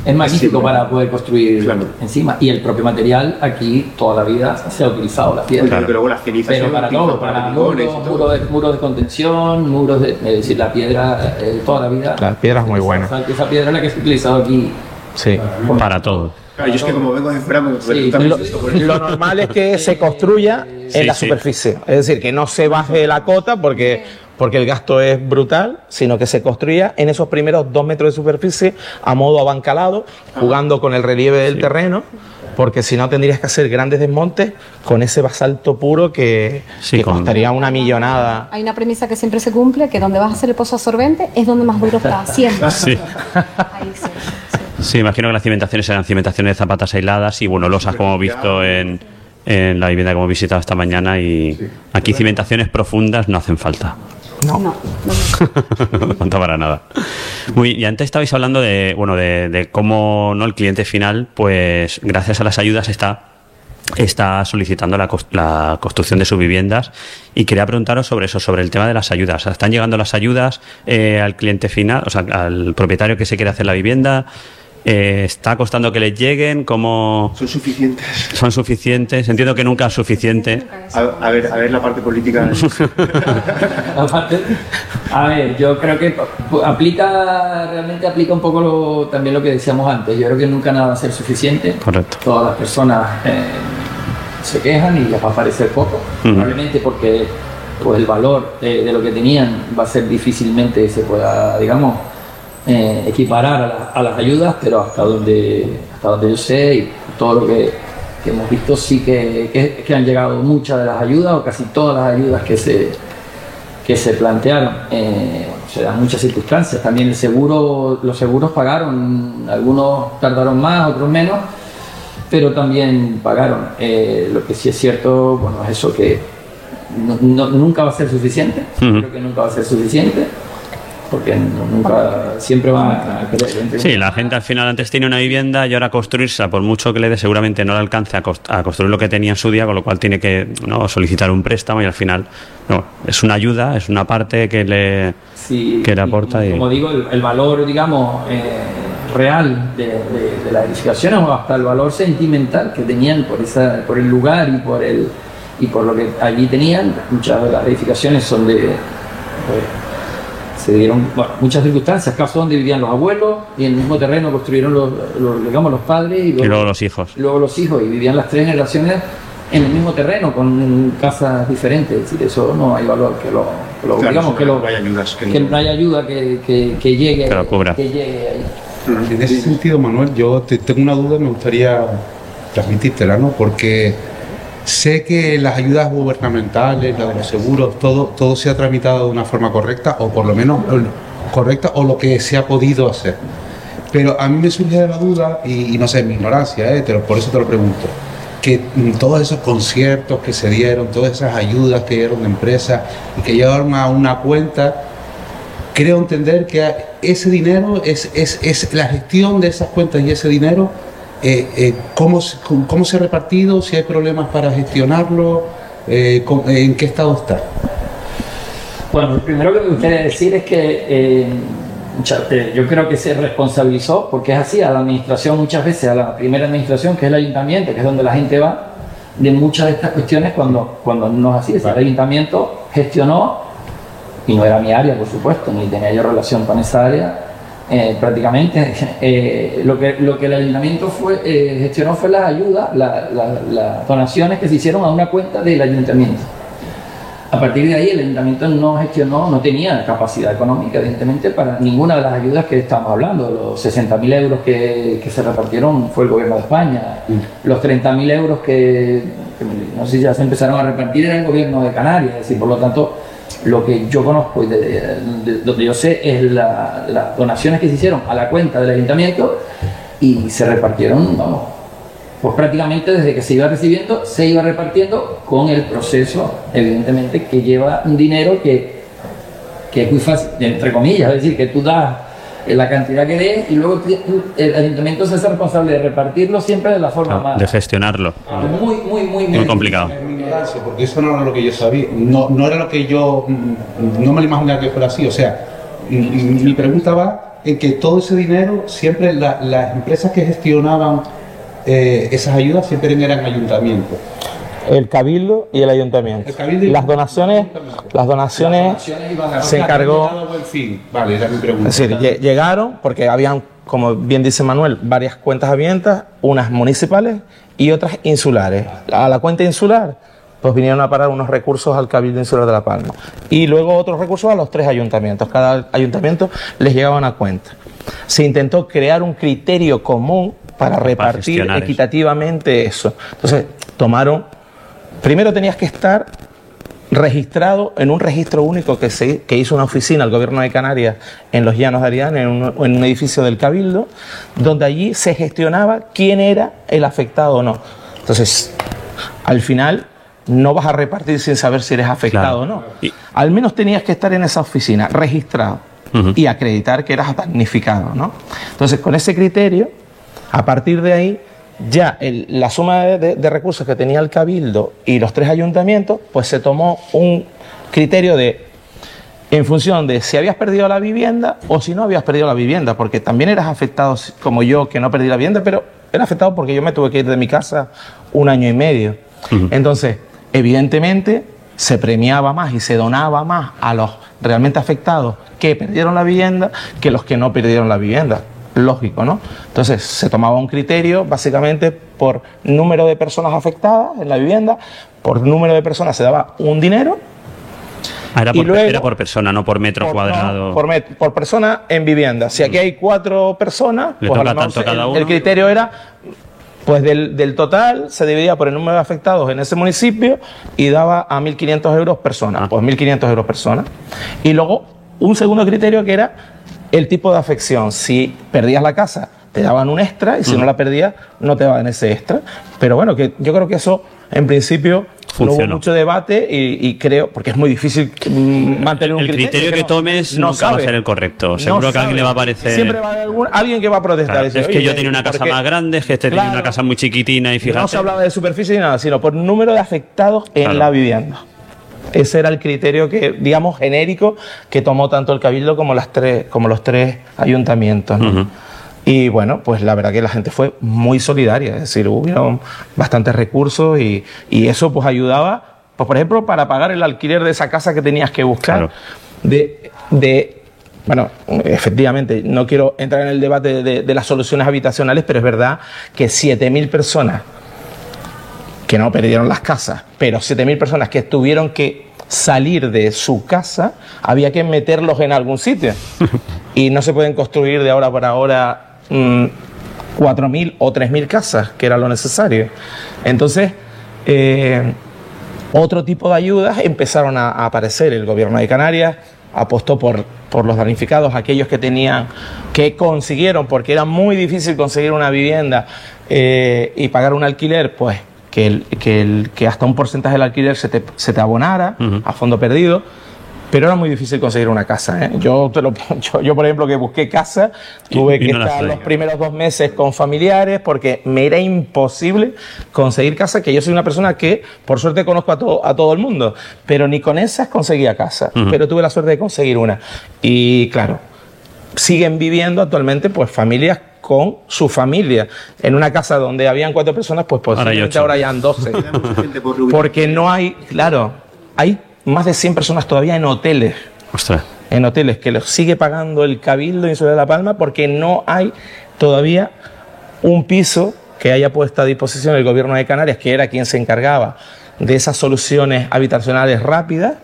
es magnífico Sí, para poder construir Claro. encima. Y el propio material aquí toda la vida se ha utilizado la piedra. Porque luego las cenizas Pero para todo, para muros, y todo. muros de, muros de contención, muros de. Es decir, la piedra, eh, toda la vida. La piedra es muy buena. Esa, esa piedra es la que se ha utilizado aquí. Sí. Para todo. Claro, yo es que como vengo de fuera, me Sí, resulta Lo, normal es que se construya en Sí, la sí. superficie, es decir, que no se baje la cota porque, porque el gasto es brutal, sino que se construya en esos primeros dos metros de superficie a modo abancalado, jugando con el relieve del terreno, porque si no tendrías que hacer grandes desmontes con ese basalto puro que, Sí, que con- costaría una millonada. Hay una premisa que siempre se cumple, que donde vas a hacer el pozo absorbente es donde más duro está, siempre. Sí. Ahí sí, sí. Sí, imagino que las cimentaciones eran cimentaciones de zapatas aisladas y bueno, losas como hemos visto en, en la vivienda que hemos visitado esta mañana y aquí cimentaciones profundas no hacen falta. No, no, no. no para nada. Muy, y antes estabais hablando de, bueno, de, de cómo no el cliente final, pues gracias a las ayudas está está solicitando la, la construcción de sus viviendas y quería preguntaros sobre eso, sobre el tema de las ayudas. ¿Están llegando las ayudas eh, al cliente final, o sea, al propietario que se quiere hacer la vivienda? Eh, ¿Está costando que les lleguen? ¿Cómo ¿Son suficientes? son suficientes? Entiendo que nunca es suficiente. A, a ver, a ver la parte política. A ver, yo creo que aplica, realmente aplica un poco lo- también lo que decíamos antes. Yo creo que nunca nada va a ser suficiente. Correcto. Todas las personas eh, se quejan y les va a parecer poco, probablemente porque pues, el valor de, de lo que tenían va a ser difícilmente se pueda, digamos, eh, equiparar a, la- a las ayudas, pero hasta donde, hasta donde yo sé y todo lo que, que hemos visto sí que, que- que han llegado muchas de las ayudas o casi todas las ayudas que se, que se plantearon. Eh, se dan muchas circunstancias. También el seguro, los seguros pagaron, algunos tardaron más, otros menos, pero también pagaron. Eh, lo que sí es cierto, bueno, es eso que no- no- nunca va a ser suficiente. Creo que nunca va a ser suficiente, porque nunca, siempre va a querer. Sí, la gente al final antes tiene una vivienda y ahora construirse, por mucho que le dé, seguramente no le alcance a, cost- a construir lo que tenía en su día, con lo cual tiene que ¿no? solicitar un préstamo y al final no, es una ayuda, es una parte que le, Sí, que le aporta. y- Como digo, el, el valor, digamos, eh, real de, de, de las edificaciones o hasta el valor sentimental que tenían por, esa, por el lugar y por, el, y por lo que allí tenían. Muchas de las edificaciones son de... pues, se dieron bueno, muchas circunstancias, casos donde vivían los abuelos y en el mismo terreno construyeron los, los, digamos, los padres y y luego los hijos. luego los hijos y vivían las tres generaciones en el mismo terreno con casas diferentes. Es decir, eso no hay valor que lo, que lo- Claro, digamos que lo, no hay ayudas. que que no- haya ayuda que, que, que llegue Que lo cubra. que llegue ahí. En ese sentido, Manuel, yo te- tengo una duda y me gustaría transmitírtela, ¿no? Porque sé que las ayudas gubernamentales, la de los seguros, todo, todo se ha tramitado de una forma correcta, o por lo menos correcta, o lo que se ha podido hacer. Pero a mí me surge la duda, y, y no sé, mi ignorancia, ¿eh? Te por eso te lo pregunto, que mm, todos esos conciertos que se dieron, todas esas ayudas que dieron de empresas y que llevaron a una cuenta, creo entender que ese dinero es, es, es la gestión de esas cuentas y ese dinero, eh, eh, ¿cómo, cómo, se ha repartido, si hay problemas para gestionarlo, eh, cómo- en qué estado está. Bueno, lo primero que me gustaría decir es que eh, eh, yo creo que se responsabilizó, porque es así, a la administración muchas veces, a la primera administración, que es el ayuntamiento, que es donde la gente va, de muchas de estas cuestiones cuando, cuando no es así. El ayuntamiento gestionó, y no era mi área, por supuesto, ni tenía yo relación con esa área, eh, prácticamente. eh, lo, que, lo que el ayuntamiento fue, eh, gestionó fue las ayudas, la- la- las donaciones que se hicieron a una cuenta del ayuntamiento. A partir de ahí el ayuntamiento no gestionó, no tenía capacidad económica, evidentemente, para ninguna de las ayudas que estamos hablando. Los 60.000 euros que, que se repartieron fue el gobierno de España. Los 30.000 euros que, que no sé si ya se empezaron a repartir era el gobierno de Canarias. Es decir, por lo tanto, lo que yo conozco y de, de- de- donde yo sé es la- las donaciones que se hicieron a la cuenta del ayuntamiento y se repartieron, vamos, pues prácticamente desde que se iba recibiendo, se iba repartiendo con el proceso, evidentemente, que lleva un dinero que, que es muy fácil, entre comillas, es decir, que tú das la cantidad que des y luego el ayuntamiento se hace responsable de repartirlo siempre de la forma más de gestionarlo. muy, muy, muy, Muy complicado. Mi ignorancia, porque eso no era lo que yo sabía, no, no era lo que yo, mm, no me lo imaginaba que fuera así, o sea, mi pregunta va en que todo ese dinero, siempre la- las empresas que gestionaban eh, esas ayudas siempre eran ayuntamientos. El cabildo y el ayuntamiento. El cabildo y- Las donaciones, las donaciones se encargó. buen fin. Vale, era mi pregunta. Es decir, lle- llegaron porque habían, como bien dice Manuel, varias cuentas abiertas, unas municipales y otras insulares. A la cuenta insular, pues vinieron a parar unos recursos al Cabildo Insular de La Palma. Y luego otros recursos a los tres ayuntamientos. Cada ayuntamiento les llegaba una cuenta. Se intentó crear un criterio común para repartir eso. equitativamente eso. Entonces, tomaron. Primero tenías que estar registrado en un registro único que, se, que hizo una oficina el gobierno de Canarias en los Llanos de Arián, en un, en un edificio del Cabildo, donde allí se gestionaba quién era el afectado o no. Entonces, al final no vas a repartir sin saber si eres afectado Claro. o no. Y- Al menos tenías que estar en esa oficina, registrado, y acreditar que eras damnificado. ¿no? Entonces, con ese criterio, a partir de ahí, ya el- la suma de, de- de recursos que tenía el Cabildo y los tres ayuntamientos, pues se tomó un criterio de en función de si habías perdido la vivienda o si no habías perdido la vivienda, porque también eras afectado como yo que no perdí la vivienda, pero era afectado porque yo me tuve que ir de mi casa un año y medio. Entonces, evidentemente, se premiaba más y se donaba más a los realmente afectados que perdieron la vivienda que los que no perdieron la vivienda. Lógico, ¿no? Entonces, se tomaba un criterio básicamente por número de personas afectadas en la vivienda, por número de personas se daba un dinero Ah, era, Y por, luego- era por persona, no por metro por, cuadrado. no, por, met- por persona en vivienda. Si aquí hay cuatro personas, pues tanto se- cada uno. el criterio era, pues del, del total se dividía por el número de afectados en ese municipio y daba a 1.500 euros persona. Pues 1.500 euros persona. Y luego un segundo criterio que era el tipo de afección. Si perdías la casa, te daban un extra y si no la perdías, no te daban ese extra. Pero bueno, que yo creo que eso en principio Funcionó. mucho debate y, y creo, porque es muy difícil mm, mantener un el criterio que no- tomes no nunca va a ser el correcto. No Seguro que a alguien le va a parecer. Siempre va a haber algún- alguien que va a protestar. Claro, es que "Oye, yo tenía una ¿por casa qué?". más grande, es que este tenía Claro. una casa muy chiquitina y fíjate. No se hablaba de superficie ni nada, sino por número de afectados en Claro. la vivienda. Ese era el criterio que, digamos, genérico que tomó tanto el Cabildo como, las tres, como los tres ayuntamientos. Y bueno, pues la verdad que la gente fue muy solidaria, es decir, hubieron bastantes recursos y, y eso pues ayudaba, pues por ejemplo, para pagar el alquiler de esa casa que tenías que buscar. Claro. De, de, bueno, efectivamente, no quiero entrar en el debate de, de las soluciones habitacionales, pero es verdad que 7.000 personas que no perdieron las casas, pero 7.000 personas que tuvieron que salir de su casa, había que meterlos en algún sitio. y no se pueden construir de ahora para ahora mm, 4.000 o 3.000 casas, que era lo necesario. Entonces, eh, otro tipo de ayudas empezaron a, a aparecer. El gobierno de Canarias apostó por, por los damnificados, aquellos que tenían, que consiguieron, porque era muy difícil conseguir una vivienda eh, y pagar un alquiler, pues que, el- que, el- que hasta un porcentaje del alquiler se te, se te abonara a fondo perdido. Pero era muy difícil conseguir una casa. ¿eh? Yo, te lo- yo, yo, por ejemplo, que busqué casa, tuve y que no estar los primeros dos meses con familiares porque me era imposible conseguir casa, que yo soy una persona que por suerte conozco a, todo a todo el mundo, pero ni con esas conseguía casa, Ujú. pero tuve la suerte de conseguir una. Y claro, siguen viviendo actualmente pues familias con su familia. En una casa donde habían cuatro personas, pues posiblemente ocho. ahora ya han 12. Queda mucha gente por reubicar. Porque no hay, claro, hay más de 100 personas todavía en hoteles Ostras. en hoteles que los sigue pagando el Cabildo Insular de La Palma porque no hay todavía un piso que haya puesto a disposición el gobierno de Canarias, que era quien se encargaba de esas soluciones habitacionales rápidas.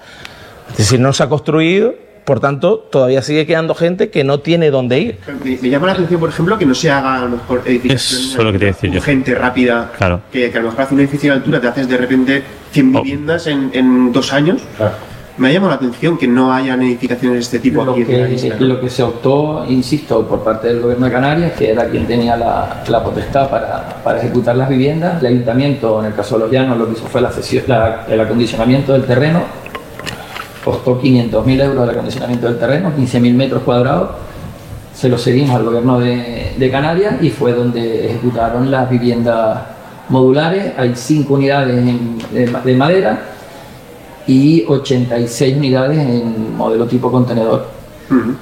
Es decir, no se ha construido, por tanto, todavía sigue quedando gente que no tiene dónde ir. Me, me llama la atención, por ejemplo, que no se haga a lo mejor edificación Eso es lo que te decir yo. gente rápida, Claro. que, que a lo mejor hace un edificio de altura, te haces de repente 100 Oh. viviendas en, en dos años. Me ha llamado la atención que no hayan edificaciones de este tipo Lo aquí en la que, isla. lo que se optó, insisto, por parte del gobierno de Canarias, que era quien tenía la, la potestad para, para ejecutar las viviendas, el ayuntamiento, en el caso de los llanos, lo que hizo fue la cesión- la- el acondicionamiento del terreno, costó 500.000 euros el acondicionamiento del terreno, 15.000 metros cuadrados, se lo cedimos al gobierno de, de Canarias y fue donde ejecutaron las viviendas modulares, hay 5 unidades en- de, de madera y 86 unidades en modelo tipo contenedor.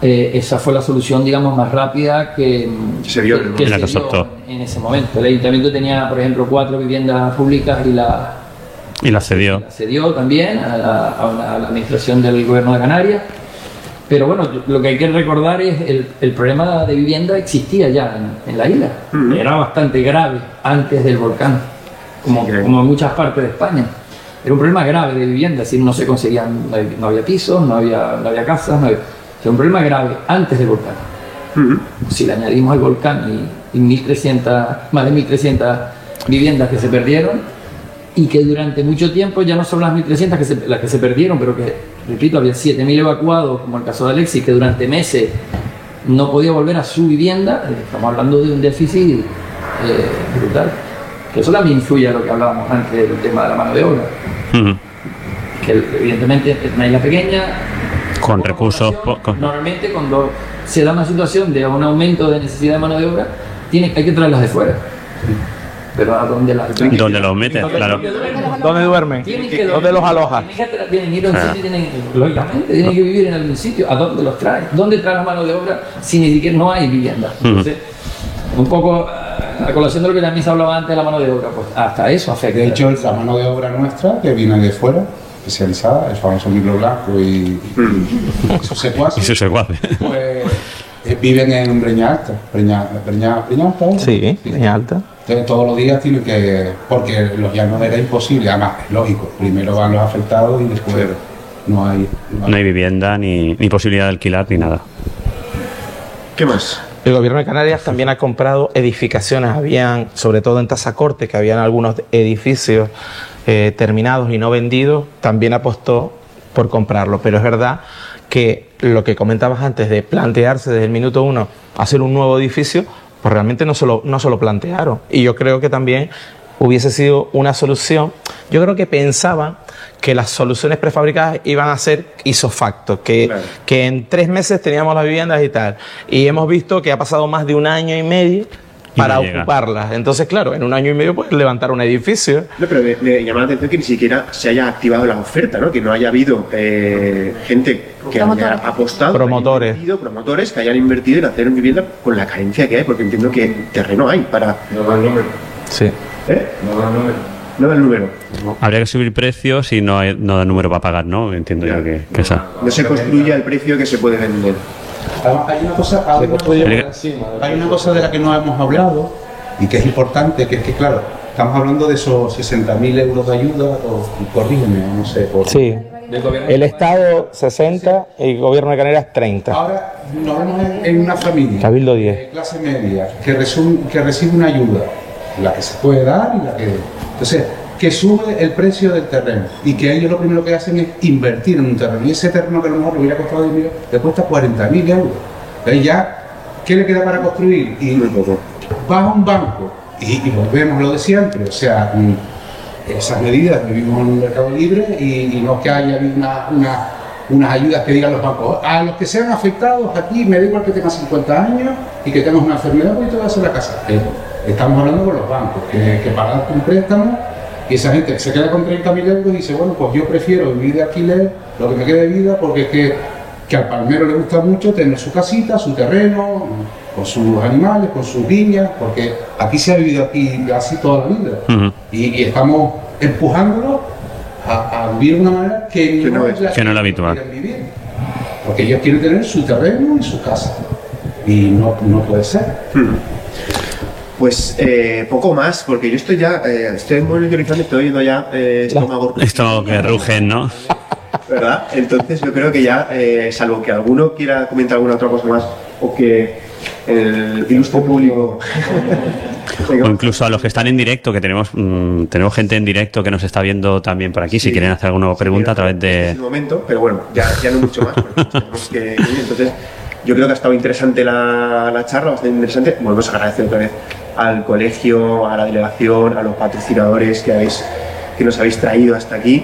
Eh, esa fue la solución, digamos, más rápida que Se vio, que se en ese momento. El ayuntamiento tenía, por ejemplo, cuatro viviendas públicas y la, Y la cedió. la cedió también a la, a una- a la administración del gobierno de Canarias. Pero bueno, lo que hay que recordar es el, el problema de vivienda existía ya en, en la isla. Ujú. Era bastante grave antes del volcán, como, Ok. como en muchas partes de España. Era un problema grave de vivienda, es decir, no se conseguían, no había, no había pisos, no había, no había casas, no había- era un problema grave antes del volcán. Ujú. Si le añadimos al volcán y, y 1300, más de 1.300 viviendas que se perdieron y que durante mucho tiempo ya no son las 1.300 que se, las que se perdieron, pero que, repito, había 7.000 evacuados, como el caso de Alexis, que durante meses no podía volver a su vivienda, eh, estamos hablando de un déficit eh, brutal. Que eso también influye a lo que hablábamos antes del tema de la mano de obra, que evidentemente es una isla pequeña, Con recursos. población, po- con- Normalmente cuando se da una situación de un aumento de necesidad de mano de obra, tiene, hay que traerlas de fuera. Pero ¿a dónde las ¿Dónde los metes? Claro. ¿Dónde duermen? ¿Dónde los alojas? Tienen que ir a un sitio, tienen, lógicamente, tienen que vivir en algún sitio. ¿A dónde los traes? ¿Dónde traes la mano de obra si ni siquiera no hay vivienda? Entonces, un poco a colación de lo que también se hablaba antes de la mano de obra, pues hasta eso afecta. De hecho, la mano de obra nuestra, que viene de fuera, especializada, el famoso libro blanco y, y sus secuaces, Eso se guape. pues eh, viven en Breña Alta. Breña, Breña, Breña Alta. Sí, Breña Alta. Entonces, todos los días tienen que. Porque los llanos era imposible, además, es lógico. Primero van los afectados y después no hay. no hay- No hay vivienda, ni, ni posibilidad de alquilar, ni nada. ¿Qué más? El gobierno de Canarias también ha comprado edificaciones, habían, sobre todo en Tazacorte, que habían algunos edificios eh, terminados y no vendidos, también apostó por comprarlo. Pero es verdad que lo que comentabas antes de plantearse desde el minuto uno hacer un nuevo edificio, pues realmente no se lo, no se lo plantearon. Y yo creo que también hubiese sido una solución. Yo creo que pensaban que las soluciones prefabricadas iban a ser isofacto, que, Claro. que en tres meses teníamos las viviendas y tal. Y hemos visto que ha pasado más de un año y medio para no ocuparlas. Entonces, claro, en un año y medio puedes levantar un edificio. No, pero me, me llama la atención que ni siquiera se haya activado la oferta, ¿no? Que no haya habido eh, gente que haya Promotores. apostado, que haya Promotores. que hayan invertido en hacer vivienda con la carencia que hay, porque entiendo que terreno hay para. No da el número. Sí. ¿Eh? No da el número. No da el número. Habría que subir precios y no, hay- no da número para pagar, ¿no? Entiendo yo que, que esa. No se construye al precio que se puede vender. Además, hay una cosa, hay una cosa- hay una cosa de la que no hemos hablado y que es importante, que es que, claro, estamos hablando de esos 60.000 euros de ayuda, o corrígeme, no sé, por, Sí. El Estado 60 y el gobierno de Canarias 30. Ahora nos vemos en, una familia Cabildo 10. de clase media que, recibe una ayuda, la que se puede dar y la que. Entonces, que sube el precio del terreno y que ellos lo primero que hacen es invertir en un terreno. Y ese terreno que a lo mejor le hubiera costado 10 millones, le cuesta 40.000 euros. Entonces, ya, ¿qué le queda para construir? Y vas a un banco y, y volvemos a lo de siempre, o sea. Esas medidas, vivimos en un mercado libre y, y no que haya una, una- unas ayudas que digan los bancos, a los que sean afectados aquí, me da igual que tengas 50 años y que tengas una enfermedad, pues te vas a la casa. Pero estamos hablando con los bancos, que, que darte un préstamo y esa gente se queda con 30.000 euros y dice, bueno, pues yo prefiero vivir de alquiler, lo que me quede de vida, porque es que, que al palmero le gusta mucho tener su casita, su terreno, con sus animales, con sus viñas, porque aquí se ha vivido aquí así toda la vida Ujú. y, y estamos empujándolo a, a vivir de una manera que, Que no no es- la que no habitual. vivir. Porque ellos quieren tener su terreno y su casa. Y no, no puede ser. Pues eh, poco más, porque yo estoy ya, eh, estoy monitorizando y estoy oyendo ya eh, estómago Esto que rugen, ¿no? ¿verdad? Entonces yo creo que ya, eh, salvo que alguno quiera comentar alguna otra cosa más o que el ilustre público... O incluso a los que están en directo, que tenemos mm, tenemos gente en directo que nos está viendo también por aquí, si quieren hacer alguna pregunta a través Este es de... el momento, pero bueno, ya, ya no mucho más, que. Entonces, yo creo que ha estado interesante la, la charla, bastante interesante. Volvemos a agradecer otra vez al colegio, a la delegación, a los patrocinadores que, habéis, que nos habéis traído hasta aquí.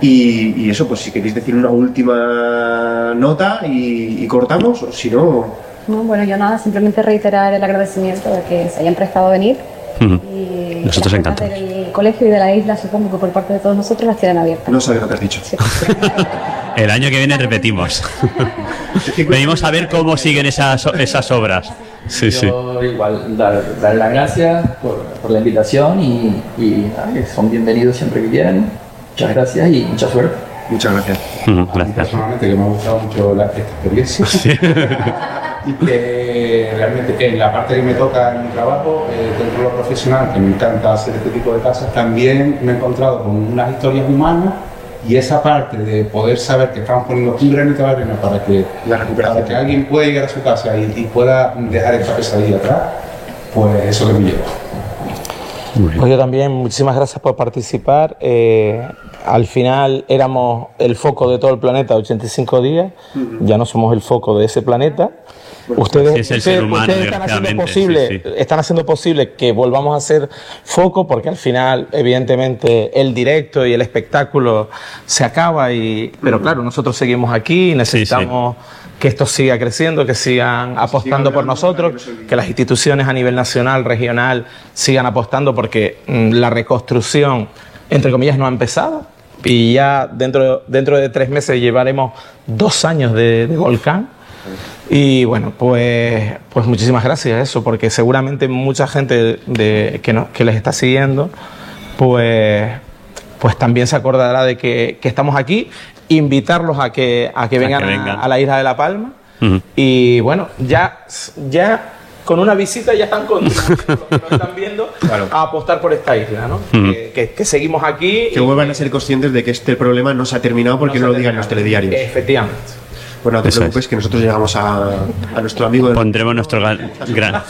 Y, y eso, pues si queréis decir una última nota y, y cortamos, o si no, No, bueno, yo nada, simplemente reiterar el agradecimiento de que se hayan prestado a venir. Ujú. Y Nosotros encantados. del colegio y de la isla, supongo que por parte de todos nosotros las tienen abiertas. no sabes lo que has dicho. Sí. El año que viene repetimos. Venimos a ver cómo siguen esas, esas obras. Sí, sí. Yo igual dar, dar las gracias por, por la invitación y, y que son bienvenidos siempre que quieran. Muchas gracias y mucha suerte. Muchas gracias. Personalmente que me ha gustado mucho la- esta experiencia. y que realmente en la parte que me toca en mi trabajo, eh, dentro de lo profesional, que me encanta hacer este tipo de cosas, también me he encontrado con unas historias humanas y esa parte de poder saber que estamos poniendo un granito de arena para que, La recuperación. para que alguien pueda llegar a su casa y, y pueda dejar esta pesadilla atrás, pues eso que me lleva. Pues yo también, muchísimas gracias por participar. Eh, al final éramos el foco de todo el planeta 85 días, ya no somos el foco de ese planeta. Ustedes, Así es el ser humano, ustedes están haciendo posible, sí, sí. están haciendo posible que volvamos a ser foco, porque al final, evidentemente, el directo y el espectáculo se acaba y, pero claro, nosotros seguimos aquí, necesitamos que esto siga creciendo, que sigan apostando por nosotros, que las instituciones a nivel nacional, regional, sigan apostando porque mm, la reconstrucción, entre comillas, no ha empezado. Y ya dentro, dentro de tres meses llevaremos dos años de, de volcán. Y bueno, pues, pues muchísimas gracias a eso, porque seguramente mucha gente de, que, no- que les está siguiendo, pues, pues también se acordará de que, que estamos aquí, invitarlos a que, a que vengan a, vengan. a la isla de La Palma. Y bueno, ya, ya con una visita ya están contribuyendo, los que nos están viendo, a apostar por esta isla, ¿no? Ujú. que, que- que seguimos aquí. Que vuelvan a ser conscientes de que este problema no se ha terminado porque no, lo digan los telediarios. Efectivamente. Pues no te Eso preocupes, que nosotros llegamos a, a nuestro amigo. Pondremos nuestro gran... gran-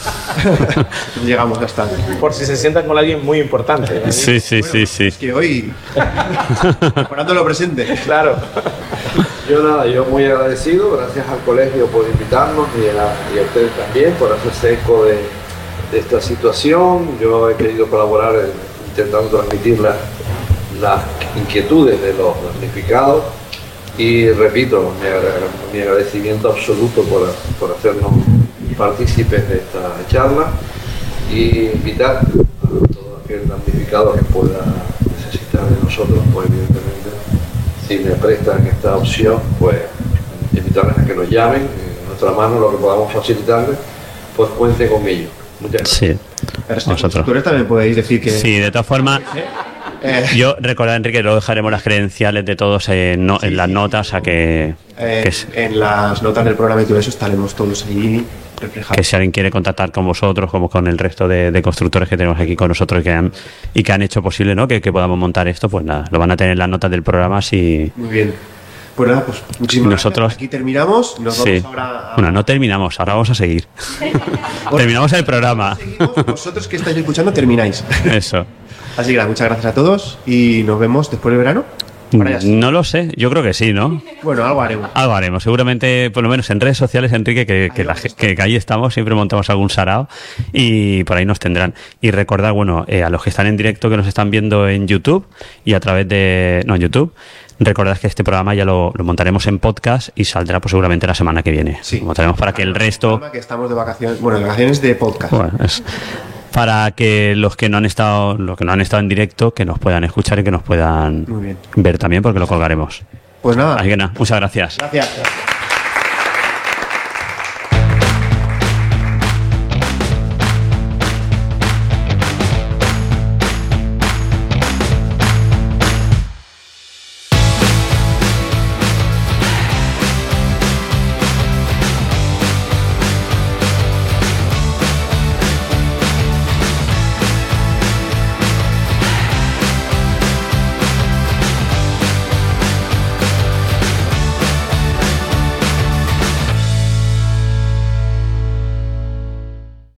llegamos hasta. Por si se sientan con alguien muy importante. ¿eh? Sí, sí, sí, sí. Que hoy. Mejorando lo presente. Claro. Yo nada, yo muy agradecido, gracias al colegio por invitarnos y a, y ustedes también por hacerse eco de, esta situación. Yo he querido colaborar en- intentando transmitir la- las inquietudes de los damnificados y repito, mi, agra- mi agradecimiento absoluto por, por hacernos partícipes de esta charla y invitar a todo aquel damnificado que pueda necesitar de nosotros, pues si me prestan esta opción, pues invitarles a que nos llamen, en nuestra mano lo que podamos facilitarles, pues cuente con ello. Muchas gracias. Sí. Vosotros Nosotros. también podéis decir que. Sí, de todas formas, Eh. Yo recordad, Enrique, luego dejaremos las credenciales de todos en, no- en las notas, a que, eh, que, En las notas del programa y todo eso estaremos todos ahí reflejados. que si alguien quiere contactar con vosotros, como con el resto de, de constructores que tenemos aquí con nosotros y que han, y que han hecho posible ¿no? que, que podamos montar esto, pues nada, lo van a tener en las notas del programa si... Muy bien. Pues nada, pues muchísimas Nosotros- gracias. Aquí terminamos. Nos Sí. vamos ahora a. Bueno, no terminamos, ahora vamos a seguir. terminamos el programa. Vosotros que estáis escuchando termináis. Eso. Así que nada, muchas gracias a todos y nos vemos después del verano. No lo sé, yo creo que sí, ¿no? Bueno, algo haremos. Algo haremos, seguramente, por lo menos en redes sociales, Enrique, que, que, la ge- que- que ahí estamos, siempre montamos algún sarao y por ahí nos tendrán. Y recordad, bueno, eh, a los que están en directo, que nos están viendo en YouTube y a través de. No, en YouTube, recordad que este programa ya lo, lo montaremos en podcast y saldrá pues, seguramente la semana que viene. Lo montaremos para que el resto. Que estamos de vacaciones. Bueno, de vacaciones de podcast. Bueno, es- para que los que no han estado los que no han estado en directo que nos puedan escuchar y que nos puedan ver también porque lo colgaremos Pues nada. así que nada muchas gracias Gracias.